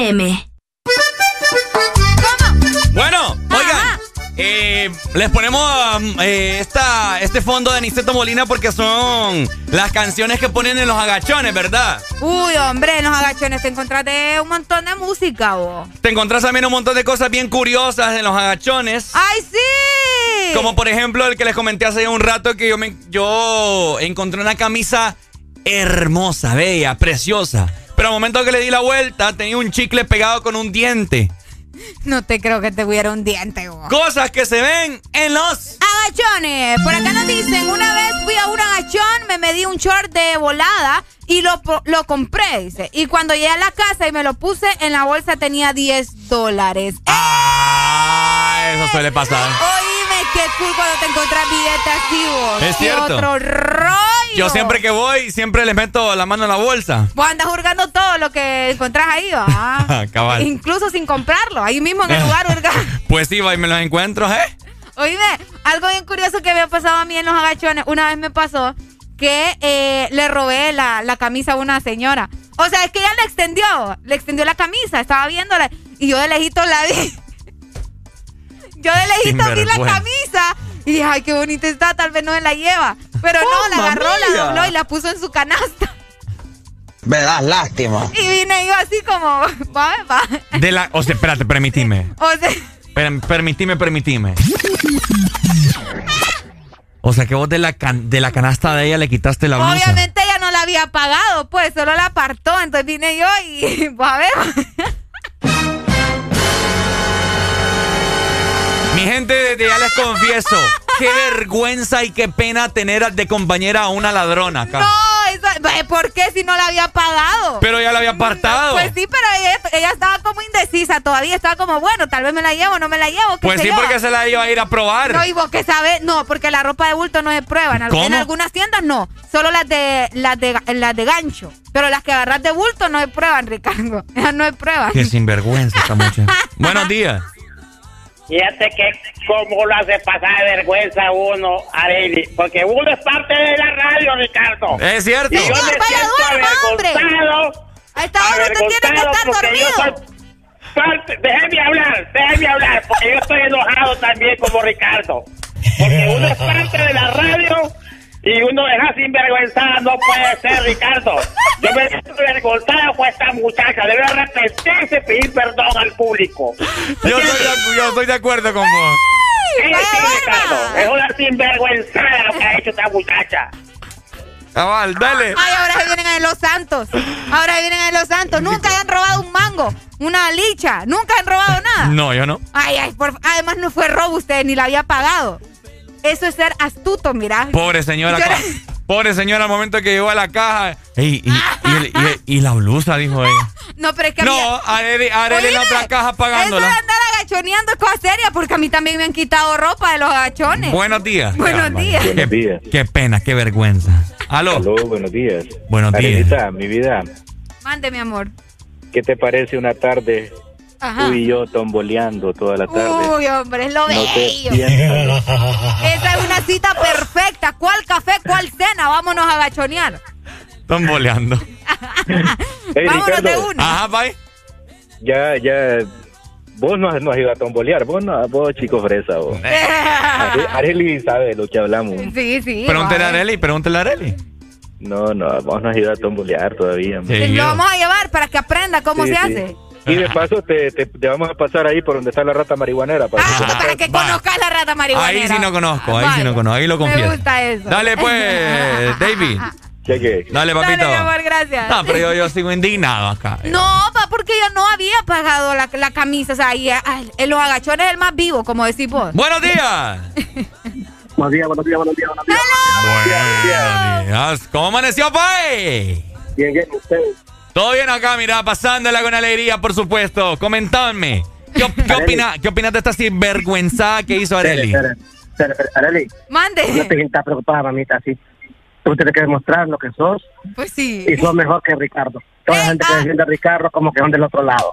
FM. Bueno, oigan, eh, les ponemos um, eh, esta, este fondo de Aniceto Molina porque son las canciones que ponen en los agachones, ¿verdad? Uy, hombre, en los agachones te encontraste un montón de música, vos. Te encontrás también un montón de cosas bien curiosas en los agachones. ¡Ay, sí! Como por ejemplo el que les comenté hace un rato que yo, me, yo encontré una camisa hermosa, bella, preciosa. Pero al momento que le di la vuelta tenía un chicle pegado con un diente. No te creo que te hubiera un diente, vos. Cosas que se ven en los agachones. Por acá nos dicen, una vez fui a un agachón, me medí un short de volada y lo, lo compré, dice. Y cuando llegué a la casa y me lo puse, en la bolsa tenía 10 dólares. Ah, eso suele pasar. Oíme, qué cool cuando te encontrás billetes así, vos. Es cierto. otro rollo. Yo siempre que voy, siempre les meto la mano en la bolsa. Vos andas hurgando todo lo que encontrás ahí, ¿va? Cabal. Incluso sin comprarlo, ahí mismo en el lugar, ¿verdad? Pues sí, va y me los encuentro, ¿eh? Oíme, algo bien curioso que me ha pasado a mí en los agachones. Una vez me pasó que eh, le robé la, la, camisa a una señora. O sea, es que ella le extendió, le extendió la camisa, estaba viéndola y yo de lejito la vi. Yo de lejito vi la camisa y dije, ay, qué bonita está, tal vez no me la lleva. Pero no, la agarró, mía. la dobló y la puso en su canasta. Me das lástima. Y vine yo así como, va, va. De la, o sea, espérate, permitime. O sea, Per, permitime, permitime. O sea que vos de la, can, de la canasta de ella le quitaste la blusa. Obviamente ella no la había pagado, pues solo la apartó. Entonces vine yo y, pues a ver. Gente, desde ya les confieso, qué vergüenza y qué pena tener de compañera a una ladrona acá. No, eso, ¿por qué si no la había pagado? Pero ya la había apartado. Pues sí, pero ella, ella, estaba como indecisa todavía. Estaba como, bueno, tal vez me la llevo no me la llevo. Pues sí, yo? porque se la iba a ir a probar. No, y vos que sabes, no, porque la ropa de bulto no se prueba. En, ¿Cómo? en algunas tiendas no, solo las de, las de las de gancho. Pero las que agarras de bulto no se prueban, Ricardo. No se prueban. Qué sinvergüenza esta muchacha. Buenos días. Fíjate que cómo lo hace pasar de vergüenza uno, Areli. Porque uno es parte de la radio, Ricardo. Es cierto. Y yo me siento avergonzado. A esta hora usted tiene que estar dormido. Yo soy parte, déjeme hablar, déjeme hablar, porque yo estoy enojado también como Ricardo. Porque uno es parte de la radio y uno deja sinvergüenzada, no puede ser, Ricardo. Yo me siento avergonzado con esta muchacha, debe arrepentirse y pedir perdón al público. Yo estoy, de, yo estoy de acuerdo con vos. Sí, sí, Ricardo, es una sinvergüenzada lo que ha hecho esta muchacha. Cabal, dale. Ay, ahora se vienen a los santos. Ahora se vienen a los santos. Nunca han robado un mango, una licha. Nunca han robado nada. No, yo no. Ay, ay, por, además no fue robo usted, ni la había pagado. Eso es ser astuto, mira. Pobre señora. Yo Pobre señora, al momento que llegó a la caja. Ey, y, y, y, y, la blusa, dijo ella. No, pero es que. No, Arely en la otra caja pagándola. Eso de andar agachoneando es cosa seria, porque a mí también me han quitado ropa de los agachones. Buenos días. Buenos días. Qué, Buenos días. Qué pena, qué vergüenza. Aló. Aló, buenos días. Buenos días. Mi vida. Mande, mi amor. ¿Qué te parece una tarde Ajá. tú y yo tomboleando toda la tarde? Uy, hombre, es lo bello. Esa es una cita perfecta. ¿Cuál café, cuál cena? Vámonos a gachonear. Están boleando. Hey, Vámonos de una. Ajá, bye. ya, ya. Vos no, has- no has ido a tombolear, vos no, vos chico fresa, vos. Are- Arely sabe de lo que hablamos. Sí, sí. Pregúntale a. Arely, pregúntale a Arely. No, no, no has ido a tombolear todavía. Sí, Lo vamos a llevar para que aprenda cómo Sí, se sí. hace. Y de paso te, te, te vamos a pasar ahí por donde está la rata marihuanera. Para que Ah, para que conozcas la rata marihuanera. Ahí sí no conozco, ahí sí Vaya. no conozco, ahí lo Me confieso. gusta eso. Dale pues, David. Cheque. Dale, papito. Dale, mi amor, gracias. No, pero yo, yo sigo indignado acá. No, pa, porque yo no había pagado la, la camisa. O sea, y, ay, en los agachones es el más vivo, como decís vos. Buenos días. Buenos días, buenos días, buenos días, buenos días. Buenos días. ¿Cómo amaneció, Pai? Bien, bien, ustedes. Todo bien acá, mira, pasándola con alegría, por supuesto. Comentadme. ¿Qué, qué, opina, ¿Qué opinas de esta sinvergüenza que hizo Areli? Espera, espera, espera. Arely, Mande. no te sientas preocupada, mamita, así. Tú tienes que demostrar lo que sos Pues sí. y sos mejor que Ricardo. Toda la gente que defiende a Ricardo como que son del otro lado.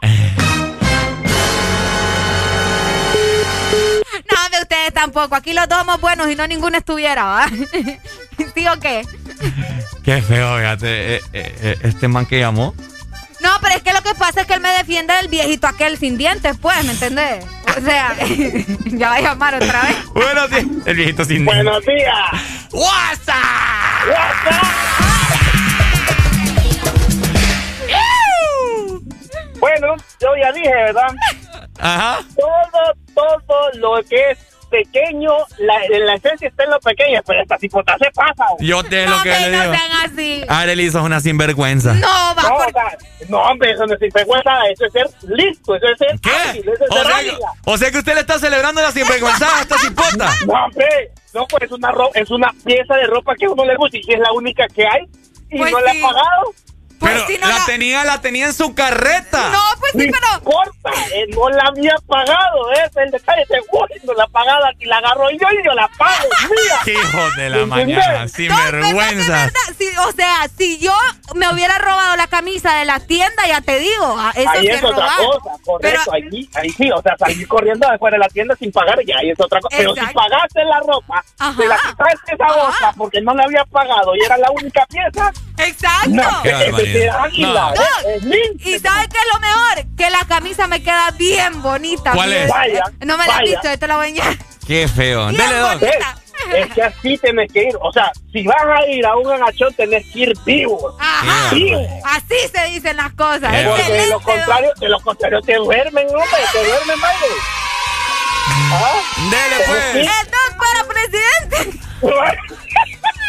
No, de ustedes tampoco. Aquí los dos somos buenos y no ninguno estuviera, ¿va? ¿Sí o qué? Qué feo, fíjate. eh, eh, eh, este man que llamó. No, pero es que lo que pasa es que él me defiende del viejito aquel sin dientes, pues, ¿me entendés? O sea, ya va a llamar otra vez. Buenos días. El viejito sin Buenos días. WhatsApp. Bueno, yo ya dije, ¿verdad? Ajá. Todo, todo lo que es pequeño, la, la esencia está en lo pequeño, pero esta cipota se pasa. hombre. Yo te lo que Hombre, le no digo. sean así. Arely sos una sinvergüenza. No, va No, por... o sea, no, hombre, eso no es sinvergüenza, eso es ser listo, eso es ser ágil, eso es O ser sea, o sea que usted le está celebrando la sinvergüenza a esta cipota. No, hombre, no, pues es una, ro- es una pieza de ropa que a uno le gusta y que es la única que hay y Pues no la ha pagado. Pero si no la la- tenía, la tenía en su carreta. No, pues sí, No pero... importa, eh, no la había pagado, es el detalle. Ese güey no la ha pagado, aquí la agarro yo y yo la pago, mía. Qué hijos de la mañana, No, sinvergüenzas. ¿verdad, verdad? Sí, o sea, si yo me hubiera robado la camisa de la tienda, ya te digo, ah, eso ahí es otra robar. cosa, correcto, Pero- ahí, ahí sí, o sea, salir corriendo de fuera de la tienda sin pagar, ya ahí es otra cosa. Pero si pagaste la ropa, Ajá. te la quitaste esa bolsa porque no la había pagado y era la única pieza, Exacto. no, Barbaridad. águila, No. eh, es. ¿Y sabes qué es lo mejor? Que la camisa me queda bien bonita. ¿Cuál es? Vaya, No me la has visto, esto la voy a. Qué feo. Bien Dele dos. Es, es que así tenés que ir, o sea, si vas a ir a un agachón tenés que ir vivo. Ajá. Vivo. Así se dicen las cosas. Porque de lo contrario, de lo contrario te duermen, hombre, te duermen, madre. ¿Ah? Dele pues. Entonces, para presidente.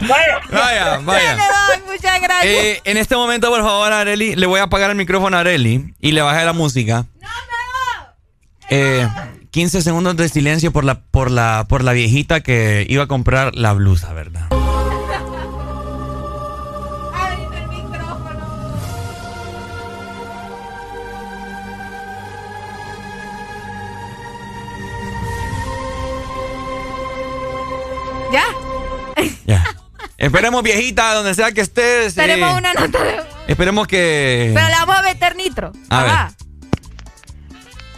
Vaya. Vaya, muchas gracias. Eh, en este momento, por favor, Areli, le voy a apagar el micrófono a Areli y le bajé la música. Eh, 15 segundos de silencio por la, por la, por la viejita que iba a comprar la blusa, ¿verdad? Ábreme el micrófono. ¿Ya? Ya. Esperemos, viejita, donde sea que estés. eh, Tenemos una nota de... Esperemos que. Pero le vamos a meter nitro. A ver. Ajá.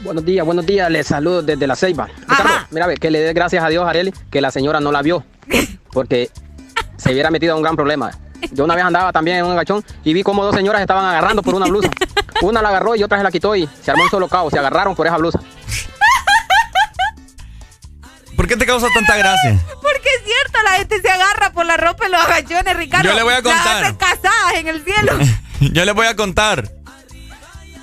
Buenos días, buenos días. Les saludo desde la Ceiba. Ajá. Ricardo, mira, ve, que le dé gracias a Dios, Areli, que la señora no la vio. Porque se hubiera metido en un gran problema. Yo una vez andaba también en un agachón y vi como dos señoras estaban agarrando por una blusa. Una la agarró y otra se la quitó y se armó un solo caos. Se agarraron por esa blusa. ¿Por qué te causa tanta gracia? Porque es cierto, la gente se agarra por la ropa en los agachones, Ricardo. Yo le voy a contar. Las casadas en el cielo. Yo les voy a contar.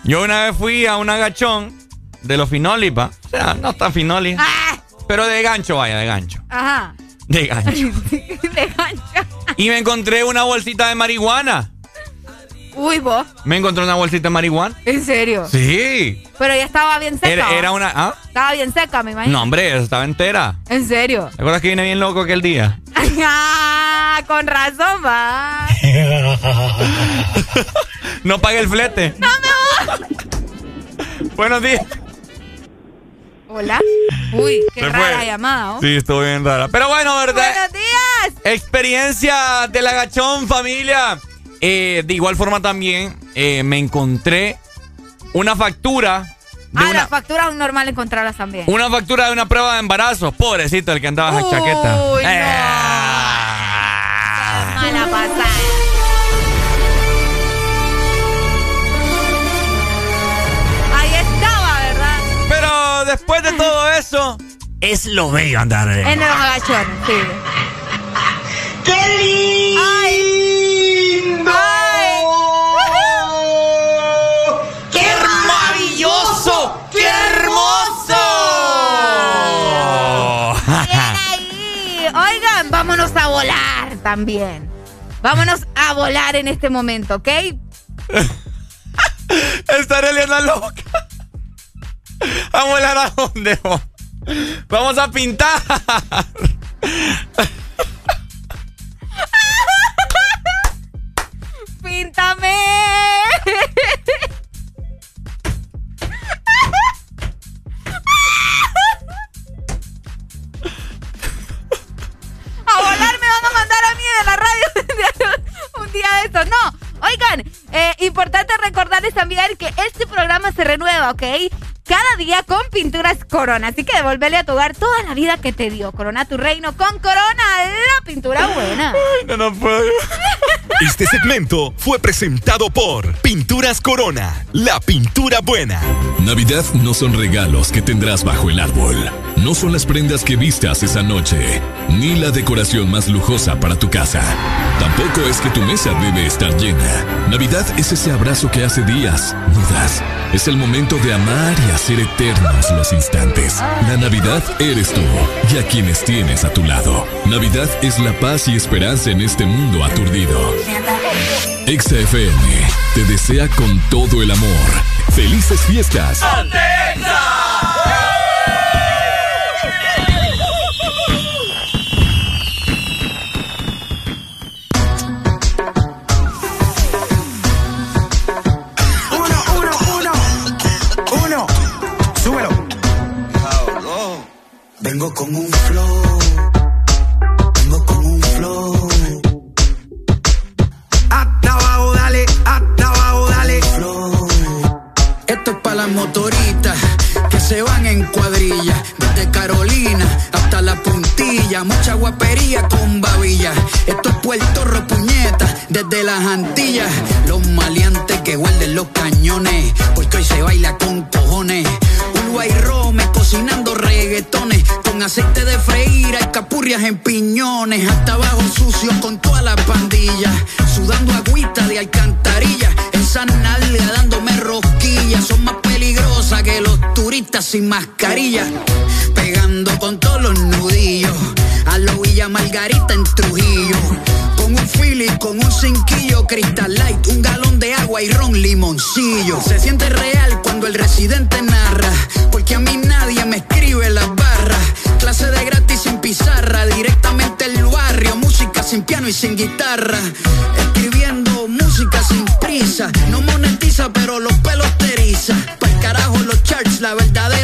Yo una vez fui a un agachón de los finolipa. O sea, no tan finoli. Ah, Pero de gancho, vaya, de gancho. Ajá. De gancho. De gancho. Y me encontré una bolsita de marihuana. Uy, vos. Me encontré una bolsita de marihuana. ¿En serio? Sí. Pero ya estaba bien seca. Era, una. ¿ah? Estaba bien seca, me imagino. No, hombre, estaba entera. ¿En serio? ¿Te acuerdas que vine bien loco aquel día? Ah, con razón, va. no pagué el flete. No me Buenos días. Hola. Uy, qué Se rara fue. llamada, ¿oh? Sí, estuvo bien rara. Pero bueno, ¿verdad? Buenos días. Experiencia del agachón, familia. Eh, de igual forma también eh, me encontré una factura de Ah, una, las facturas normal encontrarlas también. una factura de una prueba de embarazo. Pobrecito el que andaba en Uy, chaqueta. no. Eh, Mala pasada. Ahí estaba, ¿verdad? Pero después de todo eso, es lo bello andar. eh. En los agachones, sí. ¡Qué lindo! Ay. También. Vámonos a volar en este momento, ¿ok? Estaré liando loca. ¿A volar a dónde? vos? Vamos a pintar. ¡Píntame! De la radio un día de estos. No, oigan, eh, importante recordarles también que este programa se renueva, ¿ok? Cada día con pinturas Corona. Así que devolverle a tu hogar toda la vida que te dio. Corona tu reino con Corona, la pintura buena. no, no puedo. Este segmento fue presentado por Pinturas Corona, la pintura buena. Navidad no son regalos que tendrás bajo el árbol. No son las prendas que vistas esa noche, ni la decoración más lujosa para tu casa. Tampoco es que tu mesa debe estar llena. Navidad es ese abrazo que hace días no das. Es el momento de amar y hacer eternos los instantes. La Navidad eres tú y a quienes tienes a tu lado. Navidad es la paz y esperanza en este mundo aturdido. XFM te desea con todo el amor. ¡Felices fiestas! Vengo con un flow. Vengo con un flow. Hasta abajo, dale. Hasta abajo, dale. Flow. Esto es para las motoritas que se van en cuadrilla. Desde Carolina hasta la puntilla. Mucha guapería con babilla. Esto es Puerto Rico, puñeta. Desde las Antillas. Los maleantes que guarden los cañones. Porque hoy se baila con cojones. Uruguay y Rome cocinando reggaetones. Con aceite de freír, capurrias en piñones. Hasta abajo sucio con toda la pandilla. Sudando agüita de alcantarilla. En San Nalga dándome rosquillas. Son más peligrosas que los turistas sin mascarilla. Pegando con todos los nudillos. A lo Villa Margarita en Trujillo. Con un Philly, con un cinquillo, Crystal Light, un galón de agua y ron limoncillo. Se siente real cuando el residente narra, porque a mí nadie me escribe las barras. Clase de gratis sin pizarra, directamente el barrio, música sin piano y sin guitarra. Escribiendo música sin prisa, no monetiza, pero los pelos te eriza. Pa'l carajo los charts, la verdadera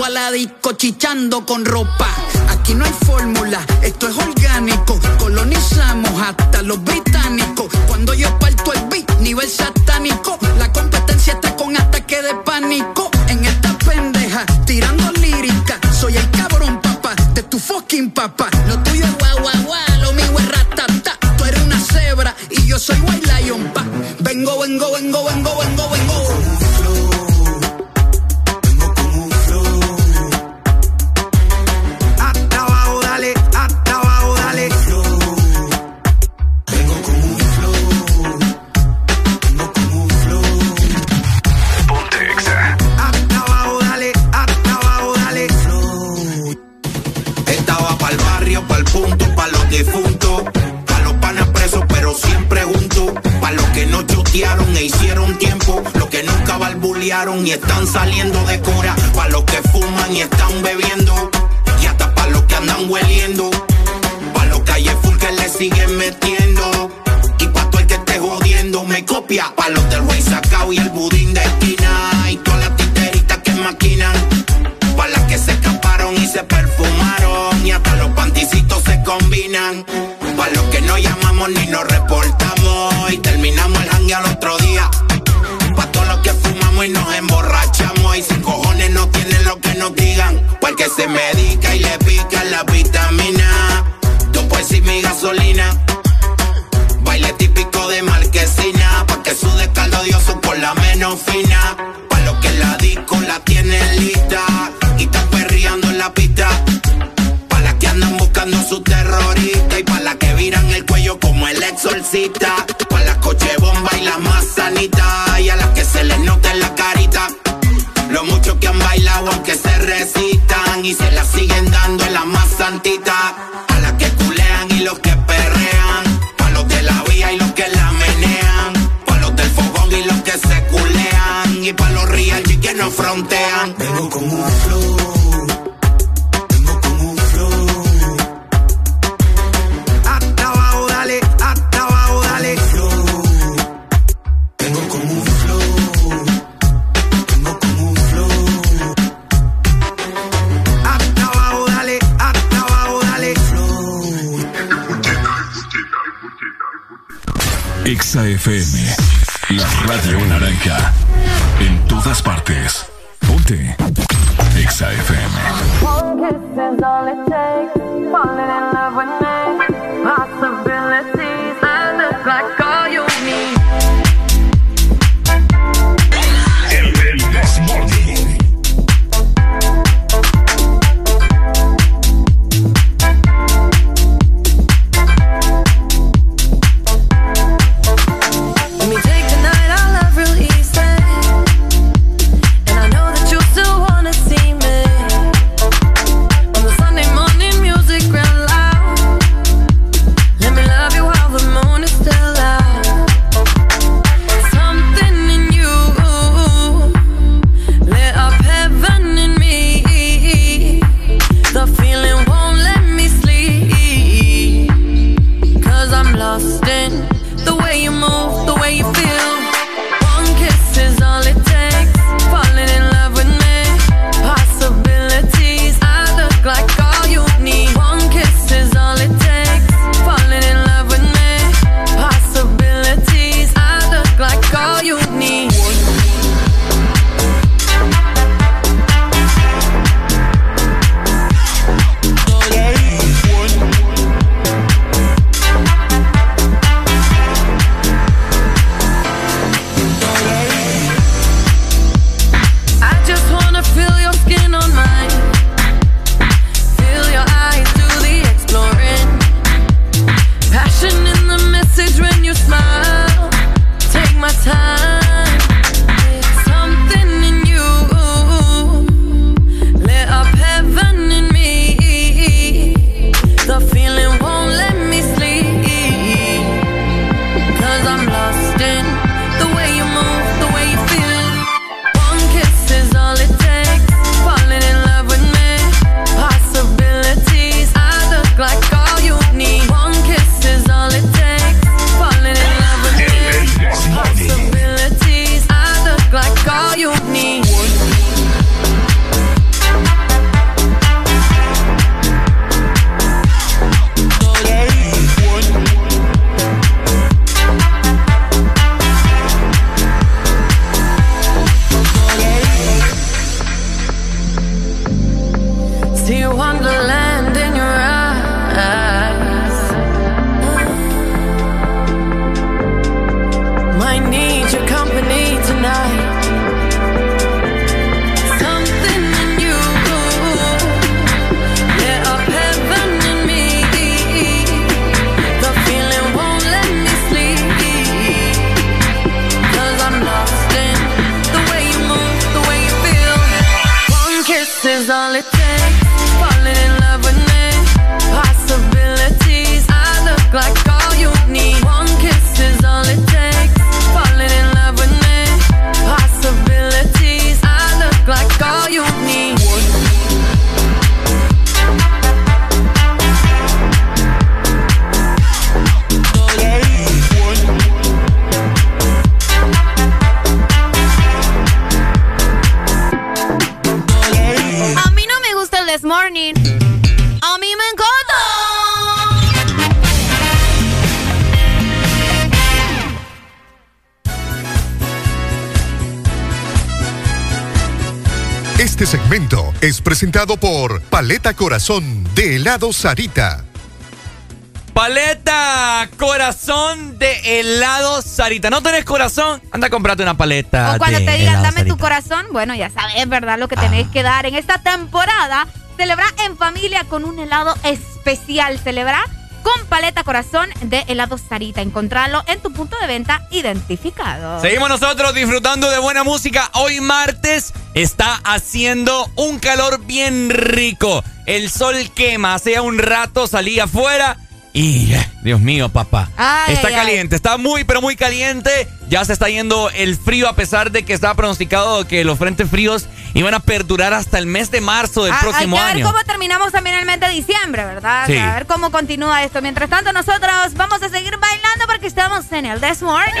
a tu aladico chichando con ropa. Aquí no hay fórmula, esto es orgánico. Colonizamos hasta los británicos. Cuando yo parto el beat, nivel satánico. La competencia está con ataque de pánico. En esta pendeja, tirando lírica. Soy el cabrón, papá, de tu fucking papá. Lo tuyo es guau, guau, guau, lo mío es ratata. Tú eres una cebra y yo soy white lion, pa. Vengo, vengo, vengo, presentado por Paleta Corazón de helado Sarita. Paleta, corazón de helado Sarita. ¿No tenés corazón? Anda a comprarte una paleta. O cuando de te digan, dame tu Sarita". corazón, bueno, ya sabes, ¿verdad? Lo que tenéis que dar. En esta temporada, celebra en familia con un helado especial. Celebra con paleta corazón de helado Sarita. Encontrarlo en tu punto de venta identificado. Seguimos nosotros disfrutando de buena música. Hoy martes está haciendo un calor bien rico. El sol quema. Hace un rato salí afuera y, eh, Dios mío, papá. Ay, está ay, caliente, está muy, pero muy caliente. Ya se está yendo el frío a pesar de que estaba pronosticado que los frentes fríos iban a perdurar hasta el mes de marzo del Ah, próximo hay que año. ver cómo terminamos también el mes de diciembre, ¿verdad? Sí. A ver cómo continúa esto. Mientras tanto, nosotros vamos a seguir bailando porque estamos en el This Morning.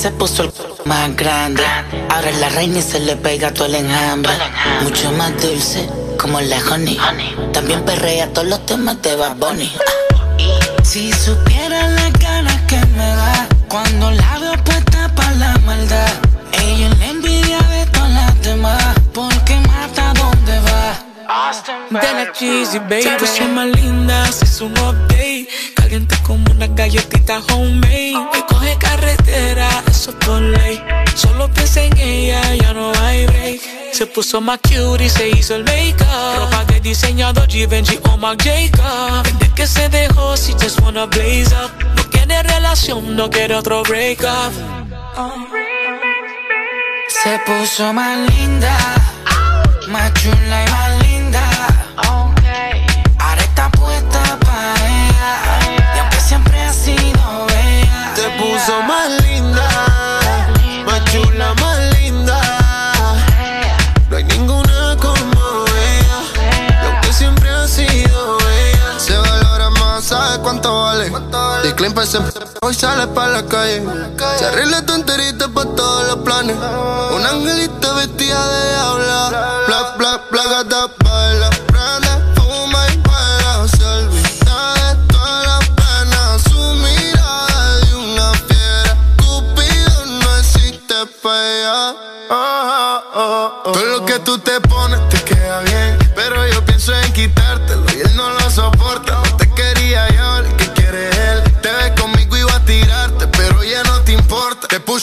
Se puso el más grande. Ahora la reina y se le pega todo el enjambre. Mucho más dulce, como la honey. También perrea todos los temas de Bad. Si supiera las ganas que me da cuando la veo puesta para la maldad. Ella la envidia de todas las demás, porque mata donde va. De la cheesy, baby. Se más linda, se. Caliente como una galletita homemade. Que coge carretera, eso por ley. Solo piensa en ella, ya no hay break. Se puso más cute y se hizo el make-up. Ropa de diseñador Givenchy o Marc Jacob. Desde que se dejó, si just wanna blaze up. No quiere relación, no quiere otro break up. Se puso más linda, más chula y más hoy sale pa' la calle. Se arregla tu enterita pa' todos los planes. Un angelito vestida de diabla. Bla, bla, bla, gata, baila. Prende, fuma y baila. Se olvida de todas las penas. Su mirada de una fiera. Cupido no existe pa' ella. Oh, oh, oh, oh. Todo lo que tú te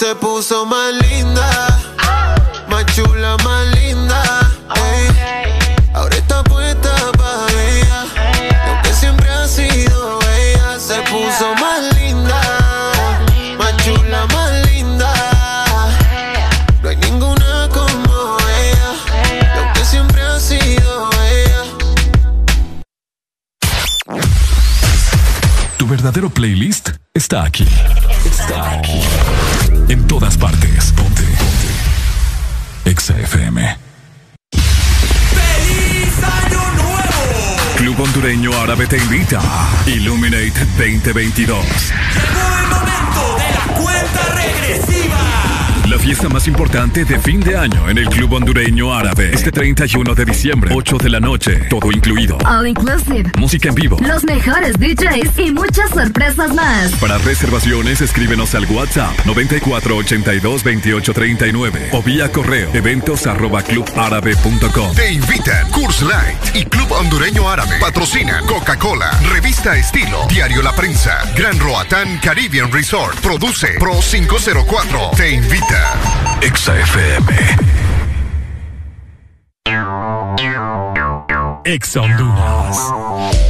se puso más linda. Más chula, más linda. Ahora está puesta para ella. Y aunque siempre ha sido ella, se puso más linda. Más chula, más linda. No hay ninguna como ella. Y aunque siempre ha sido ella. Tu verdadero playlist está aquí. Está aquí. En todas partes. Ponte. Ponte. Exa FM. Club Hondureño Árabe te invita. Illuminate 2022. Cuenta regresiva. La fiesta más importante de fin de año en el Club Hondureño Árabe. Este 31 de diciembre, 8 de la noche, todo incluido. All inclusive. Música en vivo. Los mejores DJs y muchas sorpresas más. Para reservaciones, escríbenos al WhatsApp 94 82 28 39 o vía correo eventos arroba clubárabe.com. Te invitan Curse Light y Club Hondureño Árabe. Patrocina Coca-Cola, Revista Estilo, Diario La Prensa, Gran Roatán Caribbean Resort. Produce Pro 504. Te invita. Exa FM. Honduras.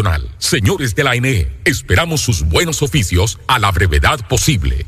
Señores de la ANE, esperamos sus buenos oficios a la brevedad posible.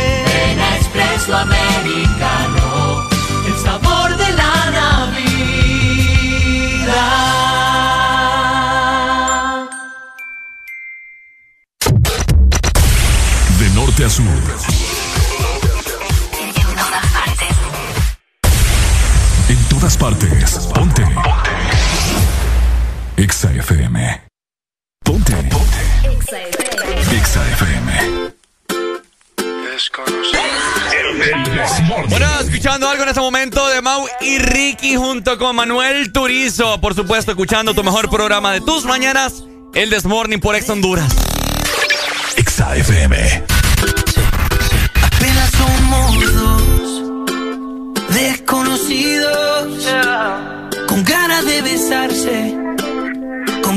espresso americano, el sabor de la Navidad. De norte a sur. En todas partes. Ponte. Ponte. Exa FM. Ponte. Ponte. Exa FM. Bueno, escuchando algo en este momento de Mau y Ricky junto con Manuel Turizo. Por supuesto, escuchando tu mejor programa de tus mañanas, el Desmorning por Ex Honduras. Exa FM. Apenas somos dos desconocidos con ganas de besarse.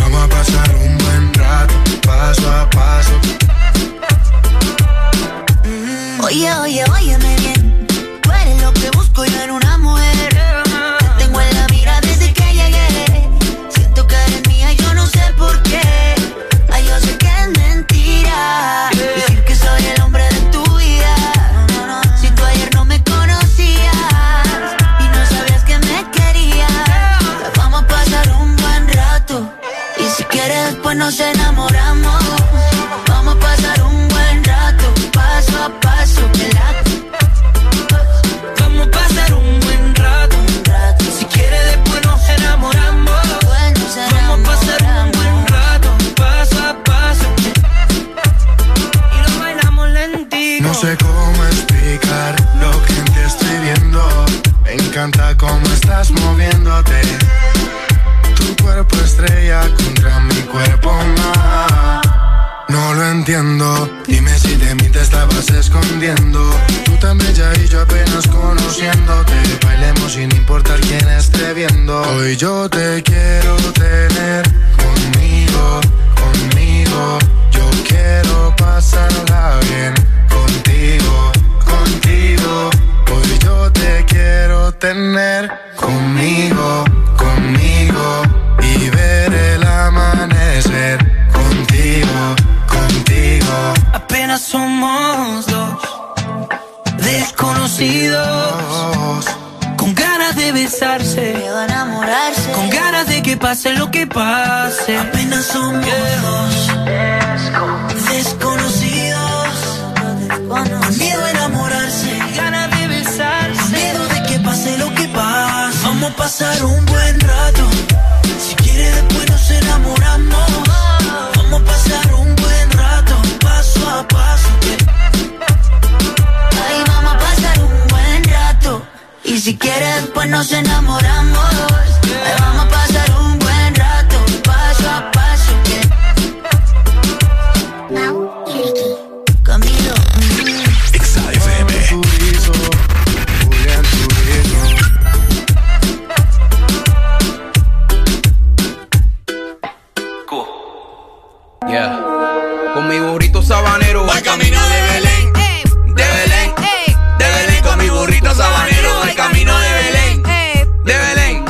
Vamos a pasar un buen rato, paso a paso. Oye, oye, óyeme bien. Tú eres lo que busco yo en una después nos enamoramos. Vamos a pasar un buen rato, paso a paso. Vamos a pasar un buen rato. Si quieres después nos enamoramos. Vamos a pasar un buen rato, paso a paso. Y lo bailamos lentito. No sé cómo explicar lo que te estoy viendo. Me encanta cómo estás moviéndote. Estrella contra mi cuerpo más. No lo entiendo. Dime si de mí te estabas escondiendo. Tú tan bella y yo apenas conociéndote. Bailemos sin importar quién esté viendo. Hoy yo te quiero tener conmigo, conmigo. Yo quiero pasarla bien contigo, contigo. Hoy yo te quiero tener conmigo. Amanecer contigo, contigo. Apenas somos dos desconocidos. Con ganas de besarse. enamorarse. Con ganas de que pase lo que pase. Apenas somos dos desconocidos. Con miedo a enamorarse. Ganas de besarse. Con miedo de que pase lo que pase. Vamos a pasar un buen rato. Después nos enamoramos. Vamos a pasar un buen rato. Paso a paso. Ay, vamos a pasar un buen rato. Y si quieres, después nos enamoramos. Ay, vamos a pasar Yeah. Conmigo burrito sabanero. Voy camino de Belén. De Belén. De Belén con mi burrito sabanero. Voy camino de Belén. De Belén.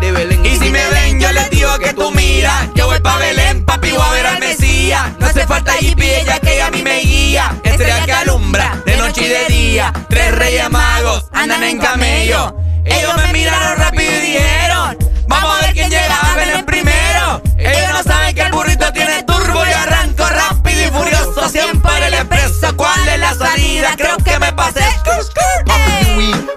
De Belén. Y si me ven, yo les digo que tú miras. Yo voy pa' Belén, papi, voy a ver al Mesías. No hace falta hippie, ella que ella a mí me guía. Estrella que alumbra de noche y de día. Tres reyes magos andan en camello. Ellos me miraron rápido y dijeron: Vamos a ver quién llega a Belén primero. Ellos no saben que el burrito tiene turbo y arranco rápido y furioso. Siempre el expreso. ¿Cuál es la salida? Creo que me pasé.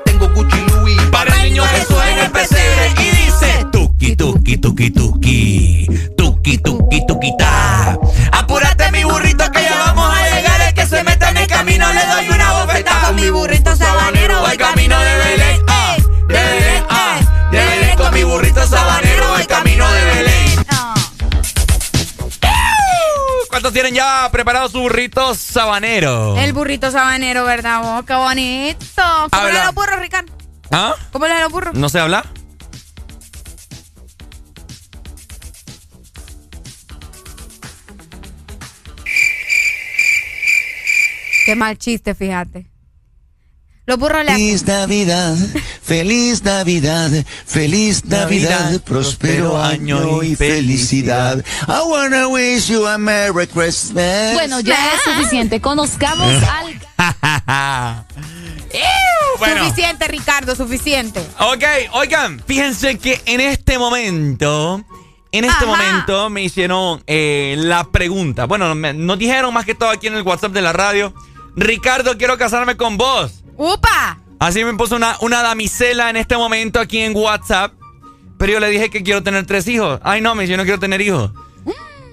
Tengo Gucci Louis. Para el niño Jesús en el pesebre y dice: Tuki, tuki, tuki, tuki. Tuki, tuki, tuki, ta. Apúrate, mi burrito, que ya vamos a llegar. El que se meta en el camino le doy una bofetada. Con mi burrito sabanero. Voy camino de ¿Cuántos tienen ya preparado su burrito sabanero? El burrito sabanero, ¿verdad? vos? qué bonito. ¿Cómo Habla. le da los burros, Ricardo? ¿Ah? ¿Cómo le da los burros? ¿No se habla? Qué mal chiste, fíjate. Los burros. Feliz Navidad, feliz Navidad, feliz Navidad, Navidad, próspero año y felicidad. I wanna wish you a Merry Christmas. Bueno, ya es suficiente. Conozcamos al. Bueno. Suficiente, Ricardo, suficiente. Ok, oigan, fíjense que en este momento, en este Ajá. momento me hicieron eh, la pregunta. Bueno, me- nos dijeron más que todo aquí en el WhatsApp de la radio. Ricardo, quiero casarme con vos. ¡Upa! Así me puso una, una damisela en este momento aquí en WhatsApp. Pero yo le dije que quiero tener tres hijos. Ay, no, me dice, yo no quiero tener hijos.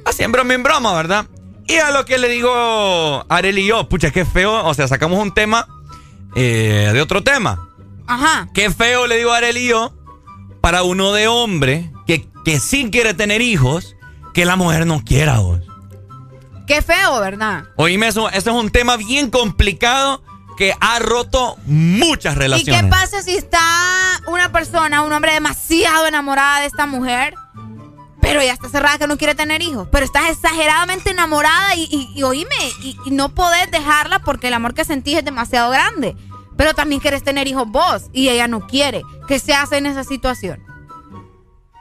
Así en broma, en broma, ¿verdad? Y a lo que le digo Arel y yo, pucha, qué feo. O sea, sacamos un tema eh, de otro tema. Ajá. Qué feo, le digo a Arel y yo, para uno de hombre que, que sí quiere tener hijos, que la mujer no quiera vos. Qué feo, ¿verdad? Oíme, eso, es un tema bien complicado que ha roto muchas ¿Y relaciones. qué pasa si está una persona, un hombre demasiado enamorada de esta mujer, pero ya está cerrada que no quiere tener hijos? Pero estás exageradamente enamorada y, y, y oíme, y, y no podés dejarla porque el amor que sentís es demasiado grande. Pero también quieres tener hijos vos y ella no quiere. ¿Qué se hace en esa situación?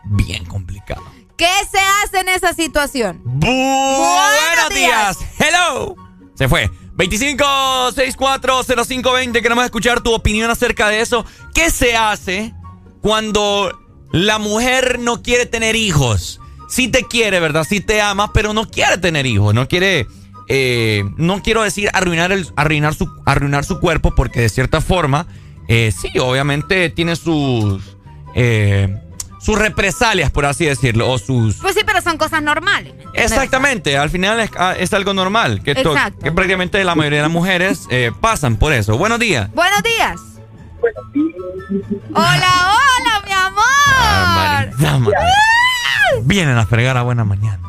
Bien complicado. ¿Qué se hace en esa situación? Buenos días. Hello. Se fue. 25640520. Queremos escuchar tu opinión acerca de eso. ¿Qué se hace cuando la mujer no quiere tener hijos? Sí te quiere, ¿verdad? Sí te ama, pero no quiere tener hijos. No quiere. eh, no quiero decir arruinar, el, arruinar, su, arruinar su cuerpo, porque de cierta forma, eh, sí, obviamente tiene sus. eh, sus represalias, por así decirlo, o sus. Pues sí, pero son cosas normales. Exactamente, al final es, ah, es algo normal, que, to- Exacto. que prácticamente la mayoría de las mujeres eh, pasan por eso. Buenos días. Buenos días. Hola, hola, mi amor. Dama. Vienen a fregar a buena mañana.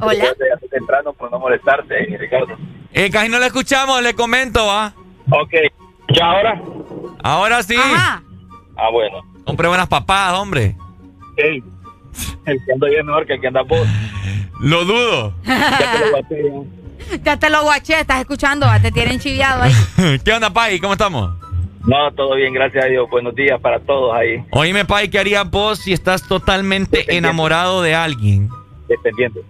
Hola. temprano por no molestarte, Ricardo. Eh, casi no le escuchamos, le comento, ¿va? Ok. ¿Ya ahora? Ahora sí. Ah, bueno. Compré buenas papadas, hombre. Ey, el que anda yo es mejor que el que anda vos. Lo dudo. Ya te lo guaté, ya. Ya te lo guaché, estás escuchando, te tienen chiviado ahí. ¿Qué onda, Pai? ¿Cómo estamos? No, todo bien, gracias a Dios. Buenos días para todos ahí. Oíme, Pai, ¿qué harías vos si estás totalmente enamorado de alguien? Dependiendo.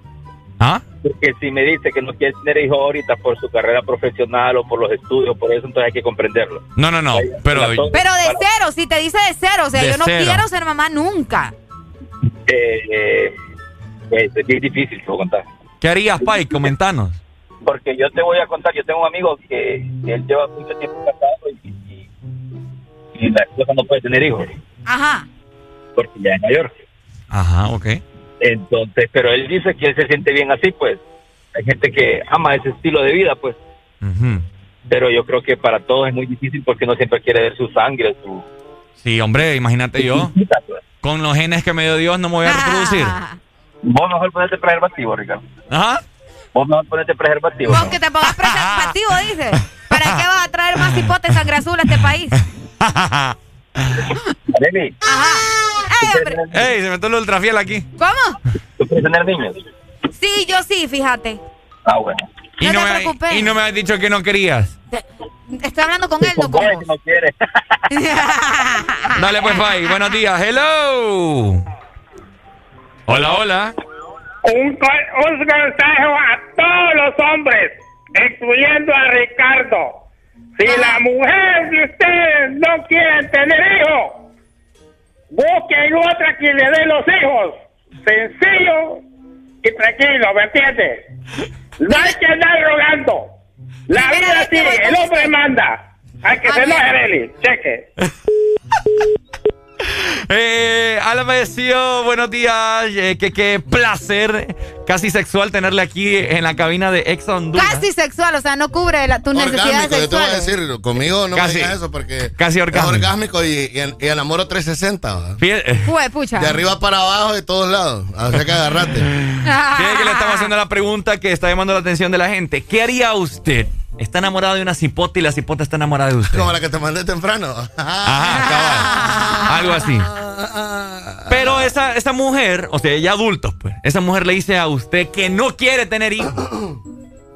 ¿Ah? Porque si me dice que no quiere tener hijos ahorita por su carrera profesional o por los estudios, por eso entonces hay que comprenderlo. No, no, no. Pero Pero de cero, si te dice de cero, o sea, yo no cero. quiero ser mamá nunca. Eh, eh, pues, es bien difícil, te voy a contar. ¿qué harías, Pai? Comentanos. Porque yo te voy a contar, yo tengo un amigo que, que él lleva mucho tiempo casado y, y, y la esposa no puede tener hijos Ajá. porque ya es mayor. Ajá, ok. Entonces, pero él dice que él se siente bien así, pues. Hay gente que ama ese estilo de vida, pues. Pero yo creo que para todos es muy difícil porque no siempre quiere ver su sangre, su... Sí, hombre, imagínate yo. Con los genes que me dio Dios no me voy a reproducir. Vos mejor ponerte preservativo, Ricardo. Ajá. Vos mejor ponerte preservativo. Con que te pongas preservativo, dice. ¿Para qué vas a traer más hipotes sangre azul a este país? Arely, Ajá. Ey, hombre. ¡Ey! Se metió el ultrafiel aquí. ¿Cómo? ¿tú quieres tener niños? Sí, yo sí, fíjate. Ah, bueno. Y No no, te me, preocupes. y no me has dicho que no querías. Estoy hablando con él, no con vos. No quiere. Dale pues, Pai. Buenos días. Hello. Hola, hola. Un, un consejo a todos los hombres, incluyendo a Ricardo. Si la mujer de ustedes no quiere tener hijos, busquen otra que le dé los hijos. Sencillo y tranquilo, ¿me entiendes? No hay que andar rogando. La vida sigue, el hombre manda. Hay que se Beli. Cheque. Eh, Alan me decía, buenos días, eh, que qué placer casi sexual tenerle aquí en la cabina de Ex Honduras. Casi sexual, o sea, no cubre la- tus necesidades Orgásmico, yo te voy a sexuales. decir, conmigo no Casi. me digas eso porque Casi es orgásmico. orgásmico y, y, y enamoro 360, ¿va? Fíjate, Fue, pucha. de arriba para abajo de todos lados, así que agarrate. fíjate que le estamos haciendo la pregunta que está llamando la atención de la gente. ¿Qué haría usted? Está enamorado de una cipota y la cipota está enamorada de usted. Como la que te mandé temprano. Ajá, cabal. Algo así. Pero esa, esa mujer, o sea, ella adultos, pues, esa mujer le dice a usted que no quiere tener hijos.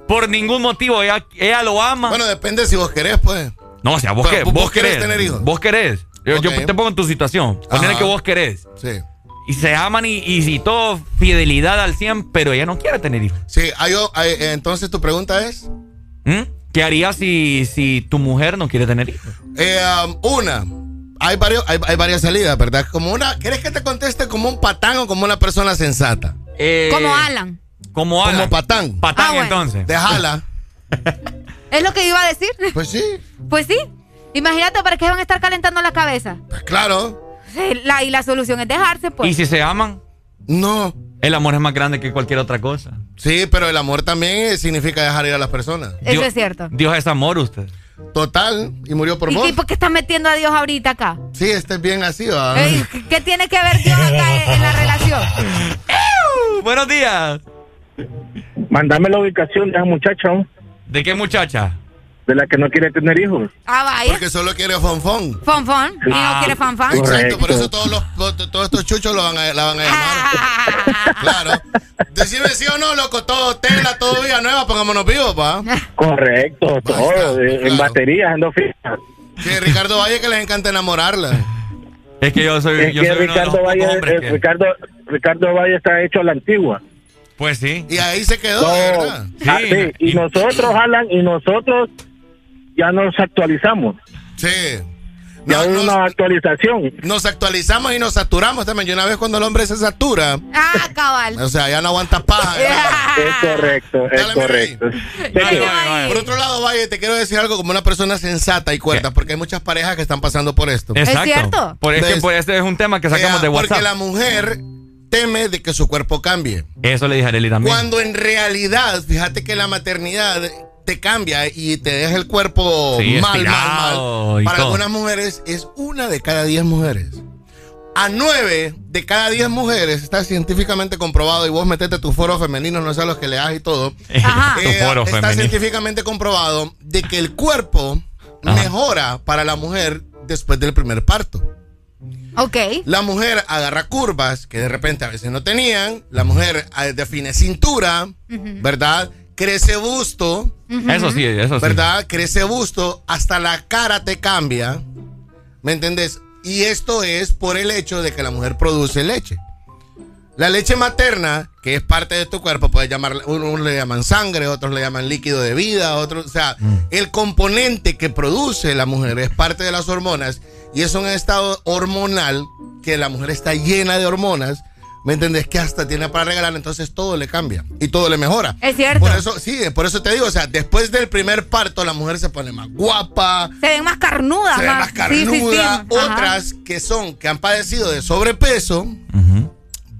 Por ningún motivo, ella, ella lo ama. Bueno, depende si vos querés, pues. no, o sea, vos, pero qué- vos vos querés querés. tener hijos. Vos querés. Yo, te pongo en tu situación. Ponerle Ajá. que vos querés. Sí. Y se aman y, y, y todo fidelidad al 100, pero ella no quiere tener hijos. Sí, hay o- hay- entonces tu pregunta es. ¿Mm? ¿Qué harías si, si tu mujer no quiere tener hijos? Eh, um, una. Hay, varios, hay, hay varias salidas, ¿verdad? Como una. ¿Quieres que te conteste como un patán o como una persona sensata? Eh, Como Alan. Como Alan. Como patán. Patán, Ah, bueno. entonces. Déjala. Es lo que iba a decir. Pues sí. Pues sí. Imagínate para qué van a estar calentando la cabeza. Pues claro. La, y la solución es dejarse, pues. ¿Y si se aman? No. El amor es más grande que cualquier otra cosa. Sí, pero el amor también eh, significa dejar ir a las personas. Eso Dios- es cierto. Dios es amor, usted. Total. Y murió por ¿Y, vos. y por qué estás metiendo a Dios ahorita acá? Sí, este es bien así, ¿va? Ey, ¿qué- ¿Qué tiene que ver Dios acá en, la relación? ¡Ew! Buenos días. Mándame la ubicación de esa muchacha. ¿De qué muchacha? De la que no quiere tener hijos. Ah, vaya. Porque solo quiere fonfón. Fonfon. ¿Y no Ah, quiere fanfan? Exacto, por eso todos, los, todos estos chuchos lo van a, la van a llamar. claro. Decirme sí o no, loco, todo tela, todo vida nueva, pongámonos vivos, pa. Correcto, todo. eh, En baterías, ando fija. Que Ricardo Valle que les encanta enamorarla. Es que yo soy, Es yo que soy uno de los Ricardo Valle, hombres eh, que- Ricardo, Ricardo Valle está hecho a la antigua. Pues sí. Y ahí se quedó, No, ¿verdad? ah, sí, y nosotros, Alan, y nosotros ya nos actualizamos. Sí. Ya hay una actualización. Nos actualizamos y nos saturamos también. Y una vez cuando el hombre se satura, Ah, cabal. o sea, ya no aguanta paja. Es correcto, es Dale, correcto. Por otro lado, Valle, te quiero decir algo como una persona sensata y cuerda, porque hay muchas parejas que están pasando por esto. Exacto. Por, es que ¿Ves? por este es un tema que sacamos de WhatsApp. Porque la mujer teme de que su cuerpo cambie. Eso le dije a Arely también. Cuando en realidad, fíjate que la maternidad te cambia y te deja el cuerpo Sí, mal, mal, mal. Para todo. algunas mujeres es una de cada diez mujeres. A nueve de cada diez mujeres está científicamente comprobado y vos metete tu foro femenino, no sé los que leas y todo. Ajá. Eh, Tu foro está femenino. científicamente comprobado de que el cuerpo mejora para la mujer después del primer parto. Ok. La mujer agarra curvas que de repente a veces no tenían. La mujer eh, define cintura, ¿verdad? Crece busto. Eso sí, eso sí. ¿Verdad? Crece busto. Hasta la cara te cambia. ¿Me entendés? Y esto es por el hecho de que la mujer produce leche. La leche materna, que es parte de tu cuerpo, puedes llamar, unos le llaman sangre, otros le llaman líquido de vida, otros, o sea, el componente que produce la mujer es parte de las hormonas y es un estado hormonal que la mujer está llena de hormonas, ¿me entendés? Que hasta tiene para regalar, entonces todo le cambia y todo le mejora. Es cierto. Por eso, sí, por eso te digo, o sea, después del primer parto la mujer se pone más guapa, Se ven más carnudas. se ve más Sí, sí, sí. carnuda. Ajá. Otras que son, que han padecido de sobrepeso,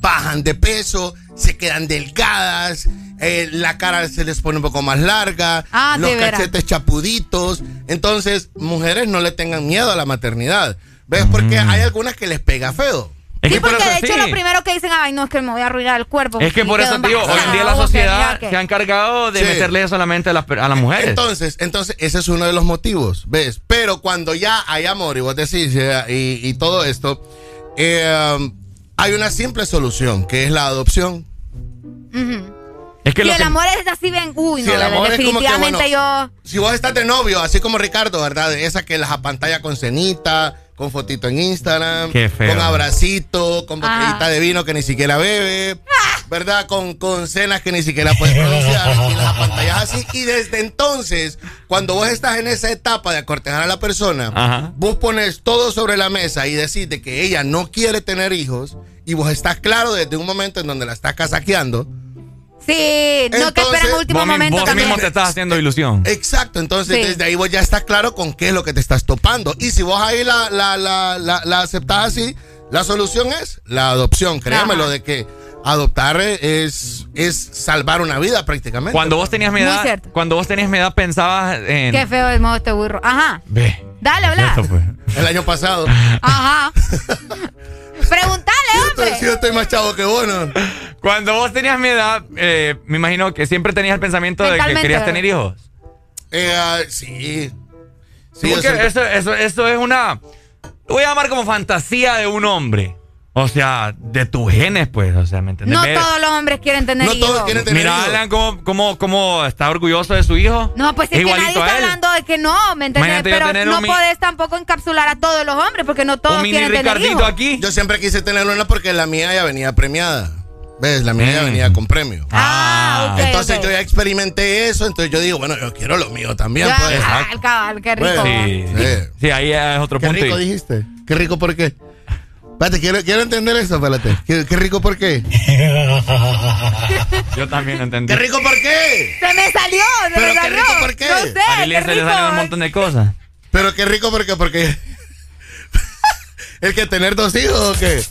bajan de peso, se quedan delgadas, eh, la cara se les pone un poco más larga, Ah, los cachetes chapuditos. Entonces, mujeres no le tengan miedo a la maternidad. ¿Ves? Porque hay algunas que les pega feo. Es Sí, que por porque eso de hecho sí. lo primero que dicen, ay, no, es que me voy a arruinar el cuerpo. Es que por eso digo, hoy en día la que sociedad que- se ha encargado de Sí. meterle solamente a las, a las mujeres. Entonces, entonces, ese es uno de los motivos, ¿ves? Pero cuando ya hay amor y vos decís, eh, y, y todo esto, eh, hay una simple solución, que es la adopción. Ujú. Es que si el que- amor es así bien, uy, Sí, no, el amor es como que, definitivamente bueno, yo... Si vos estás de novio, así como Ricardo, ¿verdad? Esa que las apantalla con cenita, con fotito en Instagram, Qué feo. con abracito, con botellita Ah. de vino que ni siquiera bebe, ¿verdad? Con, con cenas que ni siquiera puedes pronunciar y las apantallas así. Y desde entonces, cuando vos estás en esa etapa de acortejar a la persona, Ajá. vos pones todo sobre la mesa y decís de que ella no quiere tener hijos y vos estás claro desde un momento en donde la estás casaqueando. Sí, no que esperan último vos, momento vos también. mismo te estás haciendo ilusión. Exacto, entonces Sí. desde ahí vos ya estás claro con qué es lo que te estás topando. Y si vos ahí la, la, la, la, la aceptás así, la solución es la adopción. Créamelo Ajá. de que adoptar es, es salvar una vida prácticamente. Cuando vos tenías mi edad, cuando vos tenías mi edad pensabas en... Qué feo es modo este burro. Ajá. Ve. Dale, habla. Pues. El año pasado. Ajá. Pregúntale, Si hombre. yo estoy más chavo que vos, ¿no? Cuando vos tenías mi edad, eh, me imagino que siempre tenías el pensamiento de que querías ¿verdad? tener hijos. Eh, ah, sí. Sí, yo Porque eso, eso, eso es una... Lo voy a llamar como fantasía de un hombre. O sea, de tus genes, pues. O sea, ¿me entiendes? No todos los hombres quieren tener No hijos. todos quieren tener Mira, hijos. Alan, cómo, cómo, cómo está orgulloso de su hijo. No, pues es que nadie igualito a está él. hablando de que no, ¿me entiendes? Pero no podés tampoco encapsular a todos los hombres porque no todos Un mini quieren tener hijos. aquí. Yo siempre quise tener una porque la mía ya venía premiada. ¿Ves? La mía ya Mm. venía con premio. Ah, ok, entonces ok. yo ya experimenté eso, entonces yo digo, bueno, yo quiero lo mío también. Pues. ah, el cabal, qué rico. Bueno, Sí, Sí. sí, ahí es otro ¿Qué punto. rico y- dijiste? ¿Qué rico por qué? Espérate, quiero, quiero entender eso, espérate. ¿Qué, qué rico por qué? Yo también entendí. ¿Qué rico por qué? Se me salió, se ¿Pero me qué salió. rico por qué? No sé, A qué se le rico. salen un montón de cosas. Pero qué rico por qué, porque... ¿El que tener dos hijos o qué?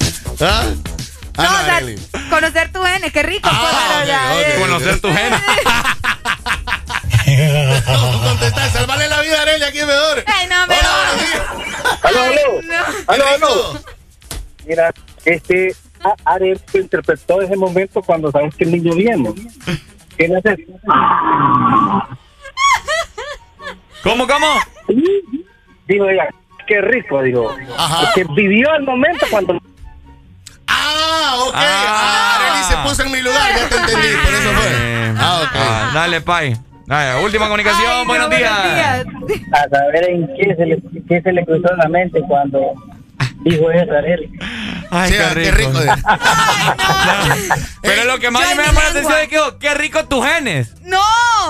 ¿Ah? No, Ah, o sea, Arely. conocer tu genes, qué rico. Ah, pues, pero ok, ya, ok. eh. Conocer tu genes. ¿Cómo contestar? Salvarle la vida a Arely aquí es mejor. Ay, no. Hola. Aló, aló. No. Aló, rico. aló. Mira, este, A- Ariel interpretó ese momento cuando sabes que el niño viene. ¿Qué le haces? ¿Cómo, cómo? Dijo ella, qué rico, dijo. Ajá. Que vivió el momento cuando... Ah, ok. Ah. Ah, Arely se puso en mi lugar, ya te entendí, por eso fue. Eh, Ah, ok. ah, dale, Pai. Dale, última comunicación, Ay, no, buenos días. A saber en qué se le, qué se le cruzó en la mente cuando dijo eso, Ariel. Ay, Sí, ah, qué rico. eh. Pero lo que más me llama la atención es que dijo, qué rico tus genes. No.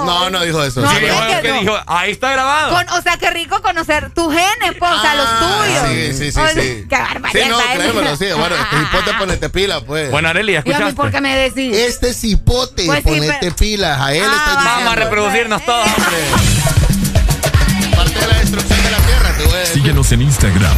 No, no dijo eso. No, Sí, Sí, hombre, dijo, que que no. dijo, ahí está grabado. Con- o sea, qué rico conocer tus genes, pues, o sea, los Ah, tuyos. Sí, sí, sí, O- sí. Qué barbaridad. Sí, no, esa es. créemelo, sí. Bueno, este hipote ponete pila, pues. Bueno, Arely, ¿Y a mí ¿escuchaste? por qué me decís? Este cipote, Pues sí, ponete pero- pilas. A él Ah, estoy va. Vamos a diciendo. reproducirnos todos, hombre. Parte de la destrucción de la tierra, te voy a decir. Síguenos en Instagram,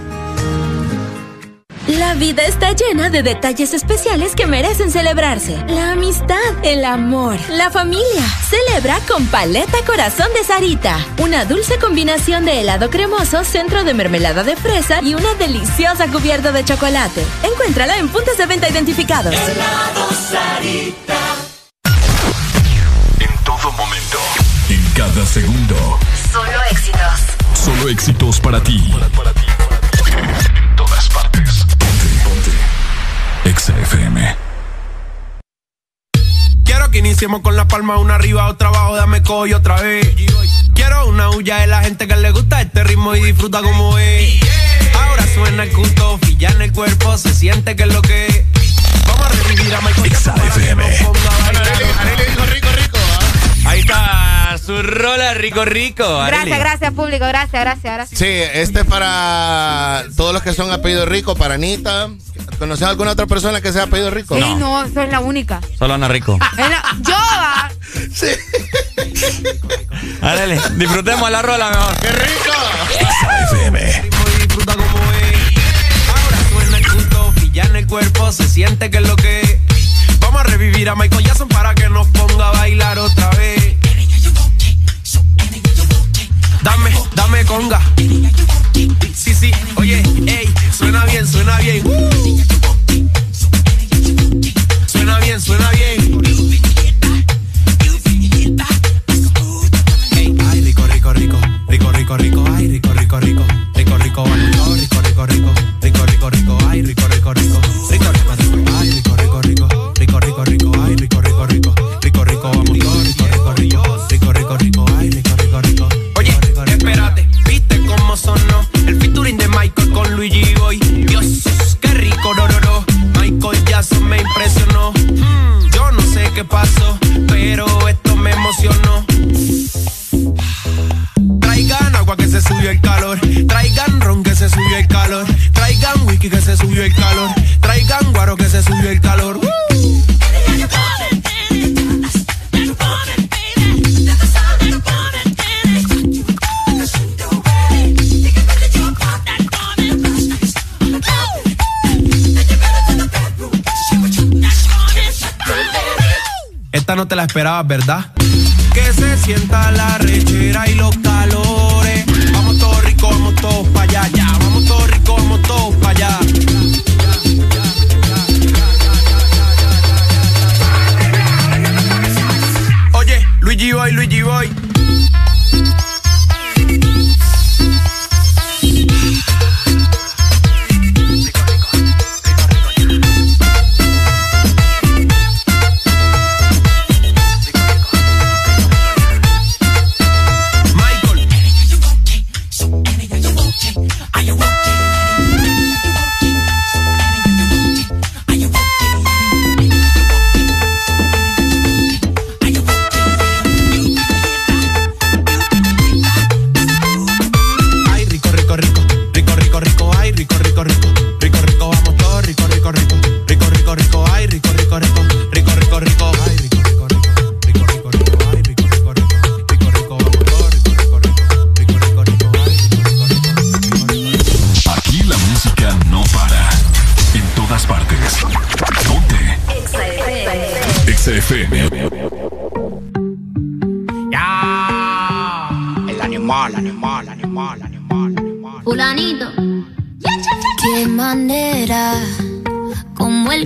La vida está llena de detalles especiales que merecen celebrarse. La amistad, el amor, la familia. Celebra con Paleta Corazón de Sarita. Una dulce combinación de helado cremoso, centro de mermelada de fresa y una deliciosa cubierta de chocolate. Encuéntrala en puntos de venta identificados. Helado Sarita. En todo momento. En cada segundo. Solo éxitos. Solo éxitos para ti. En todas partes. Ponte, ponte. Exa FM. Quiero que iniciemos con la palma una arriba, otra abajo, dame cojo otra vez. Quiero una huya de la gente que le gusta este ritmo y disfruta como es. Ahora suena el culto, ya en el cuerpo, se siente que es lo que es. Vamos a revivir a Michael Jackson ponga a bailar. Ahí está su rola rico rico. Arely. Gracias, gracias, público. Gracias, gracias, gracias. Sí, este es para todos los que son apellido rico, para Anita. ¿Conoces alguna otra persona que sea apellido rico? Sí, no, soy la única. Solo Ana Rico. La- yo, ah, Sí. Arely, disfrutemos la rola mejor. ¡Qué rico! FM. disfruta como es. Ahora suena el ya en el cuerpo, se siente que es lo que es. Vamos a revivir a Michael Jackson para que nos ponga a bailar otra vez. Dame, dame conga. Sí, sí, oye, ey, suena bien, suena bien. Uh. Suena bien, suena bien. Ay, rico, rico, rico, rico, rico, rico, ay, rico, rico, rico, rico, rico, vamos, rico, rico, rico, rico, rico, rico, ay, rico, rico, rico, rico, rico, con Luigi Boy. Dios, qué rico, no, no, no. Michael Jackson me impresionó. Mm, yo no sé qué pasó, pero esto me emocionó. Traigan agua que se subió el calor. Traigan ron No te la esperabas, ¿verdad? Que se sienta la rechera y los calores. Vamos todos ricos, vamos todos para allá, ya. Vamos todos ricos, vamos todos para allá. Oye, Luigi Boy, Luigi Boy.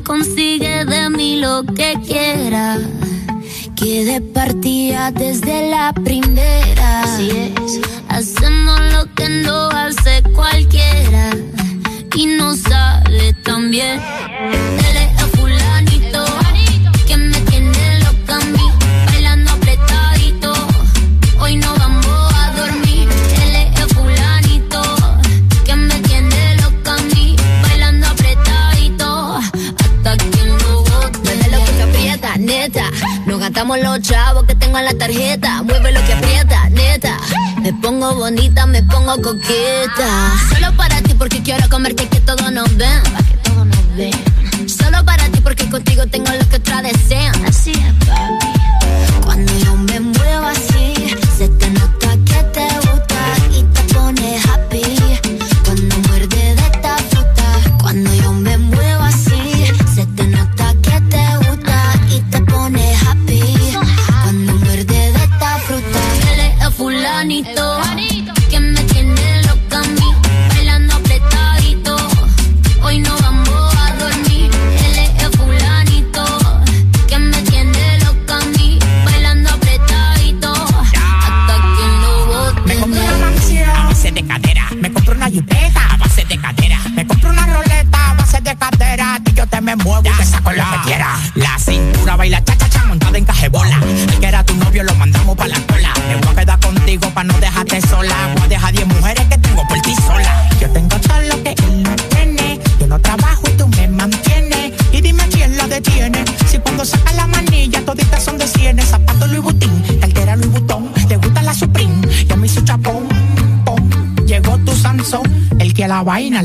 Consigue de mí lo que quiera. Que de partida desde la primera. Así es. Hacemos lo que no hace cualquiera. Y no sale tan bien. Gastamos los chavos que tengo en la tarjeta. Mueve lo que aprieta, neta. Me pongo bonita, me pongo coqueta. Solo para ti porque quiero comerte que todos nos ven. Que todos nos ven. Solo para ti porque contigo tengo lo que otras desean. Así es, papi.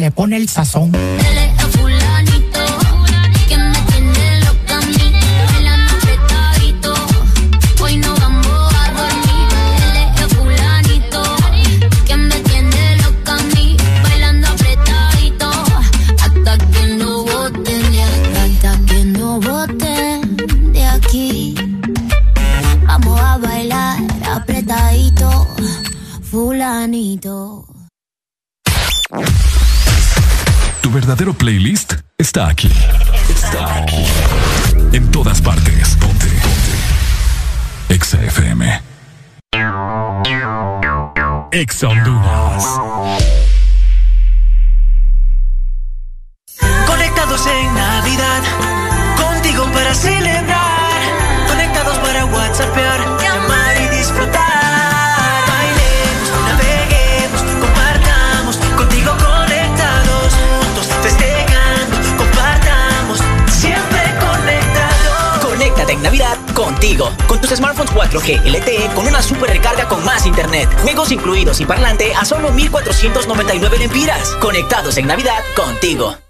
Le pone el sazón. Incluidos y parlante a solo 1499 lempiras. Conectados en Navidad contigo.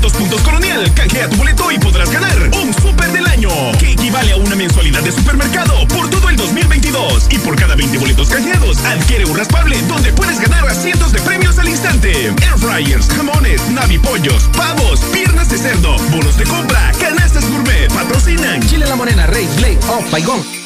200 puntos Colonial. Canjea tu boleto y podrás ganar un super del año, que equivale a una mensualidad de supermercado por todo el 2022. Y por cada 20 boletos canjeados, adquiere un raspable donde puedes ganar a cientos de premios al instante. Air fryers, jamones, navipollos, pavos, piernas de cerdo, bonos de compra, canastas gourmet, patrocinan Chile La Morena, Rey, Ley, Oh, Paigón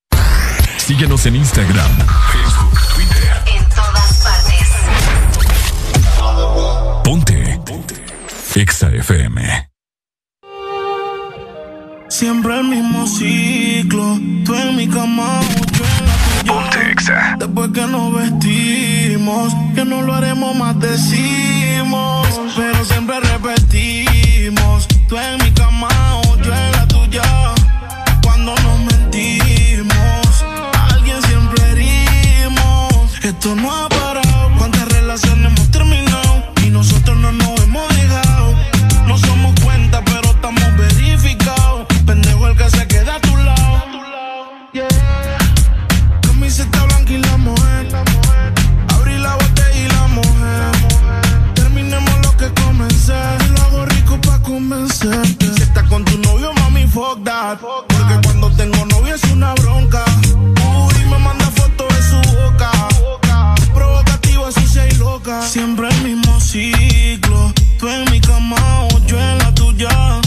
Síguenos en Instagram, Facebook, Twitter. En todas partes. Ponte. Ponte. Exa FM. Siempre el mismo ciclo. Tú en mi cama, yo en la tuya. Ponte Exa. Después que nos vestimos, que no lo haremos más, decimos. Pero siempre repetimos. Tú en mi cama, Esto no ha parado. ¿Cuántas relaciones hemos terminado? Y nosotros no nos hemos dejado. No somos cuenta, pero estamos verificados. Pendejo el que se queda a tu lado. Yeah. Camiseta blanca y la mujer. Abrí la botella y la mujer. Terminemos lo que comencé. Lo hago rico pa' convencerte. Si estás con tu novio, mami, fuck that. Porque cuando tengo novio es una bronca. Siempre el mismo ciclo. Tú en mi cama o yo en la tuya.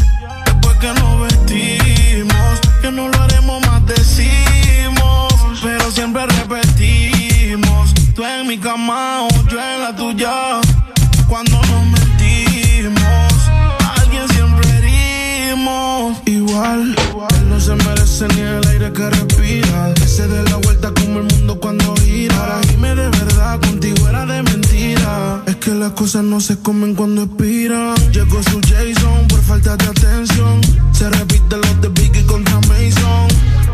Después que nos vestimos, que no lo haremos más decimos. Pero siempre repetimos. Tú en mi cama o yo en la tuya. Cuando nos mentimos, alguien siempre herimos. Igual se merece ni el aire que respira. Que se dé la vuelta como el mundo cuando gira. Para irme de verdad, contigo era de mentira. Es que las cosas no se comen cuando expiran. Llegó su Jason por falta de atención. Se repite los de Biggie contra Mason.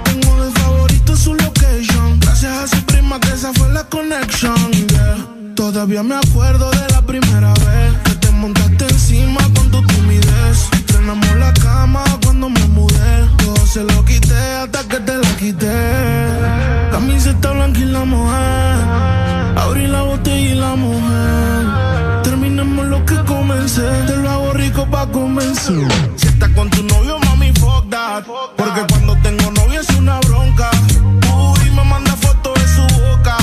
Tengo de favorito su location. Gracias a su prima que esa fue la yeah. Todavía me acuerdo de la primera vez que te montaste encima con tu timidez. Frenamos la cama cuando me mudé. Se lo quité hasta que te la quité. Camiseta blanca y la mujer. Abrí la botella y la mujer. Terminemos lo que comencé. Te lo hago rico pa' convencer. Si estás con tu novio, mami, fuck that. Porque cuando tengo novio es una bronca. Uy, me manda fotos de su boca.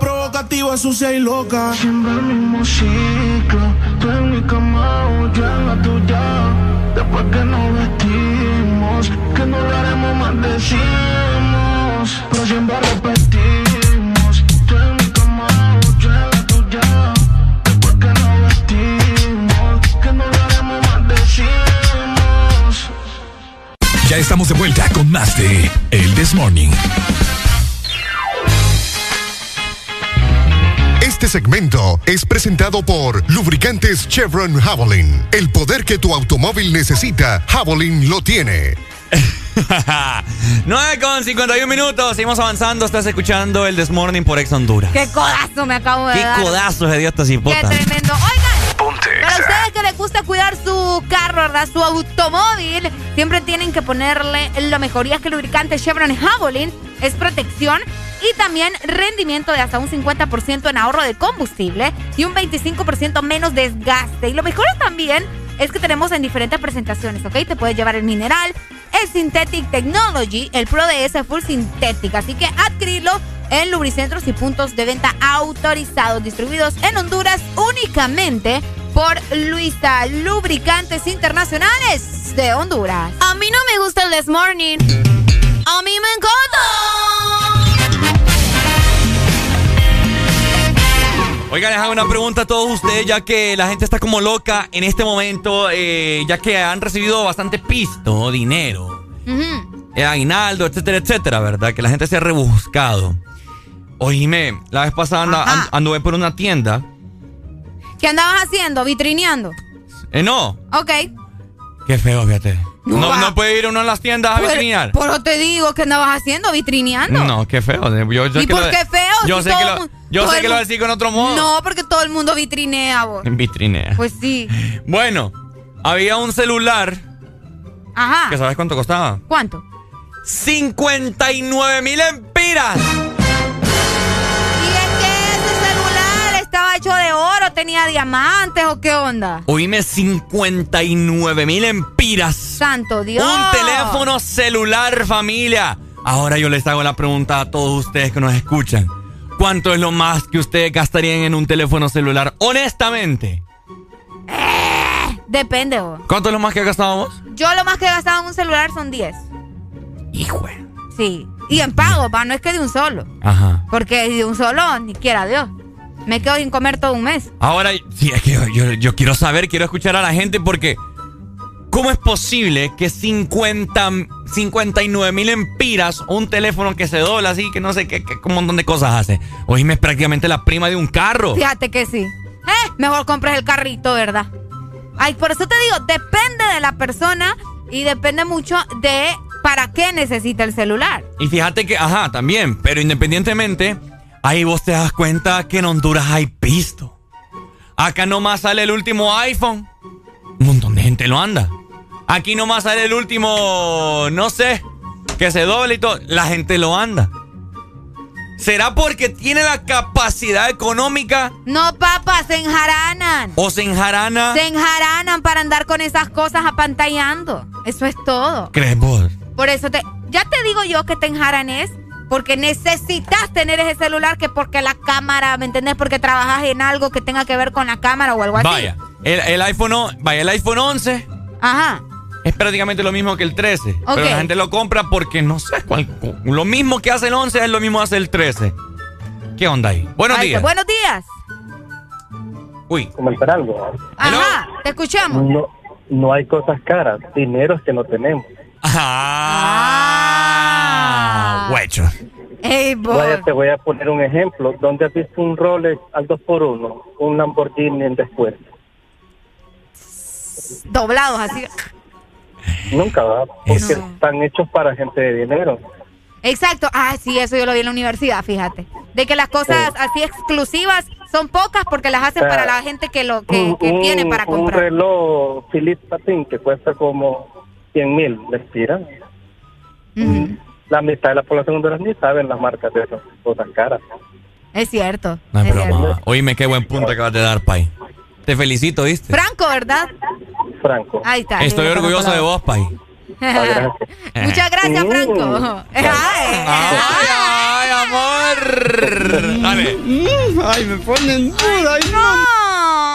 Provocativa, sucia y loca. Siempre el mismo ciclo. Tú en mi cama yo en la tuya. Después que nos que no lo haremos más decimos. Pero siempre repetimos. Tú en mi cama yo en la tuya. Después que nos vestimos, que no lo haremos más decimos. Ya estamos de vuelta con más de El This Morning. Este segmento es presentado por Lubricantes Chevron Javelin. El poder que tu automóvil necesita, Javelin lo tiene. 9 con 51 minutos, seguimos avanzando. Estás escuchando el Desmorning por Ex Honduras. Qué codazo me acabo de Qué dar. codazos de Dios te Qué importa. tremendo. Oigan, para ustedes que les gusta cuidar su carro, ¿verdad? Su automóvil, siempre tienen que ponerle lo mejor. Y es que el lubricante Chevron Javelin es protección y también rendimiento de hasta un 50% en ahorro de combustible y un 25% menos desgaste. Y lo mejor también es que tenemos en diferentes presentaciones, ¿ok? Te puedes llevar el mineral, el Synthetic Technology, el Pro DS Full Synthetic. Así que adquirirlo en lubricentros y puntos de venta autorizados, distribuidos en Honduras únicamente por Luisa Lubricantes Internacionales de Honduras. A mí no me gusta el This Morning. A mí me encanta. Oiga, les hago una pregunta a todos ustedes, ya que la gente está como loca en este momento, eh, ya que han recibido bastante pisto, dinero, eh, aguinaldo, etcétera, etcétera, ¿verdad? Que la gente se ha rebuscado. Oíme, la vez pasada and- anduve por una tienda. ¿Qué andabas haciendo? Vitrineando. Eh, no, Ok. qué feo, fíjate. No No, puede ir uno a las tiendas a vitrinear. Pero te digo, ¿qué andabas haciendo? ¿Vitrineando? No, qué feo. Yo, yo ¿Y que por lo- qué feo? Yo Si sé que lo, yo sé que lo decir con otro modo. No, porque todo el mundo vitrinea, vos. Vitrinea. Pues sí. Bueno, había un celular Ajá. que ¿sabes cuánto costaba? ¿Cuánto? 59 mil empiras. Estaba hecho de oro, tenía diamantes o qué onda? Oíme, 59 mil empiras. Santo Dios. Un teléfono celular, familia. Ahora yo les hago la pregunta a todos ustedes que nos escuchan. ¿Cuánto es lo más que ustedes gastarían en un teléfono celular? Honestamente. Depende, vos. ¿Cuánto es lo más que gastado vos? Yo lo más que he gastado en un celular son 10. Hijo. Sí. Y en pago, pa, no es que de un solo. Ajá. Porque de un solo, ni quiera Dios. Me quedo sin comer todo un mes. Ahora, sí, es que yo, yo- yo quiero saber, quiero escuchar a la gente porque ¿cómo es posible que 50, 59 mil empiras un teléfono que se dobla así, que no sé qué, qué un montón de cosas hace? Oíme, es prácticamente la prima de un carro. Fíjate que sí. Eh, mejor compres el carrito, ¿verdad? Ay, por eso te digo, depende de la persona y depende mucho de para qué necesita el celular. Y fíjate que, ajá, también, pero independientemente, ahí vos te das cuenta que en Honduras hay pisto. Acá nomás sale el último iPhone. Un montón de gente lo anda. Aquí nomás sale el último, no sé, que se doble y todo. La gente lo anda. ¿Será porque tiene la capacidad económica No, papá, se enjaranan. o se enjarana? Se enjaranan para andar con esas cosas apantallando. Eso es todo. ¿Crees vos? Por eso te. Ya te digo yo que te enjaranes. Porque necesitas tener ese celular que porque la cámara, ¿me entendés? Porque trabajas en algo que tenga que ver con la cámara o algo así. Vaya, el, el iPhone, vaya, el iPhone 11 Ajá. es prácticamente lo mismo que el 13. Ok. Pero la gente lo compra porque no sé cuál. Lo mismo que hace el 11 es lo mismo que hace el 13. ¿Qué onda ahí? Buenos días. Buenos días. Uy. Comentar algo. Ajá, te escuchamos. No, no hay cosas caras, dinero es que no tenemos. Ah, huecho. Ey, boy. Vaya, te voy a poner un ejemplo. ¿Dónde has visto un Rolex al 2x1? Un Lamborghini en después. Doblados así. Nunca va, porque están hechos para gente de dinero. Exacto. Ah, sí, eso yo lo vi en la universidad, fíjate. De que las cosas así exclusivas son pocas porque las hacen O sea, para la gente que lo que, que un, tiene para un comprar. reloj Philippe Patin que cuesta como 100 mil, les tiran. La mitad de la población hondureña ni saben las marcas de esas cosas caras. Es cierto. No es es broma. cierto. Oíme qué buen punto acabas de dar, Pai. Te felicito, ¿viste? Franco, ¿verdad? Franco. Ahí está. Estoy sí, orgulloso de vos, Pai. Muchas gracias, Franco. Ay, ay, amor. Dale. Ay, me ponen duda. no.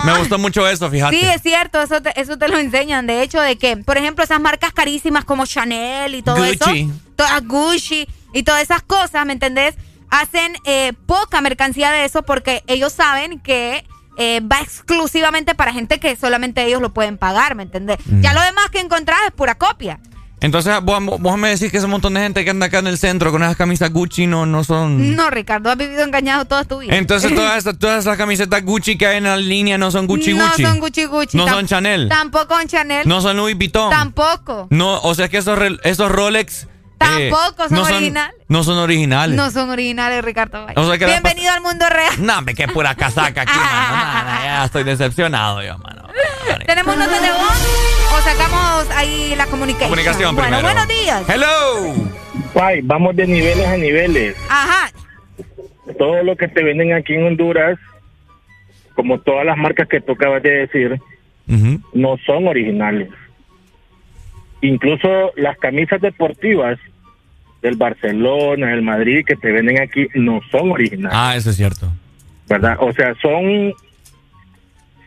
Me gustó mucho eso, fíjate. Sí, es cierto, eso te, eso te lo enseñan. De hecho, de que, por ejemplo, esas marcas carísimas como Chanel y todo Gucci. eso, todas Gucci y todas esas cosas, ¿me entendés? Hacen eh, poca mercancía de eso porque ellos saben que eh, va exclusivamente para gente que solamente ellos lo pueden pagar, ¿me entendés? Mm. Ya lo demás que encontrás es pura copia. Entonces, vos, vos me decís que ese montón de gente que anda acá en el centro con esas camisas Gucci no, no son. No, Ricardo, has vivido engañado toda tu vida. Entonces, todas esas, todas esas camisetas Gucci que hay en la línea no son Gucci no Gucci. son Gucci Gucci. No son Chanel. Tampoco son Chanel. No son Louis Vuitton. Tampoco. No, o sea, es que esos, esos Rolex. Eh, Tampoco son no originales. No son originales. No son originales, Ricardo. Valle. O sea que la Bienvenido al mundo real. No, hombre, qué pura casaca aquí, mano. No, no, ya estoy decepcionado yo, mano. ¿Tenemos notas de voz o sacamos ahí la comunicación? Comunicación bueno, primero. buenos días. Hello. Pai, vamos de niveles a niveles. Ajá. Todo lo que te venden aquí en Honduras, como todas las marcas que tú acabas de decir, no son originales. Incluso las camisas deportivas del Barcelona, del Madrid, que te venden aquí, no son originales. Ah, eso es cierto. ¿verdad? O sea, son,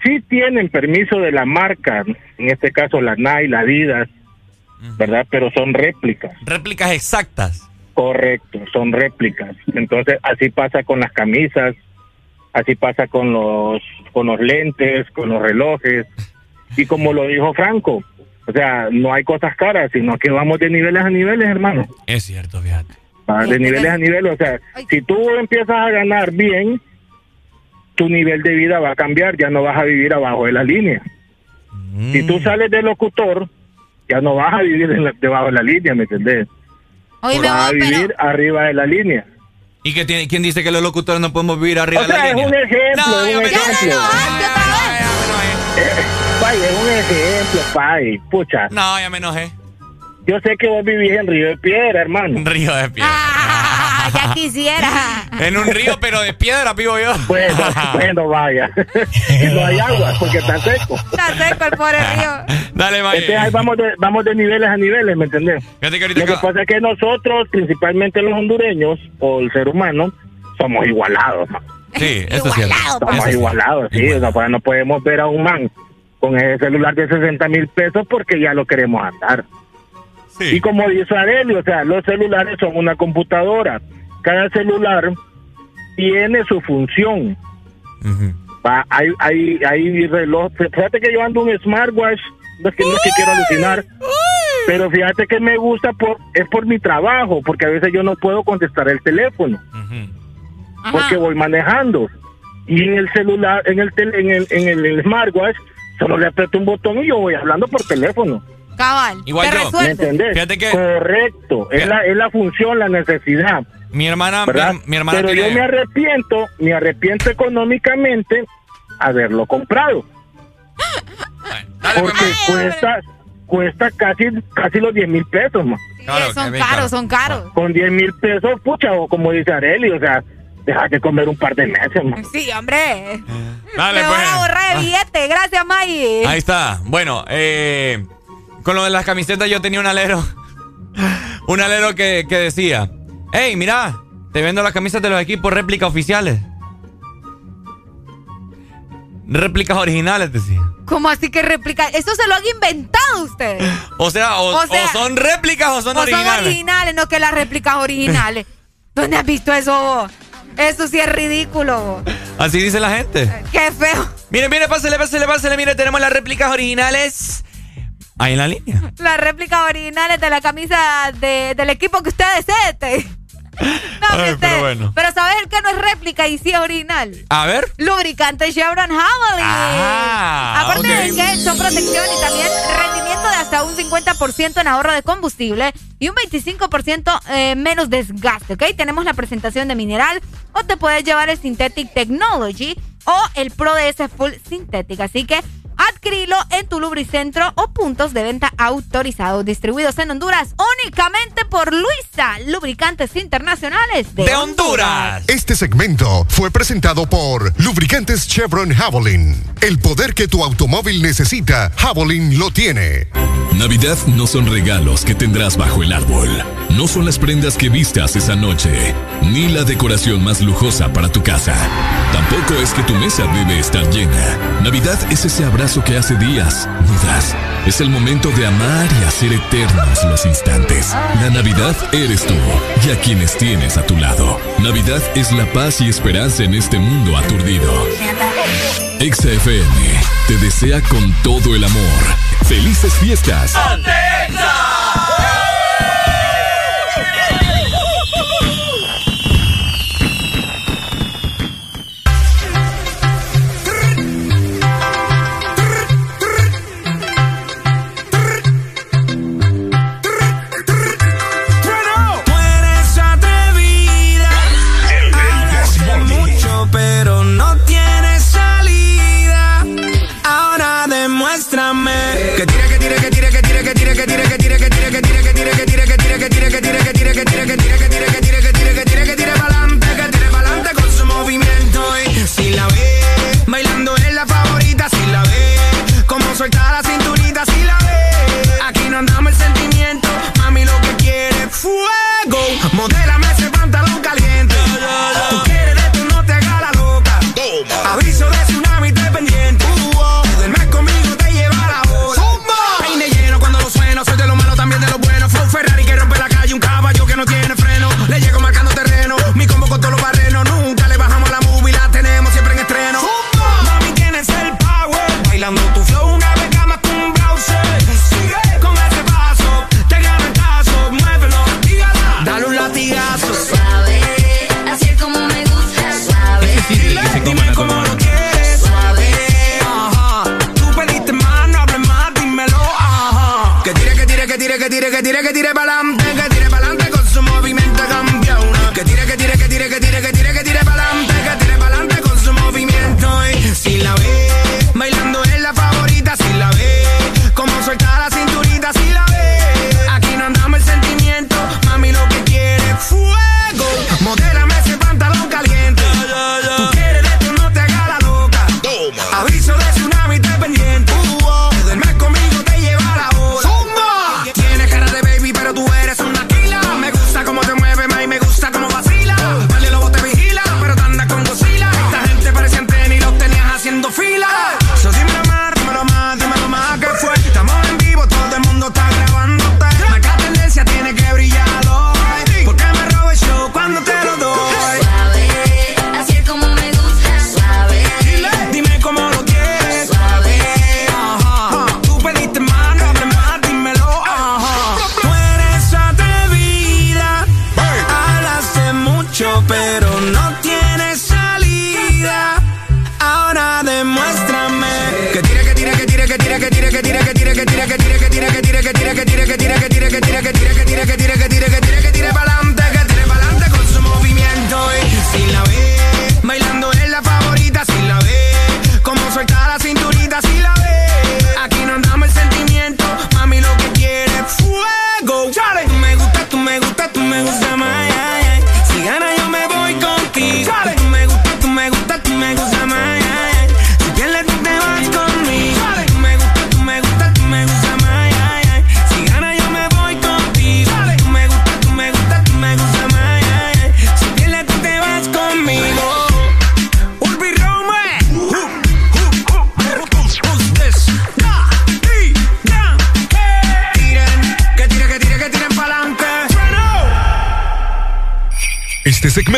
sí tienen permiso de la marca, en este caso la Nike, la Adidas, ¿verdad? Pero son réplicas. Réplicas exactas. Correcto, son réplicas. Entonces, así pasa con las camisas, así pasa con los, con los lentes, con los relojes. Y como lo dijo Franco, o sea, no hay cosas caras, sino que vamos de niveles a niveles, hermano. Es cierto, fíjate. De niveles a niveles. O sea, si tú empiezas a ganar bien, tu nivel de vida va a cambiar, ya no vas a vivir abajo de la línea. Si tú sales de locutor, ya no vas a vivir en la- debajo de la línea, ¿me entendés? Oíme, vas a pero- vivir arriba de la línea. ¿Y que tiene, quién dice que los locutores no podemos vivir arriba O de la sea, es línea? un ejemplo, No, es ya un ejemplo. Pai, es un ejemplo, Pai. Pucha. No, ya me enojé. Yo sé que vos vivís en Río de Piedra, hermano. Río de Piedra. Ah, ya quisiera. En un río, pero de piedra, vivo yo. Bueno, bueno, vaya. y no hay agua porque está seco. Está seco el pobre río. Dale, Maye. Entonces ahí vamos de, vamos de niveles a niveles, ¿me entendés? Fíjate que ahorita Lo que acá- pasa es que nosotros, principalmente los hondureños o el ser humano, somos igualados. Sí, eso es cierto. Somos Eso es igualados, sí. O sea, pues, no podemos ver a un man con ese celular de 60 mil pesos porque ya lo queremos andar. Y como dice Areli, o sea, los celulares son una computadora. Cada celular tiene su función. Va, hay, hay, hay reloj. Fíjate que yo ando un smartwatch, no es que, no es que quiero alucinar, pero fíjate que me gusta por es por mi trabajo, porque a veces yo no puedo contestar el teléfono, porque voy manejando. Y en el celular, en el, tel- en el, en el smartwatch, solo le aprieto un botón y yo voy hablando por teléfono. Cabal. Igual te yo. ¿Me entendés? Fíjate que- Correcto. Es la, es la función, la necesidad. Mi hermana, mi, hermana Pero tiene- yo me arrepiento, me arrepiento económicamente haberlo comprado. Porque cuesta, cuesta casi, casi los 10 mil pesos, ma. Sí, son caros, son caros. Con 10 mil pesos, pucha, o como dice Areli, o sea, déjate comer un par de meses, ma. Sí, hombre. Dale, Me pues. voy a ahorrar Ah. el billete. Gracias, May. Ahí está. Bueno, eh, con lo de las camisetas yo tenía un alero. Un alero que, que decía, hey, mira, te vendo las camisas de los equipos réplicas oficiales. Réplicas originales, decía. ¿Cómo así que replica? Eso se lo han inventado ustedes. O sea, o, O sea, o son réplicas o son o originales. son originales, no que las réplicas originales. ¿Dónde has visto eso vos? Eso sí es ridículo. Así dice la gente. Qué feo. Mire, mire, pásale, pásale, pásale. Mire, tenemos las réplicas originales. Ahí en la línea. Las réplicas originales de la camisa del equipo que usted desee. No, pero bueno. Pero ¿sabes el que no es réplica y sí es original? A ver. Lubricante Chevron Javelin. Ah, Aparte de que son protección y también rendimiento de hasta un 50% en ahorro de combustible y un 25% eh, menos desgaste, ¿ok? Tenemos la presentación de mineral o te puedes llevar el Synthetic Technology o el Pro DS Full Synthetic. Así que Adquirilo en tu lubricentro o puntos de venta autorizados distribuidos en Honduras únicamente por Luisa, Lubricantes Internacionales de, Honduras. Este segmento fue presentado por Lubricantes Chevron Javelin. El poder que tu automóvil necesita, Javelin lo tiene. Navidad no son regalos que tendrás bajo el árbol. No son las prendas que vistas esa noche, ni la decoración más lujosa para tu casa. Tampoco es que tu mesa debe estar llena. Navidad es ese abrazo que hace días dudas. Es el momento de amar y hacer eternos los instantes. La Navidad eres tú y a quienes tienes a tu lado. Navidad es la paz y esperanza en este mundo aturdido. XFM te desea con todo el amor. ¡Felices fiestas! Que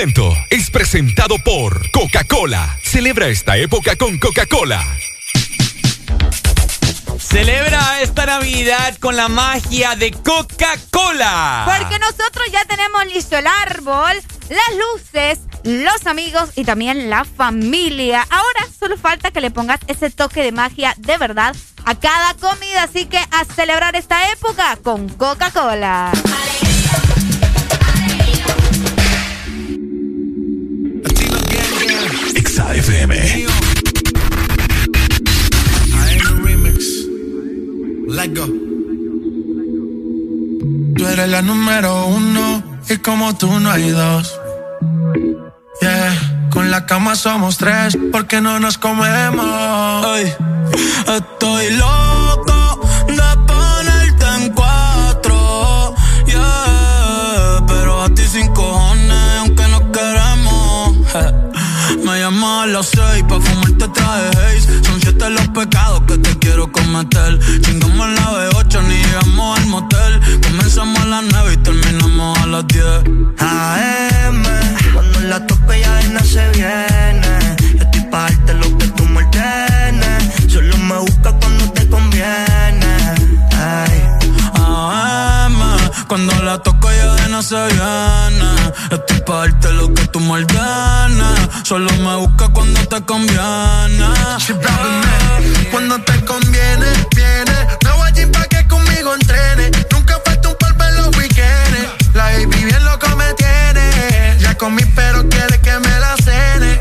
segmento es presentado por Coca-Cola. Celebra esta época con Coca-Cola. Celebra esta Navidad con la magia de Coca-Cola. Porque nosotros ya tenemos listo el árbol, las luces, los amigos y también la familia. Ahora solo falta que le pongas ese toque de magia de verdad a cada comida. Así que a celebrar esta época con Coca-Cola. XAFM. Let go. Tú eres la número uno y como tú no hay dos. Yeah, con la cama somos tres porque no nos comemos. Ay, estoy loco las seis pa' fumarte traje haze Son siete los pecados que te quiero cometer. Chingamos la B8 ni llegamos al motel. Comenzamos a las nueve y terminamos a las diez. AM, cuando la toco ya de se viene. Yo estoy pa' darte lo que tú me Solo me busca cuando la toco ya de no se viene Estoy pa' darte lo que tú me ordenes Solo me busca cuando te conviene. Cuando te conviene, viene. No voy a pa' que conmigo entrene. Nunca falta un par en los weekends. La baby bien loco me tiene. Ya comí pero quiere que me la cene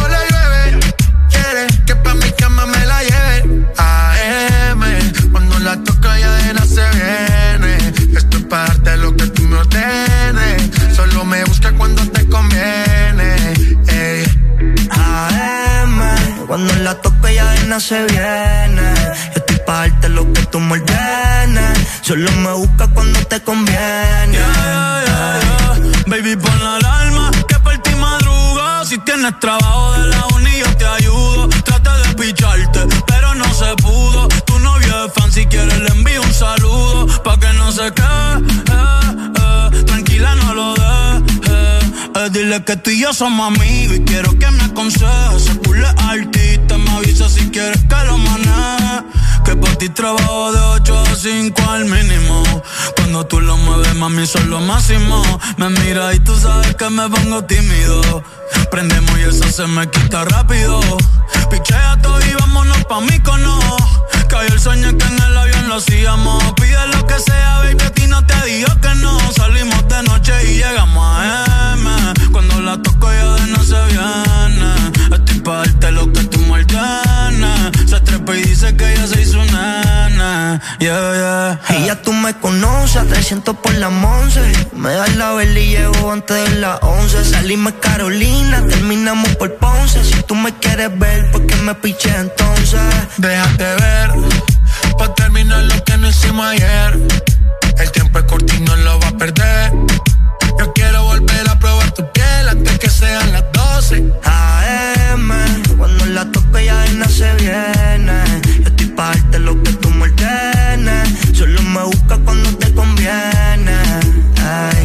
la toca ya de nada se viene. Esto es para darte lo que tú me ordenes. Solo me busca cuando te conviene ey. AM, cuando la toco ya de nada se viene. Yo estoy pa' darte lo que tú me ordenes. Solo me busca cuando te conviene. Baby, pon la alarma que por ti madruga. Si tienes trabajo de la uni, yo te ayudo. Si quieres le envío un saludo. Pa' que no se quede, eh, eh. tranquila, no lo dejes. Eh, dile que tú y yo somos amigos y quiero que me aconsejes. Se pule artista, me avisa si quieres que lo maneje. Que por ti trabajo de 8 a 5 al mínimo. Cuando tú lo mueves, mami, son lo máximo. Me mira y tú sabes que me pongo tímido. Prendemos y eso se me quita rápido. Pichea todo y vámonos pa' mí cono. Cayó el sueño que en el avión lo hacíamos. Pide lo que sea, baby, a ti no te digo que no. Salimos de noche y llegamos a M. Cuando la toco ya de no se viene. Estoy pa' darte lo que tú me ordenes. Trepa y dice que ella se hizo nana. Yeah, yeah. Y ya tú me conoces, a 300 por la once. Me das la vela y llego antes de las 11. Salimos Carolina, terminamos por Ponce. Si tú me quieres ver, ¿por qué me piché entonces? Déjate ver, pa' terminar lo que no hicimos ayer. El tiempo es corto y no lo va a perder. Yo quiero volver a probar tu piel antes que sean las 12. AM, cuando la toco ya nada se viene. Yo estoy pa' darte lo que tú me ordenes. Solo me busca cuando te conviene. Ay.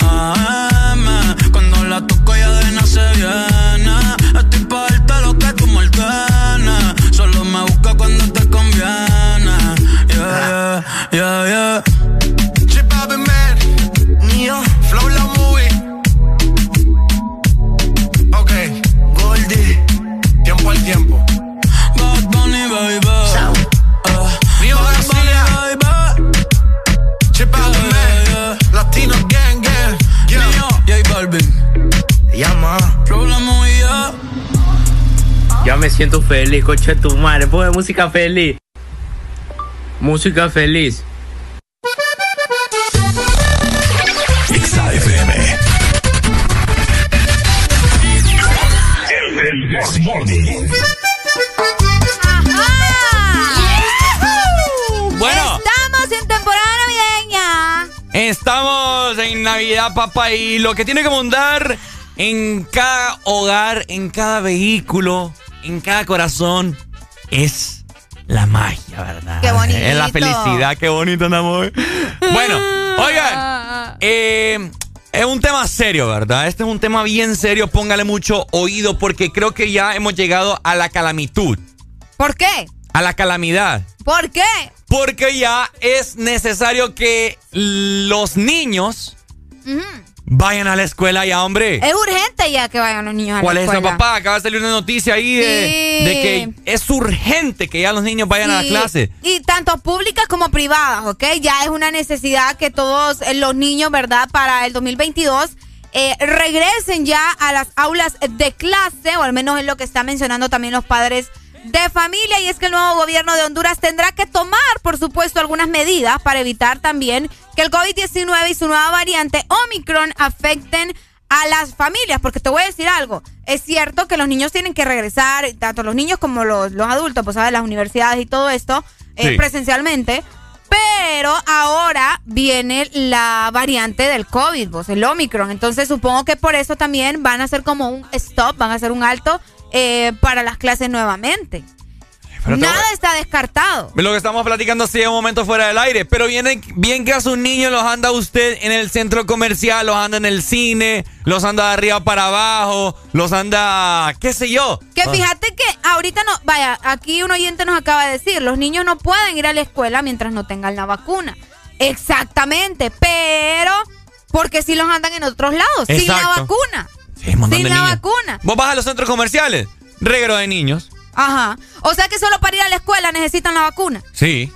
AM, cuando la toco ya de nada se viene. Estoy pa' darte lo que tú me. Solo me busca cuando te conviene. Yeah, yeah, yeah, yeah. Llama. Ya me siento feliz, coche tu madre. Pone música feliz. Música feliz. Morning. Bueno. Estamos en temporada navideña. Estamos en Navidad, papá, y lo que tiene que mondar en cada hogar, en cada vehículo, en cada corazón, es la magia, ¿verdad? Qué bonito. Es la felicidad, qué bonito, amor. Bueno, oigan, eh, es un tema serio, ¿verdad? Este es un tema bien serio, póngale mucho oído porque creo que ya hemos llegado a la calamitud, ¿Por qué? a la calamidad. ¿Por qué? Porque ya es necesario que los niños. Vayan a la escuela ya, hombre. Es urgente ya que vayan los niños a ¿Cuál la es esa, escuela. papá? Acaba de salir una noticia ahí de, Sí. de que es urgente que ya los niños vayan a la clase. Y tanto públicas como privadas, ¿ok? Ya es una necesidad que todos eh, los niños, ¿verdad? Para el 2022 eh, regresen ya a las aulas de clase, o al menos es lo que están mencionando también los padres de familia. Y es que el nuevo gobierno de Honduras tendrá que tomar, por supuesto, algunas medidas para evitar también que el COVID-19 y su nueva variante Omicron afecten a las familias, porque te voy a decir algo, es cierto que los niños tienen que regresar, tanto los niños como los, los adultos, pues sabes, las universidades y todo esto, eh, presencialmente, pero ahora viene la variante del COVID, pues, el Omicron, entonces supongo que por eso también van a hacer como un stop, van a hacer un alto eh, para las clases nuevamente. Pero te Nada está descartado. Lo que estamos platicando sí un momento fuera del aire, pero viene bien que a sus niños los anda usted en el centro comercial, los anda en el cine, los anda de arriba para abajo, los anda, qué sé yo. Que Ah. fíjate que ahorita no, vaya, aquí un oyente nos acaba de decir, los niños no pueden ir a la escuela mientras no tengan la vacuna. Exactamente, pero porque si los andan en otros lados, sin la vacuna. Sí, un montón sin de la niños. vacuna. Vos vas a los centros comerciales, reguero de niños. Ajá. O sea que solo para ir a la escuela necesitan la vacuna. Sí.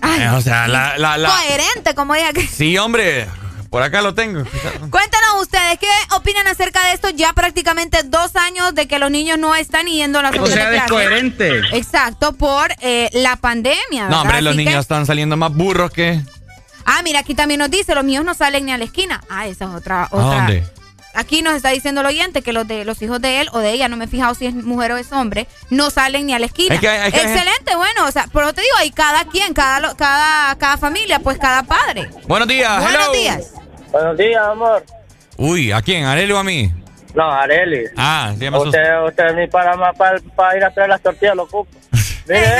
Ay, Eh, o sea, la, la, la- Coherente, como diga que. Sí, hombre, por acá lo tengo. Cuéntanos ustedes, ¿qué opinan acerca de esto? Ya prácticamente dos años de que los niños no están yendo a las O sea, de clase. descoherente. Exacto, por eh, la pandemia. No, hombre, los que- niños están saliendo más burros que... Ah, mira, aquí también nos dice, los míos no salen ni a la esquina. Ah, esa es otra. ¿A otra. dónde? Aquí nos está diciendo el oyente que los de los hijos de él o de ella, no me he fijado si es mujer o es hombre, no salen ni a la esquina. Es que es que Excelente, bueno, o sea, por eso te digo, hay cada quien, cada, lo- cada, cada familia, pues cada padre. Buenos días, Buenos hello. días. Buenos días, amor. Uy, ¿a quién? ¿A Arely o a mí? No, Areli. Ah, se llama Sus- Usted, usted ni para más para, ir a traer las tortillas lo ocupa. Mire,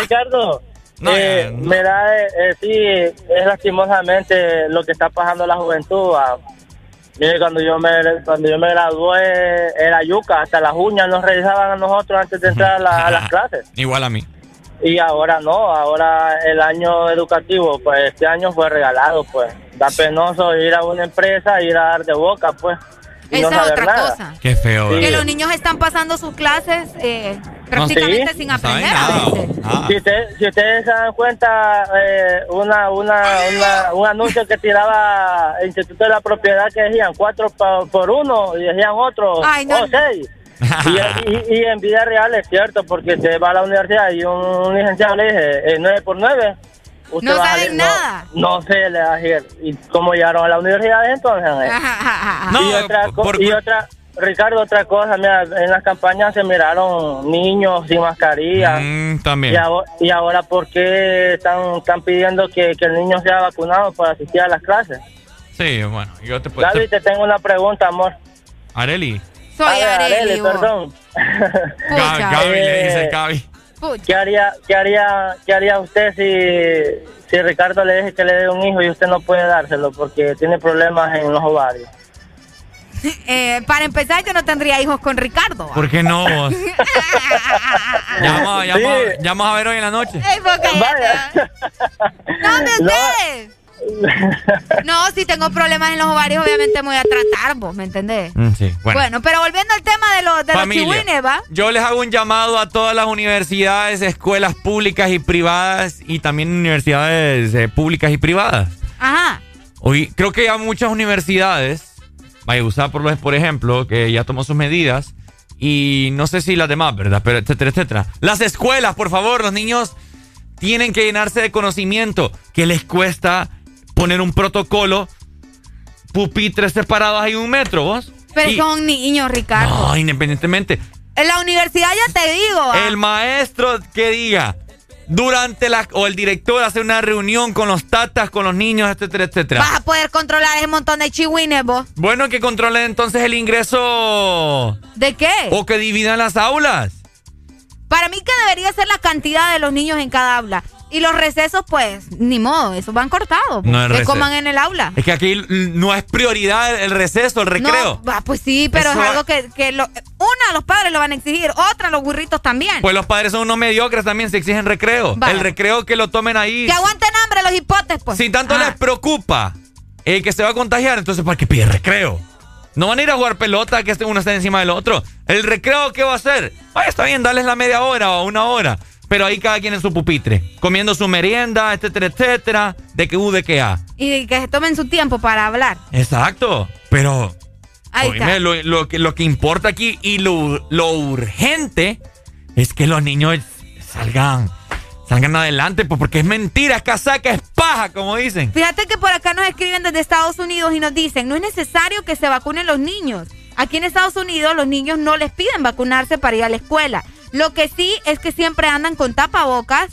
Ricardo, No, eh, no. mira, eh, eh, sí, es lastimosamente lo que está pasando la juventud. ah. Mire, cuando yo me cuando yo me gradué era yuca, hasta las uñas nos revisaban a nosotros antes de entrar a, la- a las clases. Igual a mí. Y ahora no, ahora el año educativo, pues este año fue regalado, pues. Da penoso ir a una empresa, ir a dar de boca, pues. Y Esa no es saber otra nada. cosa. Qué feo. Sí. Que los niños están pasando sus clases eh, prácticamente sí. sin aprender veces. Ah. Si, usted- si ustedes se dan cuenta, eh, una, una, una- un anuncio que tiraba el Instituto de la Propiedad que decían cuatro pa- por uno y decían otro Ay, no. o seis. Y, y- y en vida real es cierto, porque usted va a la universidad y un licenciado le dice eh, nueve por nueve. Usted No va a saben salir- nada. No, no sé, le va a decir. ¿Y cómo llegaron a la universidad entonces? eh? No, y, otra, por- y otra, Ricardo, otra cosa, mira, en las campañas se miraron niños sin mascarilla. Mm, también. Y, ahora, y ahora, ¿por qué están, están pidiendo que, que el niño sea vacunado para asistir a las clases? Sí, bueno, yo te puedo... Gaby, te tengo una pregunta, amor. Areli. Soy Areli, vos. perdón. Gaby le dice Eh, Gaby. Pucha. ¿Qué haría, qué haría, qué haría usted si, si Ricardo le dice que le dé un hijo y usted no puede dárselo porque tiene problemas en los ovarios? Eh, para empezar, yo no tendría hijos con Ricardo. ¿va? ¿Por qué no vos? ya, vamos, ya, Sí. vamos, ya vamos a ver hoy en la noche. Ey, ¿por qué? Vaya. ¿Dónde No. ustedes? No, si tengo problemas en los ovarios, obviamente me voy a tratar, vos, ¿me entendés? Mm, sí, Bueno, bueno. pero volviendo al tema de, los de los Familia, chihuines, ¿va? yo les hago un llamado a todas las universidades, escuelas públicas y privadas y también universidades eh, públicas y privadas. Ajá. Hoy creo que ya muchas universidades, usar por, por ejemplo, que ya tomó sus medidas y no sé si las demás, ¿verdad? Pero etcétera, etcétera. Las escuelas, por favor, los niños tienen que llenarse de conocimiento que les cuesta poner un protocolo pupitres separados ahí un metro, vos. Pero Y- son niños, Ricardo. No, independientemente. En la universidad ya te digo. ah, El maestro que diga durante la o el director hace una reunión con los tatas, con los niños, etcétera, etcétera. Vas a poder controlar ese montón de chihuines, vos. Bueno, que controlen entonces el ingreso ¿De qué? o que dividan las aulas. Para mí que debería ser la cantidad de los niños en cada aula. Y los recesos, pues, ni modo, esos van cortados. No es que coman en el aula. Es que aquí no es prioridad el receso, el recreo. No, va, pues sí, pero Eso- es algo que, que lo- una, los padres lo van a exigir, otra, los burritos también. Pues los padres son unos mediocres también, se exigen recreo. El recreo que lo tomen ahí. que aguanten hambre los hipotes, pues. Si tanto Ah. les preocupa el que se va a contagiar, entonces ¿para qué pide recreo? No van a ir a jugar pelota que este uno esté encima del otro. ¿El recreo qué va a hacer? Está bien, darles la media hora o una hora. Pero ahí cada quien en su pupitre, comiendo su merienda, etcétera, etcétera. De que U, de que A. Y que se tomen su tiempo para hablar. Exacto. Pero Ahí Oíme, está. lo, lo que, lo que importa aquí y lo, lo urgente es que los niños salgan, salgan adelante, pues porque es mentira, es casaca, es paja, como dicen. Fíjate que por acá nos escriben desde Estados Unidos y nos dicen, no es necesario que se vacunen los niños. Aquí en Estados Unidos los niños no les piden vacunarse para ir a la escuela. Lo que sí es que siempre andan con tapabocas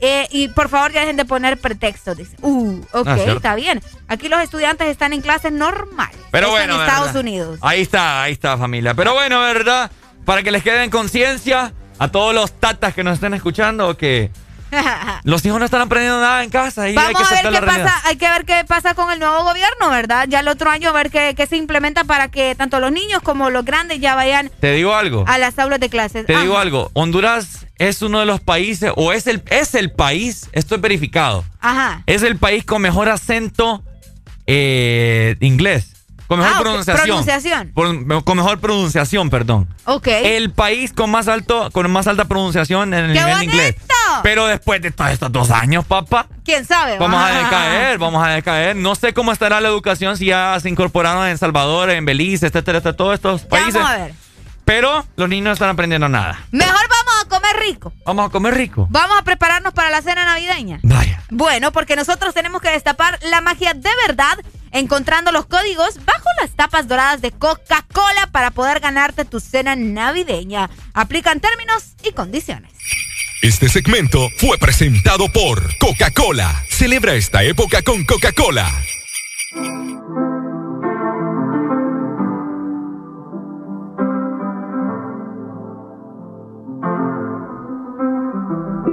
eh, y por favor ya dejen de poner pretextos. Dice, uh, ok, Ah, está bien. Aquí los estudiantes están en clases normales. Pero bueno, en Estados ¿verdad? Unidos. Ahí está, ahí está familia. Pero bueno, ¿verdad? Para que les quede en conciencia a todos los tatas que nos estén escuchando que los hijos no están aprendiendo nada en casa y hay que Vamos a ver qué la realidad. pasa, hay que ver qué pasa con el nuevo gobierno, ¿verdad? Ya el otro año a ver qué, qué se implementa para que tanto los niños como los grandes ya vayan Te digo algo. a las aulas de clases. Te digo algo. Honduras es uno de los países, o es el, es el país, esto es verificado, Ajá. es el país con mejor acento eh, inglés. Con mejor Ah, pronunciación. pronunciación. Con mejor pronunciación, perdón. Ok. El país con más alto, con más alta pronunciación en el ¡Qué nivel bonito! inglés. Pero después de todos estos dos años, papá, ¿Quién sabe? vamos a decaer, vamos a decaer. No sé cómo estará la educación si ya se incorporaron en El Salvador, en Belice, etcétera, etcétera, todos estos Ya países. vamos a ver. Pero los niños no están aprendiendo nada. Mejor vamos comer rico. Vamos a comer rico. Vamos a prepararnos para la cena navideña. Vaya. Bueno, porque nosotros tenemos que destapar la magia de verdad encontrando los códigos bajo las tapas doradas de Coca-Cola para poder ganarte tu cena navideña. Aplican términos y condiciones. Este segmento fue presentado por Coca-Cola. Celebra esta época con Coca-Cola.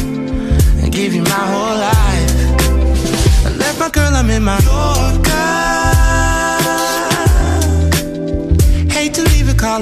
and give you my whole life. I left my girl, I'm in my Yorker. Hate to leave it, call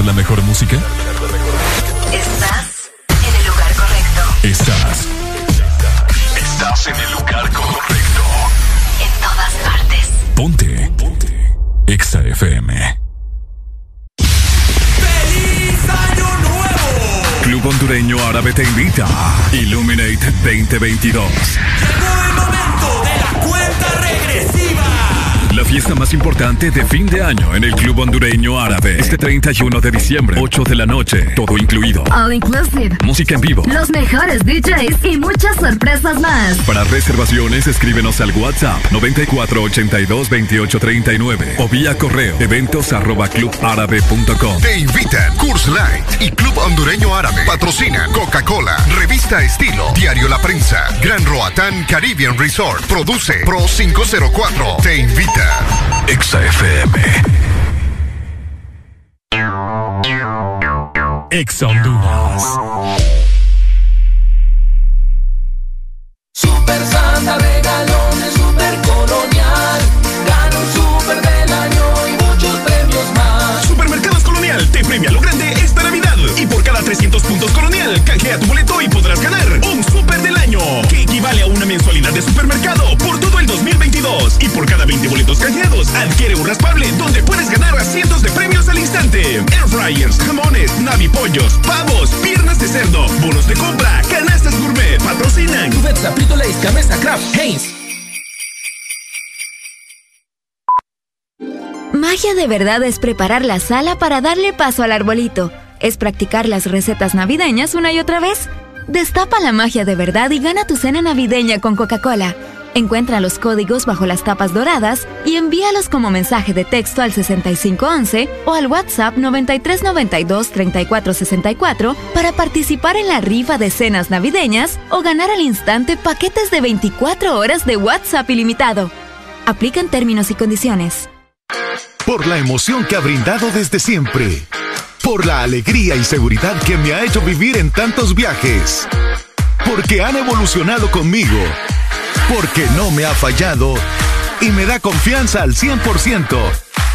Escuchar la mejor música? Estás en el lugar correcto. Estás. Estás en el lugar correcto. En todas partes. Ponte. Ponte. Exa FM. ¡Feliz Año Nuevo! Club Hondureño Árabe te invita. Illuminate 2022. Llegó el momento La fiesta más importante de fin de año en el Club Hondureño Árabe. Este 31 de diciembre, 8 de la noche, todo incluido. All inclusive. Música en vivo. Los mejores DJs y muchas sorpresas más. Para reservaciones, escríbenos al WhatsApp 94822839 o vía correo eventos arroba clubárabe.com. Te invitan Curse Light y Club Hondureño Árabe. Patrocina Coca-Cola, Revista Estilo, Diario La Prensa, Gran Roatán Caribbean Resort. Produce Pro 504. Te invita. Exa FM. Exa Honduras. Super Santa regalones, super colonial. Gana un super del año y muchos premios más. Supermercados Colonial te premia lo grande esta Navidad. Y por cada 300 puntos Colonial, canjea tu boleto y podrás ganar un super del año, que equivale a una mensualidad de supermercado 2022. Y por cada 20 boletos canjeados, adquiere un raspable donde puedes ganar a cientos de premios al instante. Air fryers, jamones, navipollos, pavos, piernas de cerdo, bonos de compra, canastas gourmet, patrocinan. Cubeta, Frito Lays, Gamesa, Kraft, Heinz. Magia de verdad es preparar la sala para darle paso al arbolito. Es practicar las recetas navideñas una y otra vez. Destapa la magia de verdad y gana tu cena navideña con Coca-Cola. Encuentra los códigos bajo las tapas doradas y envíalos como mensaje de texto al 6511 o al WhatsApp 9392-3464 para participar en la rifa de cenas navideñas o ganar al instante paquetes de 24 horas de WhatsApp ilimitado. Aplican términos y condiciones. Por la emoción que ha brindado desde siempre. Por la alegría y seguridad que me ha hecho vivir en tantos viajes. Porque han evolucionado conmigo. Porque no me ha fallado. Y me da confianza al 100%.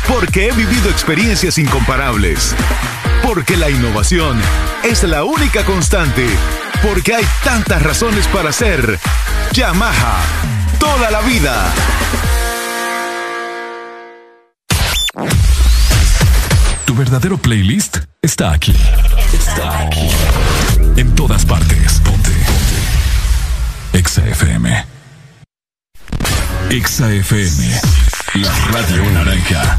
Porque he vivido experiencias incomparables. Porque la innovación es la única constante. Porque hay tantas razones para ser Yamaha. Toda la vida. Tu verdadero playlist está aquí. Está aquí. En todas partes. Ponte. Ponte. Exa FM. Exa FM. La radio naranja.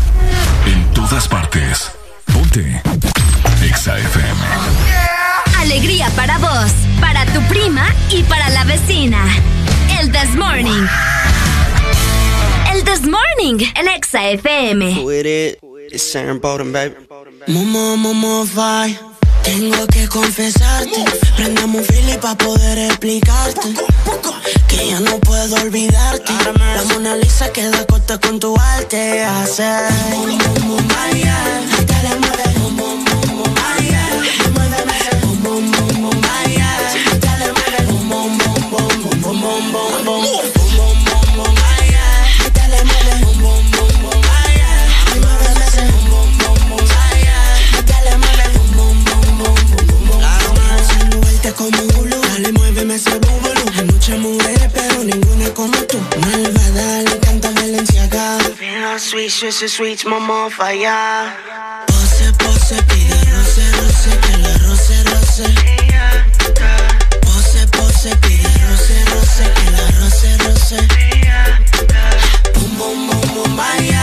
En todas partes. Ponte. Exa FM. Alegría para vos, para tu prima y para la vecina. El This Morning. El This Morning, el Exa FM. With it, it's Sharon Bowden, baby. Momo, momo, fai. Tengo que confesarte, prendamos un fili pa' poder explicarte Que ya no puedo olvidarte. La Mona Lisa queda corta con tu arte. Hace Hasta le mueve Momo, momo, Maya Muéveme Momo, momo, Maya Hasta le mueve sweet, je suis sweet, maman falla. Pose, pose, pide roce, roce, que la roce, roce. Pose, pose, pide roce, roce, que la roce, roce. Boom, boom, boom, boom, vaya.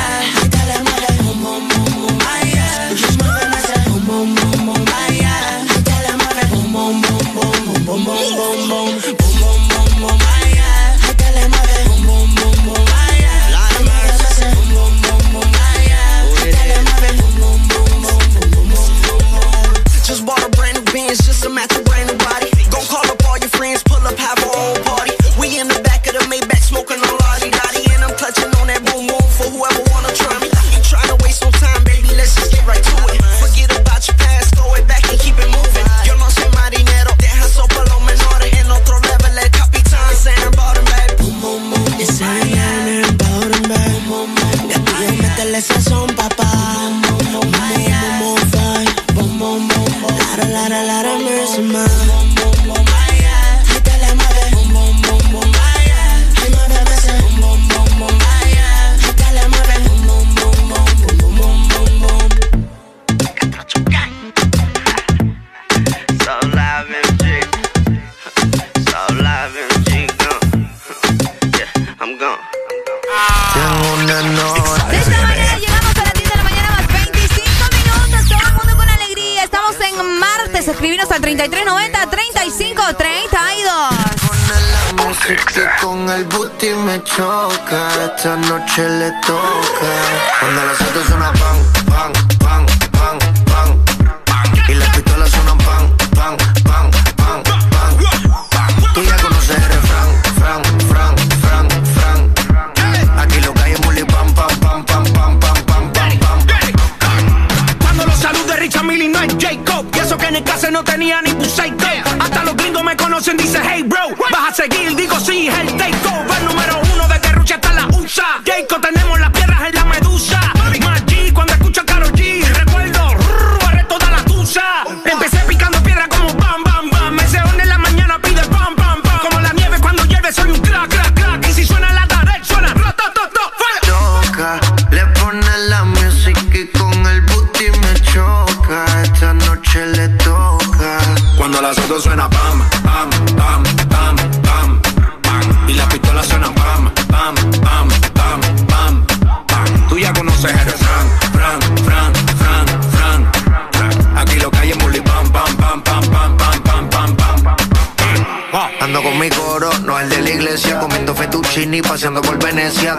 ti me choca, esta noche le toca. Cuando las autos suena pan, pan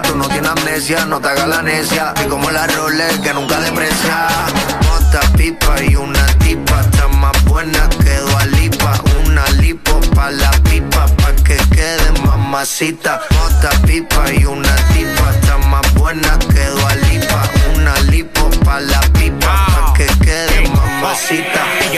tú no tienes amnesia, no te hagas la necia. Y como la Rolex que nunca deprecia. Mota, pipa y una tipa, está más buena que Dualipa. Una lipo pa' la pipa, pa' que quede mamacita. Mota, pipa y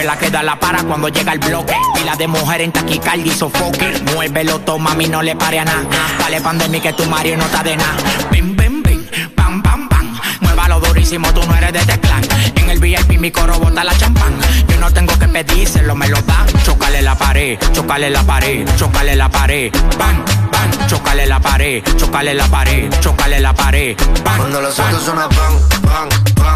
la queda la para cuando llega el bloque. Pila de mujer en taquicardia y sofoque. Muévelo, toma, a mí no le pare a nada. Dale pandemia que tu Mario no está de nada. Bim, bim, bim, pam, pam, pam. Muévalo durísimo, tú no eres de este teclán. En el VIP mi coro bota la champán. Yo no tengo que pedírselo, me lo dan. Chocale la pared, chocale la pared, chocale la pared. Bam, bam, chocale la pared, chocale la pared, chocale la pared. Cuando los autos suenan, bam, bam, bam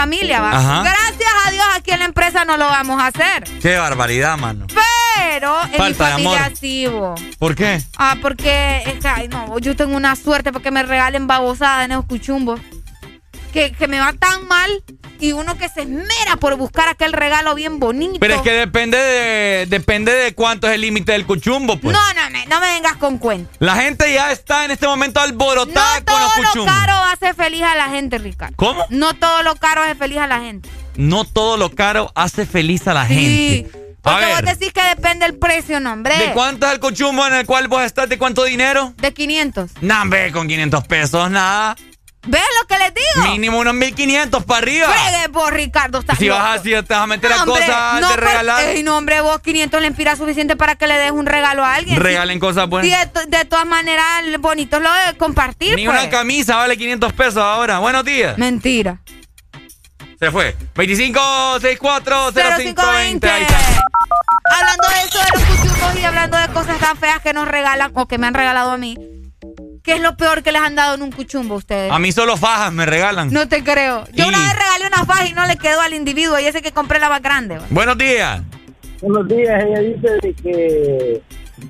familia, ¿va? Ajá. Gracias a Dios aquí en la empresa no lo vamos a hacer. Qué barbaridad, mano. Pero en mi Falta de familia amor. sí, bo. ¿Por qué? Ah, porque, es que, ay, no, yo tengo una suerte porque me regalen babosada en esos cuchumbos. Que, que me va tan mal y uno que se esmera por buscar aquel regalo bien bonito. Pero es que depende de, depende de cuánto es el límite del cuchumbo, pues. No, con cuenta. La gente ya está en este momento alborotada No con los todo lo caro hace feliz a la gente, Ricardo. ¿Cómo? No todo lo caro hace feliz a la gente. No todo lo caro hace feliz a la Sí. gente. A Porque vos ver, decís que depende el precio, no, hombre. ¿de cuánto es el cuchumbo en el cual vos estás? ¿De cuánto dinero? De 500. Nah, hombre, con 500 pesos, nada. Mínimo unos 1500 para arriba. Fregue vos, Ricardo, estás Si loco. vas así, te vas a meter a Hombre, cosas no, de pues, regalar. ey, no, hombre, vos 500 le inspira suficiente para que le des un regalo a alguien. Regalen cosas Sí, buenas. de, to- de todas maneras, bonito lo de compartir, Ni pues. una camisa vale 500 pesos ahora. Buenos días. Mentira. Se fue. 25 64 0520. Ahí está. Hablando de eso de los cuchumbos y hablando de cosas tan feas que nos regalan o que me han regalado a mí, ¿qué es lo peor que les han dado en un cuchumbo a ustedes? A mí solo fajas me regalan. No te creo. Yo Y- una vez regalé una faja y no le quedó al individuo y ese que compré la más grande. ¿va? Buenos días. Buenos días, ella dice de que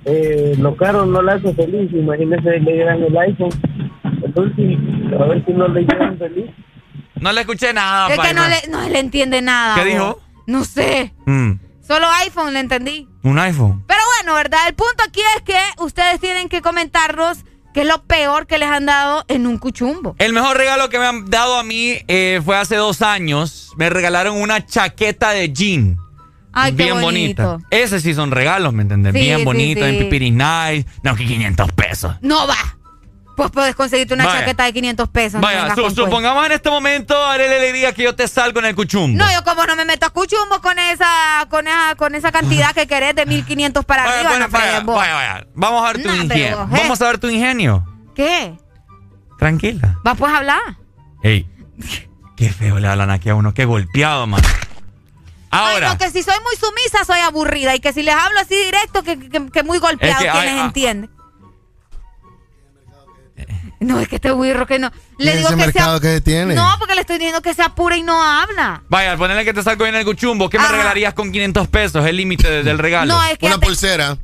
eh, lo caro no la hace feliz. Imagínese, le dieran el iPhone. Entonces, a ver si no le llegan feliz. No le escuché nada, es que no le, no le entiende nada. ¿Qué dijo? No sé. Mm, Solo iPhone le entendí. un iPhone. Pero bueno, ¿verdad? El punto aquí es que ustedes tienen que comentarnos qué es lo peor que les han dado en un cuchumbo. El mejor regalo que me han dado a mí eh, fue hace dos años. Me regalaron una chaqueta de jean. Ay, qué bien bonito. bonita. Ese sí son regalos, ¿me entendés? Sí, bien sí, bonito, sí. en pipiris nice. No, que 500 pesos. No va. Pues puedes conseguirte una Vaya. chaqueta de 500 pesos. Vaya, su- supongamos en este momento, Arele le diga que yo te salgo en el cuchumbo. No, yo como no me meto a cuchumbo con esa, con esa, con esa cantidad que querés de 1500 para Vaya, arriba, bueno, no fregues vaya, vos. vaya. Vamos a ver tu Nah, ingenio. vos, eh. Vamos a ver tu ingenio. ¿Qué? Tranquila. ¿Va pues a hablar? Ey, qué feo le hablan aquí a uno. Qué golpeado, man. Ahora. Ay, no, que si soy muy sumisa soy aburrida y que si les hablo así directo que, que, que muy golpeado Es que quienes ah. entienden. No, es que este burro que no. Le ¿Y digo ese que mercado sea, que tiene? No, porque le estoy diciendo que se apure y no habla. Vaya, ponerle que te salgo en el cuchumbo. ¿Qué me regalarías con 500 pesos? El límite de- del regalo. No, es que Una te- pulsera.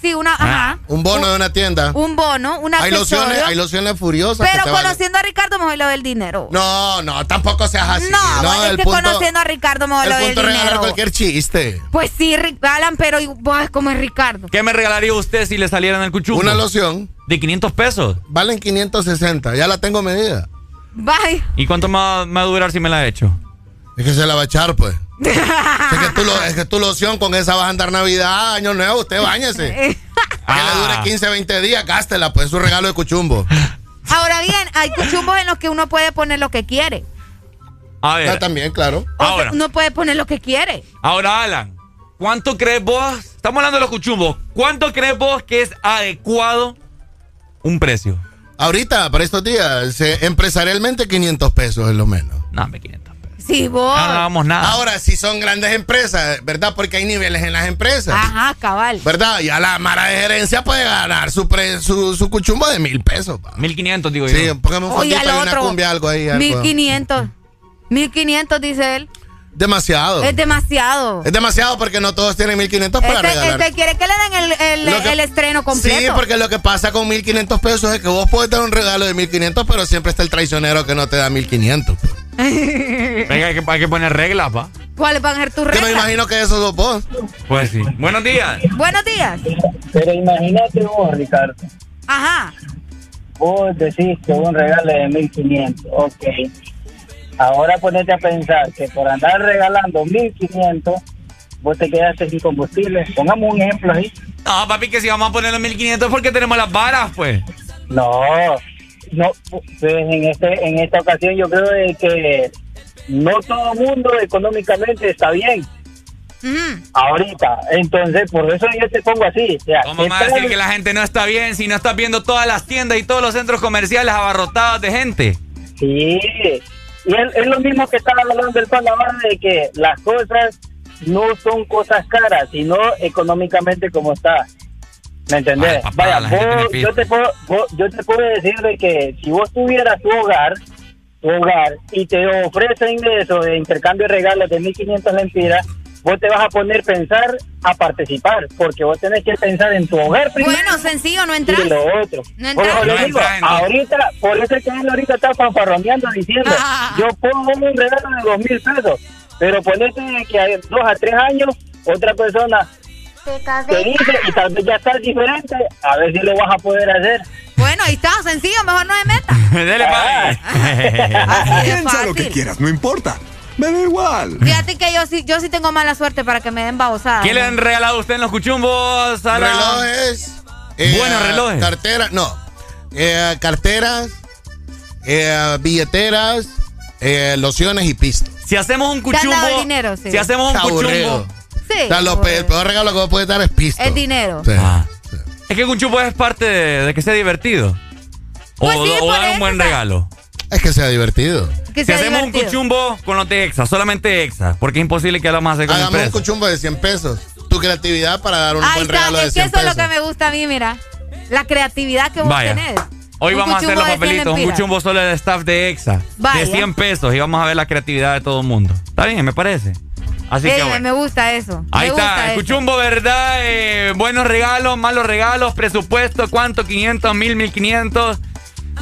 Sí, una, Ah. ajá. Un bono de una tienda. Un bono, una Hay lociones, hay lociones furiosas. Pero que te valen- conociendo a Ricardo mejor le doy el dinero. No, no, tampoco seas así. No, es el que punto, conociendo a Ricardo mejor el le doy el punto es regalar dinero. cualquier chiste. Pues sí, Rick Alan, pero igual como es Ricardo. ¿Qué me regalaría usted si le saliera en el cuchumbo? Una loción. ¿De 500 pesos? Valen 560, ya la tengo medida. Bye. ¿Y cuánto me va, a durar si me la he hecho? Es que se la va a echar, pues. es, que tú lo, es que tu loción con esa vas a andar Navidad, Año Nuevo, usted bañese. que le dure 15, 20 días, gástela, pues es un regalo de cuchumbo. Ahora bien, hay cuchumbos en los que uno puede poner lo que quiere. A ver. Ah, también, claro. Ahora. uno puede poner lo que quiere. Ahora, Alan, ¿cuánto crees vos? Estamos hablando de los cuchumbos. ¿Cuánto crees vos que es adecuado un precio? Ahorita, para estos días, empresarialmente 500 pesos es lo menos. No, 500 pesos. Sí, vos. No, no vamos nada. Ahora, si son grandes empresas, ¿verdad? Porque hay niveles en las empresas. Ajá, cabal. ¿Verdad? Ya la mara de gerencia puede ganar su, su, su, cuchumbo de mil pesos. Pa. 1500, digo yo. Sí, póngame un fondito y una cumbia, algo ahí. Algo. 1500. 1500, dice él. Demasiado. Es demasiado. Es demasiado porque no todos tienen 1500 para este, regalar. Este quiere que le den el, el, estreno completo. Sí, porque lo que pasa con 1500 pesos es que vos puedes dar un regalo de 1500, pero siempre está el traicionero que no te da 1500. Venga, hay que, hay que poner reglas, pa. ¿Cuáles van a ser tus reglas? Yo me imagino que eso sos vos. Pues sí. Buenos días. Buenos días. Pero imagínate vos, Ricardo. Ajá. Vos decís que un regalo de 1500. Ok Ahora ponete a pensar que por andar regalando 1500, vos te quedaste sin combustible. Pongamos un ejemplo ahí. No, papi, que si vamos a poner los 1500 porque tenemos las varas, pues. No, no, pues en, este, en esta ocasión yo creo que no todo el mundo económicamente está bien. Ahorita, entonces por eso yo te pongo así. ¿Cómo me va a decir que la gente no está bien si no estás viendo todas las tiendas y todos los centros comerciales abarrotados de gente? Sí, y es, lo mismo que estaba hablando del pan de que las cosas no son cosas caras, sino económicamente como está. ¿Me entendés? Vaya, yo, te puedo, yo te puedo decir de que si vos tuvieras tu hogar, tu hogar, y te ofrecen eso de intercambio de regalos de 1.500 lempiras, vos te vas a poner a pensar a participar, porque vos tenés que pensar en tu hogar primero. Bueno, sencillo, no entras. Y lo otro. No entras. ahorita, por eso es que él ahorita está fanfarroneando diciendo, ah. yo pongo un regalo de dos mil pesos, pero ponete que hay dos a tres años, otra persona te dice y tal vez ya estás diferente, a ver si lo vas a poder hacer. Bueno, ahí está, sencillo, mejor no de meta. Dele, ah. Piensa lo que quieras, no importa. Me da igual. Fíjate que yo sí, yo sí tengo mala suerte para que me den babosadas. ¿Qué le han regalado a usted en los cuchumbos? Relojes. Eh, Buenos relojes. Carteras, no. Eh, carteras, eh, billeteras, lociones y pistas. Si hacemos un cuchumbo. dinero, sí. Si hacemos un cuchumbo. Sí. O sea, el peor regalo que vos puedes dar es pisto. Es dinero. Ah. Es que el cuchumbo es parte de, que sea divertido. Pues o, dar un buen regalo. Es que sea divertido. si hacemos un cuchumbo con los de EXA, solamente EXA, porque es imposible que lo más hacer con Hagamos un cuchumbo de 100 pesos. Tu creatividad para dar un buen regalo de 100 pesos. Es que eso es lo que me gusta a mí, mira. La creatividad que vos tenés. Hoy vamos a hacer los papelitos, un cuchumbo solo de staff de EXA. De 100 pesos y vamos a ver la creatividad de todo el mundo. Está bien, me parece. Así que bueno. Me gusta eso. Ahí está, el cuchumbo, ¿verdad? Eh, buenos regalos, malos regalos, presupuesto, ¿cuánto? 500, 1000, 1500.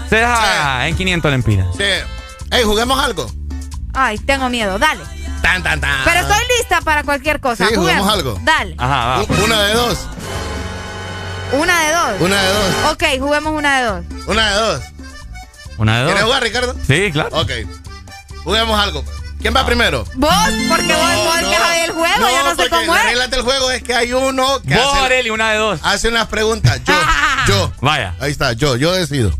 Se deja en 500 lempiras. Sí. Ey, juguemos algo. Ay, tengo miedo, dale. Tan, tan, tan. Pero estoy lista para cualquier cosa. Sí, juguemos, algo. Dale. Ajá, va. Una de dos. Una de dos. Una de dos. Ok, juguemos una de dos. Una de dos. Una de dos. ¿Quieres jugar, Ricardo? Sí, claro. Ok. Juguemos algo. ¿Quién va primero? Vos, porque vos, vos no, que el juego, no, yo no sé cómo es. La regla del juego es que hay uno que vos, hace, una de dos. Hace unas preguntas. Yo, yo. Vaya. Ahí está, yo, yo decido.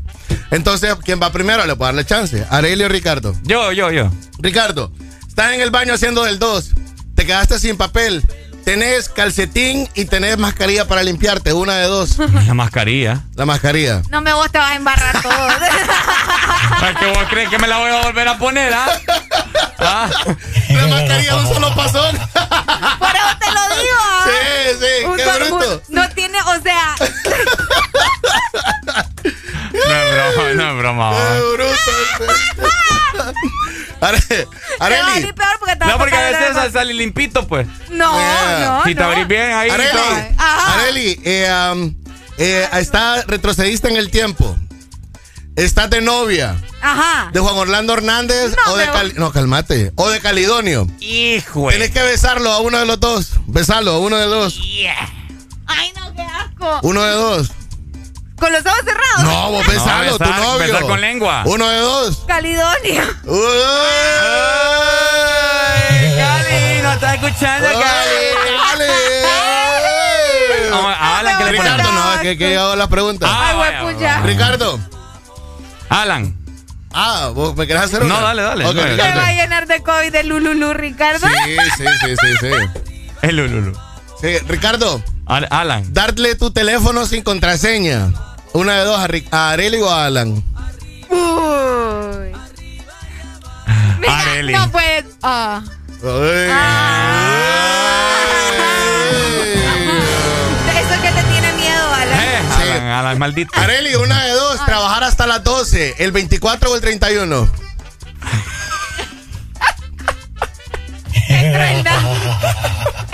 Entonces, ¿quién va primero? Le puedo darle chance. Arelio o Ricardo. Yo, yo, yo. Ricardo, estás en el baño haciendo del 2. Te quedaste sin papel. Tenés calcetín y tenés mascarilla para limpiarte. Una de dos. La mascarilla. La mascarilla. No me vos te vas a embarrar todo. ¿Para que vos crees que me la voy a volver a poner, ah? ¿Ah? La mascarilla un solo pasón. Por eso te lo digo. Sí, sí, qué bruto. No tiene, o sea. No es broma, no es broma. Qué bruto. Are, Areli. peor porque no, porque a veces sale limpito, pues. No, no. Si te abrís bien ahí. Areli, Areli eh, um, eh, está, retrocediste en el tiempo. Estás de novia. Ajá. ¿De Juan Orlando Hernández o de No, calmate. O de Calidonio. Hijo. Tienes que besarlo a uno de los dos. Besarlo a uno de dos. Ay, no, qué asco. Uno de dos. ¿Con los ojos cerrados? No, vos besalo, No, tu besar- novio. besar con lengua. Uno de dos. Calidonia. Cali, no está escuchando, Cali. A Alan, que le Ricardo, no, es que, que hago las preguntas. Ah, Ay, vaya, huepucha. Ricardo. Alan. Ah, ¿vos me querés hacer No, una? dale, dale. Ok, No, Te Ricardo. va a llenar de COVID de Lululu, Ricardo. Sí, sí, sí, sí, sí. El Lululu. Sí, Ricardo, Alan. darle tu teléfono sin contraseña. Una de dos, a, a Arely o a Alan. Uy. Mira, Arely. no pues. ah. Ay. Eso que te tiene miedo, Alan. Eh, Alan, Alan, maldito. Arely, una de dos, trabajar hasta las 12, el 24 o el 31. Qué crueldad.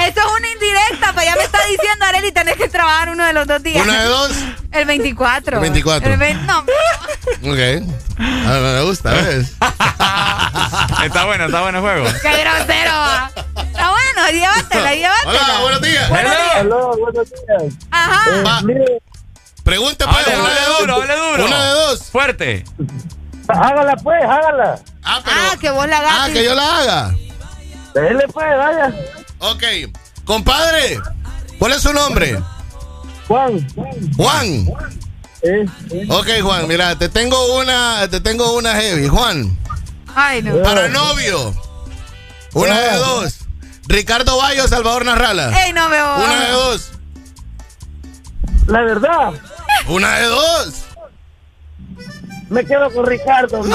Eso es una indirecta, pues ya me está diciendo Areli, tenés que trabajar uno de los dos días. Una de dos. El 24. El 24. El ve- no, Ok. Ah, me gusta, ¿ves? Está bueno, está bueno el juego. qué grosero. va. Está bueno, llévatela, llévatela. Hola, buenos días. Buenos días. Aló, buenos días. Ajá. Va. Mire, Pregunta, pues. Hable, duro, hable duro. Una de dos. Fuerte. hágala pues, hágala. Ah, pero. Ah, que vos la Ah, hagas. que yo la haga. Dele pues, vaya. Ok. Compadre, ¿cuál es su nombre? Juan. Juan. Eh, Ok, Juan, mira, te tengo una, te tengo una heavy. Juan, Ay, no. para novio. Una de dos. Ricardo Bayo, Salvador Narrala. Ey, no veo. Una de dos. la verdad, Una de dos. me quedo con Ricardo. Mr.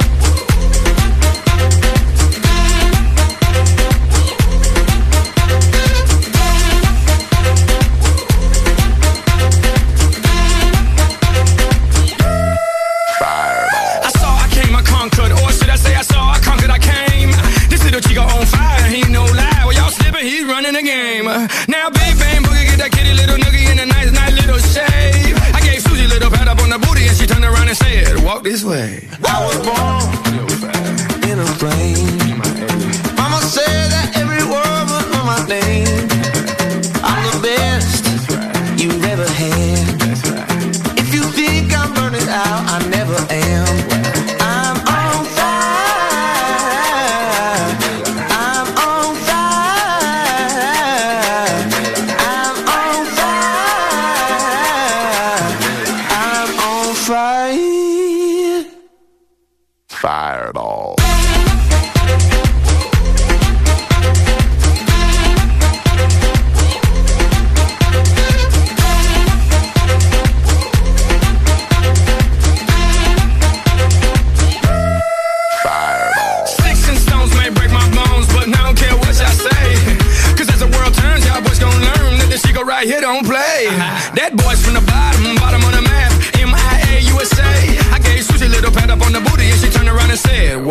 Said, "Walk this way." I was born in a flame. Mama said that every word was my name.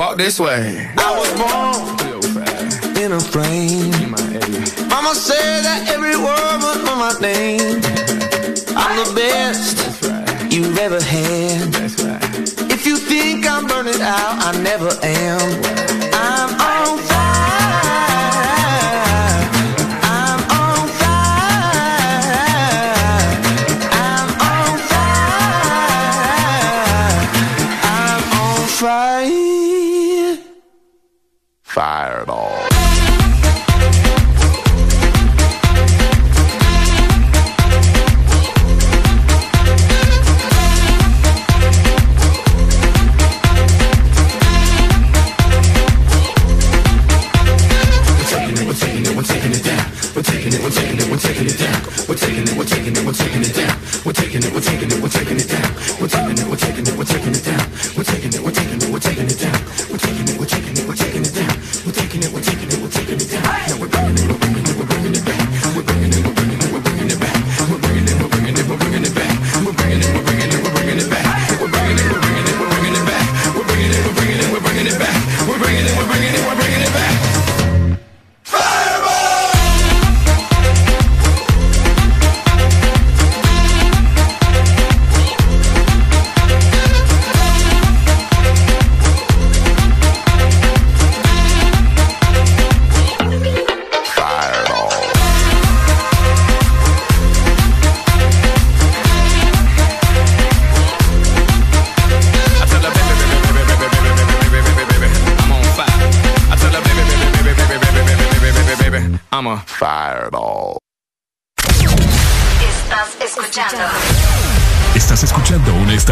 Walk this way. I was born in a flame. Mama said that every word was on my name. I'm the best you've ever had. If you think I'm burning out, I never am. I'm on fire.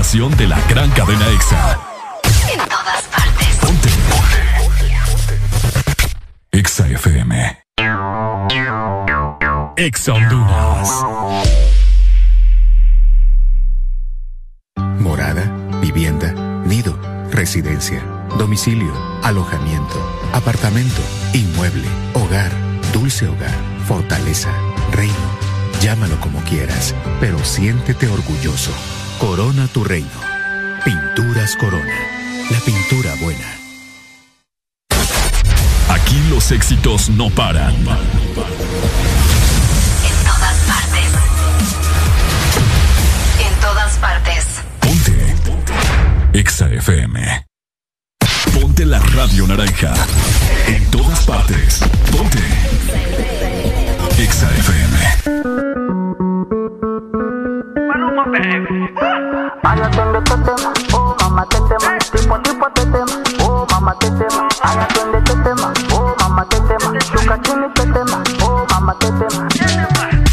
Estación de la gran cadena EXA. En todas partes. Ponte. EXA FM. EXA Honduras. Morada, vivienda, nido, residencia, domicilio, alojamiento, apartamento, inmueble, hogar, dulce hogar, fortaleza, reino. Llámalo como quieras, pero siéntete orgulloso. Corona tu reino. Pinturas Corona. La pintura buena. Aquí los éxitos no paran. En todas partes. En todas partes. Ponte. EXA FM. Ponte la radio naranja. En todas partes. Ponte. EXA FM. Ay, atiende este tema, oh mamá te tema, tipo tipo te tema, oh mamá te tema. Ay, atiende este tema, oh mamá te tema, chuca chini te tema, oh mamá te tema.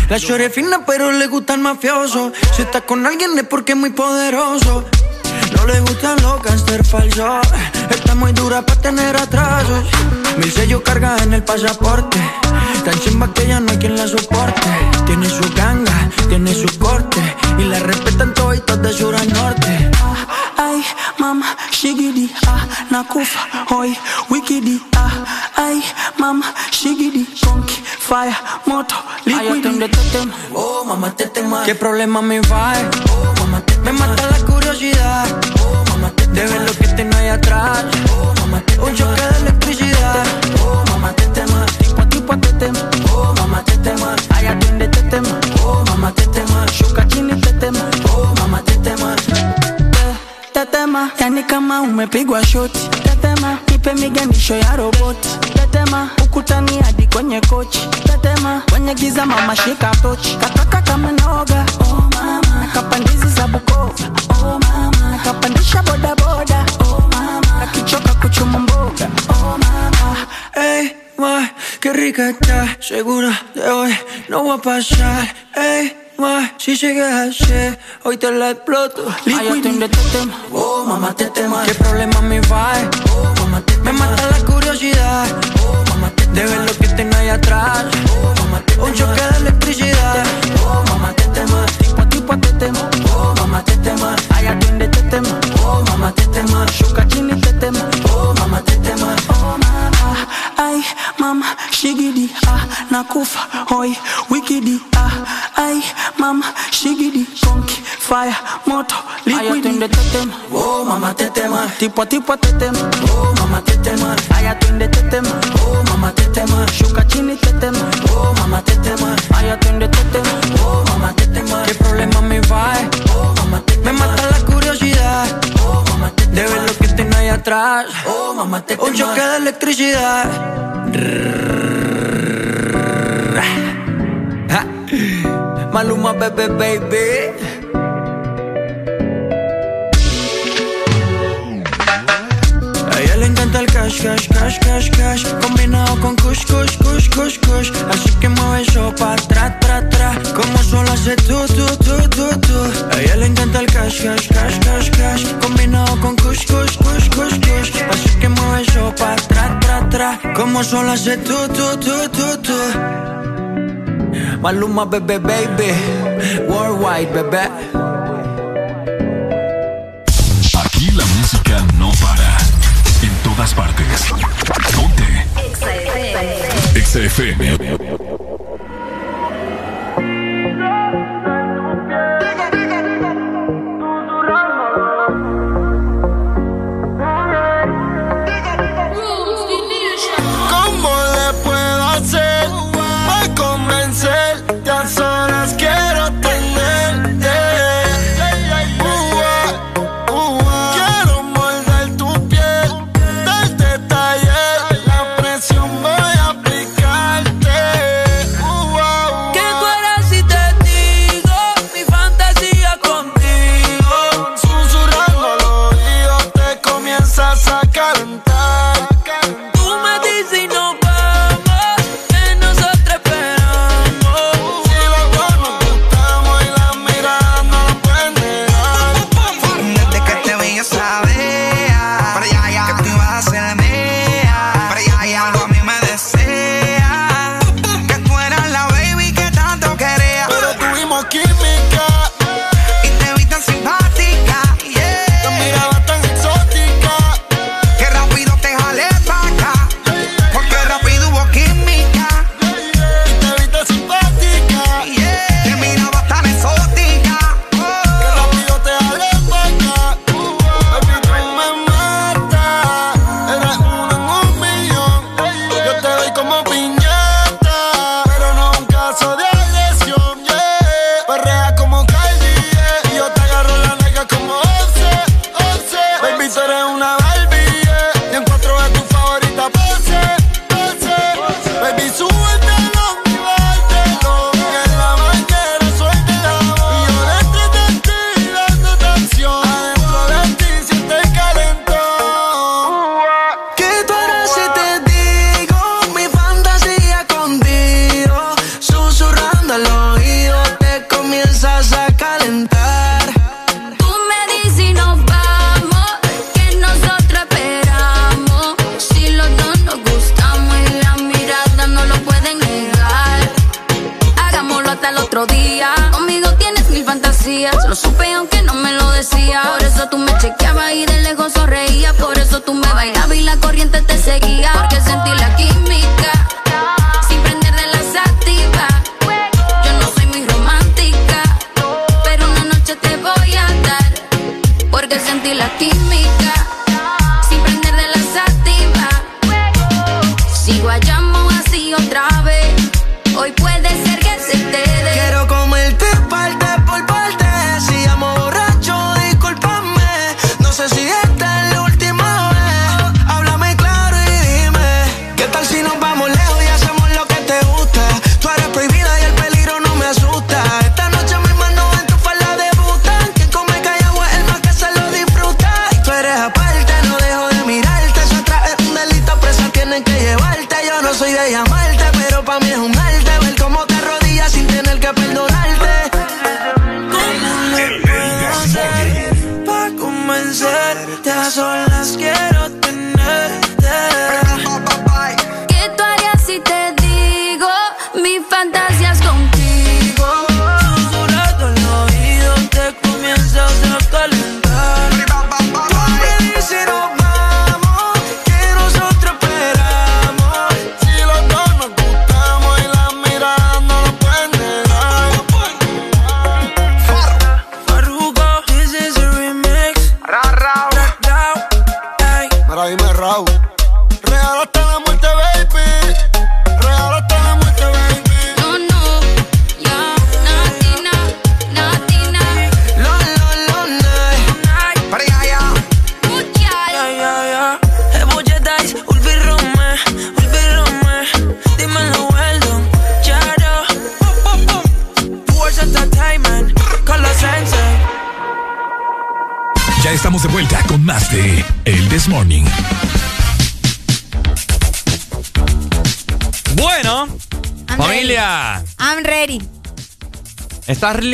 La chore fina pero le gusta el mafioso. Si está con alguien es porque es muy poderoso. No le gustan los gangster falsos. Está muy dura para tener atrasos. Mil sellos carga en el pasaporte. Tan chimba que ya no hay quien la soporte. Tiene su ganga, tiene su corte. Y la respetan toditos de sur a norte. Ay, mama, shigidi, ah, nakufa, hoy, wikidi, ah, ay, mama, shigidi, conky, fire, moto, liquidi. Ay, este tema, oh, tema. ¿Qué problema me va? Oh, Me mata la curiosidad, De ver lo que tengo ahí atrás, Un choque de electricidad. Tipo tipo te tema, oh, mamá, te tema. Ay, atiende este tema, oh, mamá, te tema. Shuka chini te tema, oh, mamá, te tema. Tetema, yani kama umepigwa shoti. Tetema, nipe miganisho ya roboti. Tetema, ukutani hadi kwenye kochi. Tetema, kwenye giza mama shika tochi. Kataka kama oh mama. Nakapandizi za Bukova, oh mama. Nakapandisha boda boda, oh mama. Nakichoka kuchuma mboga, oh mama. hey, ma, qué rica está. segura de hoy no va a pasar. Ey, ma, si llegas a ser, hoy te la exploto. Ay, atiende este tema, oh mamá te tema. ¿Qué problema me va? Oh mamá te Me mata la curiosidad, oh mamá te De ver lo que tengo ahí atrás, oh mamá te Un choque de electricidad, oh mamá te tema. Tipo a tipo te tema, oh mamá te tema. Ay, atiende este tema, oh mamá te tema. Shuka chini te tema, oh mamá te tema. Oh mama, ay mama, shigidi, ah, nakufa, hoy, wikidi, ah, ay mama, shigidi, conky, fire, moto, liquidi. Ay, tema, oh mamá te tema. Tipo tipo te tema, oh mamá te tema. Ay, atiende este tema, oh mamá te tema. Shuka chini te tema, oh mamá te tema. Ay, atiende este tema, oh mamá te tema. ¿Qué problema me va? Oh mamá te tema. Me mata la curiosidad, oh mamá te tema. De ver lo que tengo ahí atrás, oh mamá te tema. Un choque de electricidad. Maluma, bebé, baby. El cash, cash, cash, cash, cash Combinado con kush, kush, kush, kush, kush. Así que mueve eso pa' atrás, tra, tra Como solo hace tú, tú, tú, tú, tú. A ella le encanta el cash, cash, cash, cash, cash Combinado con kush, kush, kush, kush, kush. Así que mueve eso pa' atrás, tra, tra Como solo hace tú, tú, tú, tú, tú Maluma, bebé, baby Worldwide, bebé Aquí la música no para. En todas partes. Ponte. EXA FM.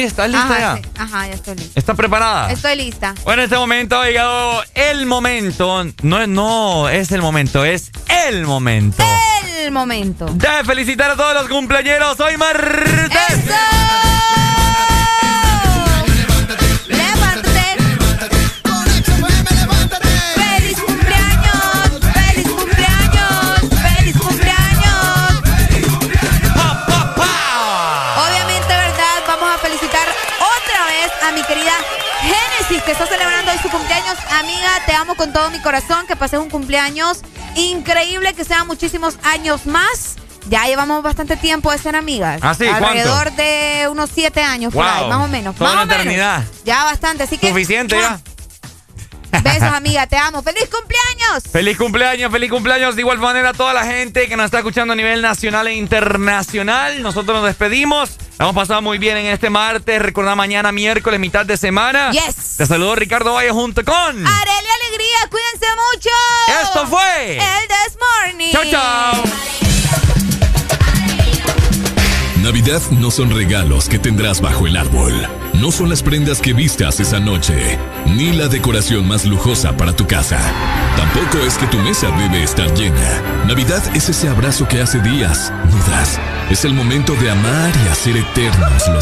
Lista? ¿Estás lista Ajá, ya? sí. Ajá, ya estoy lista. ¿Estás preparada? Estoy lista. Bueno, en este momento ha llegado el momento. No, no es el momento, es el momento. El momento. De felicitar a todos los cumpleaños. Hoy martes. ¡Feliz con todo mi corazón. Que pases un cumpleaños increíble, que sean muchísimos años más. Ya llevamos bastante tiempo de ser amigas. ¿Ah, sí? ¿Cuánto? Alrededor de unos siete años, por ahí, más o menos. Toda más una o menos. eternidad. Ya bastante, así que. Suficiente ya. Besos, amiga, te amo. ¡Feliz cumpleaños! Feliz cumpleaños, feliz cumpleaños. De igual manera a toda la gente que nos está escuchando a nivel nacional e internacional. Nosotros nos despedimos. La hemos pasado muy bien en este martes. Recordá mañana miércoles, mitad de semana. Yes. Te saludo Ricardo Valle junto con... Mucho. Esto fue... El This Morning. Chao, chao. Navidad no son regalos que tendrás bajo el árbol. No son las prendas que vistas esa noche. Ni la decoración más lujosa para tu casa. Tampoco es que tu mesa debe estar llena. Navidad es ese abrazo que hace días no das. Es el momento de amar y hacer eternos los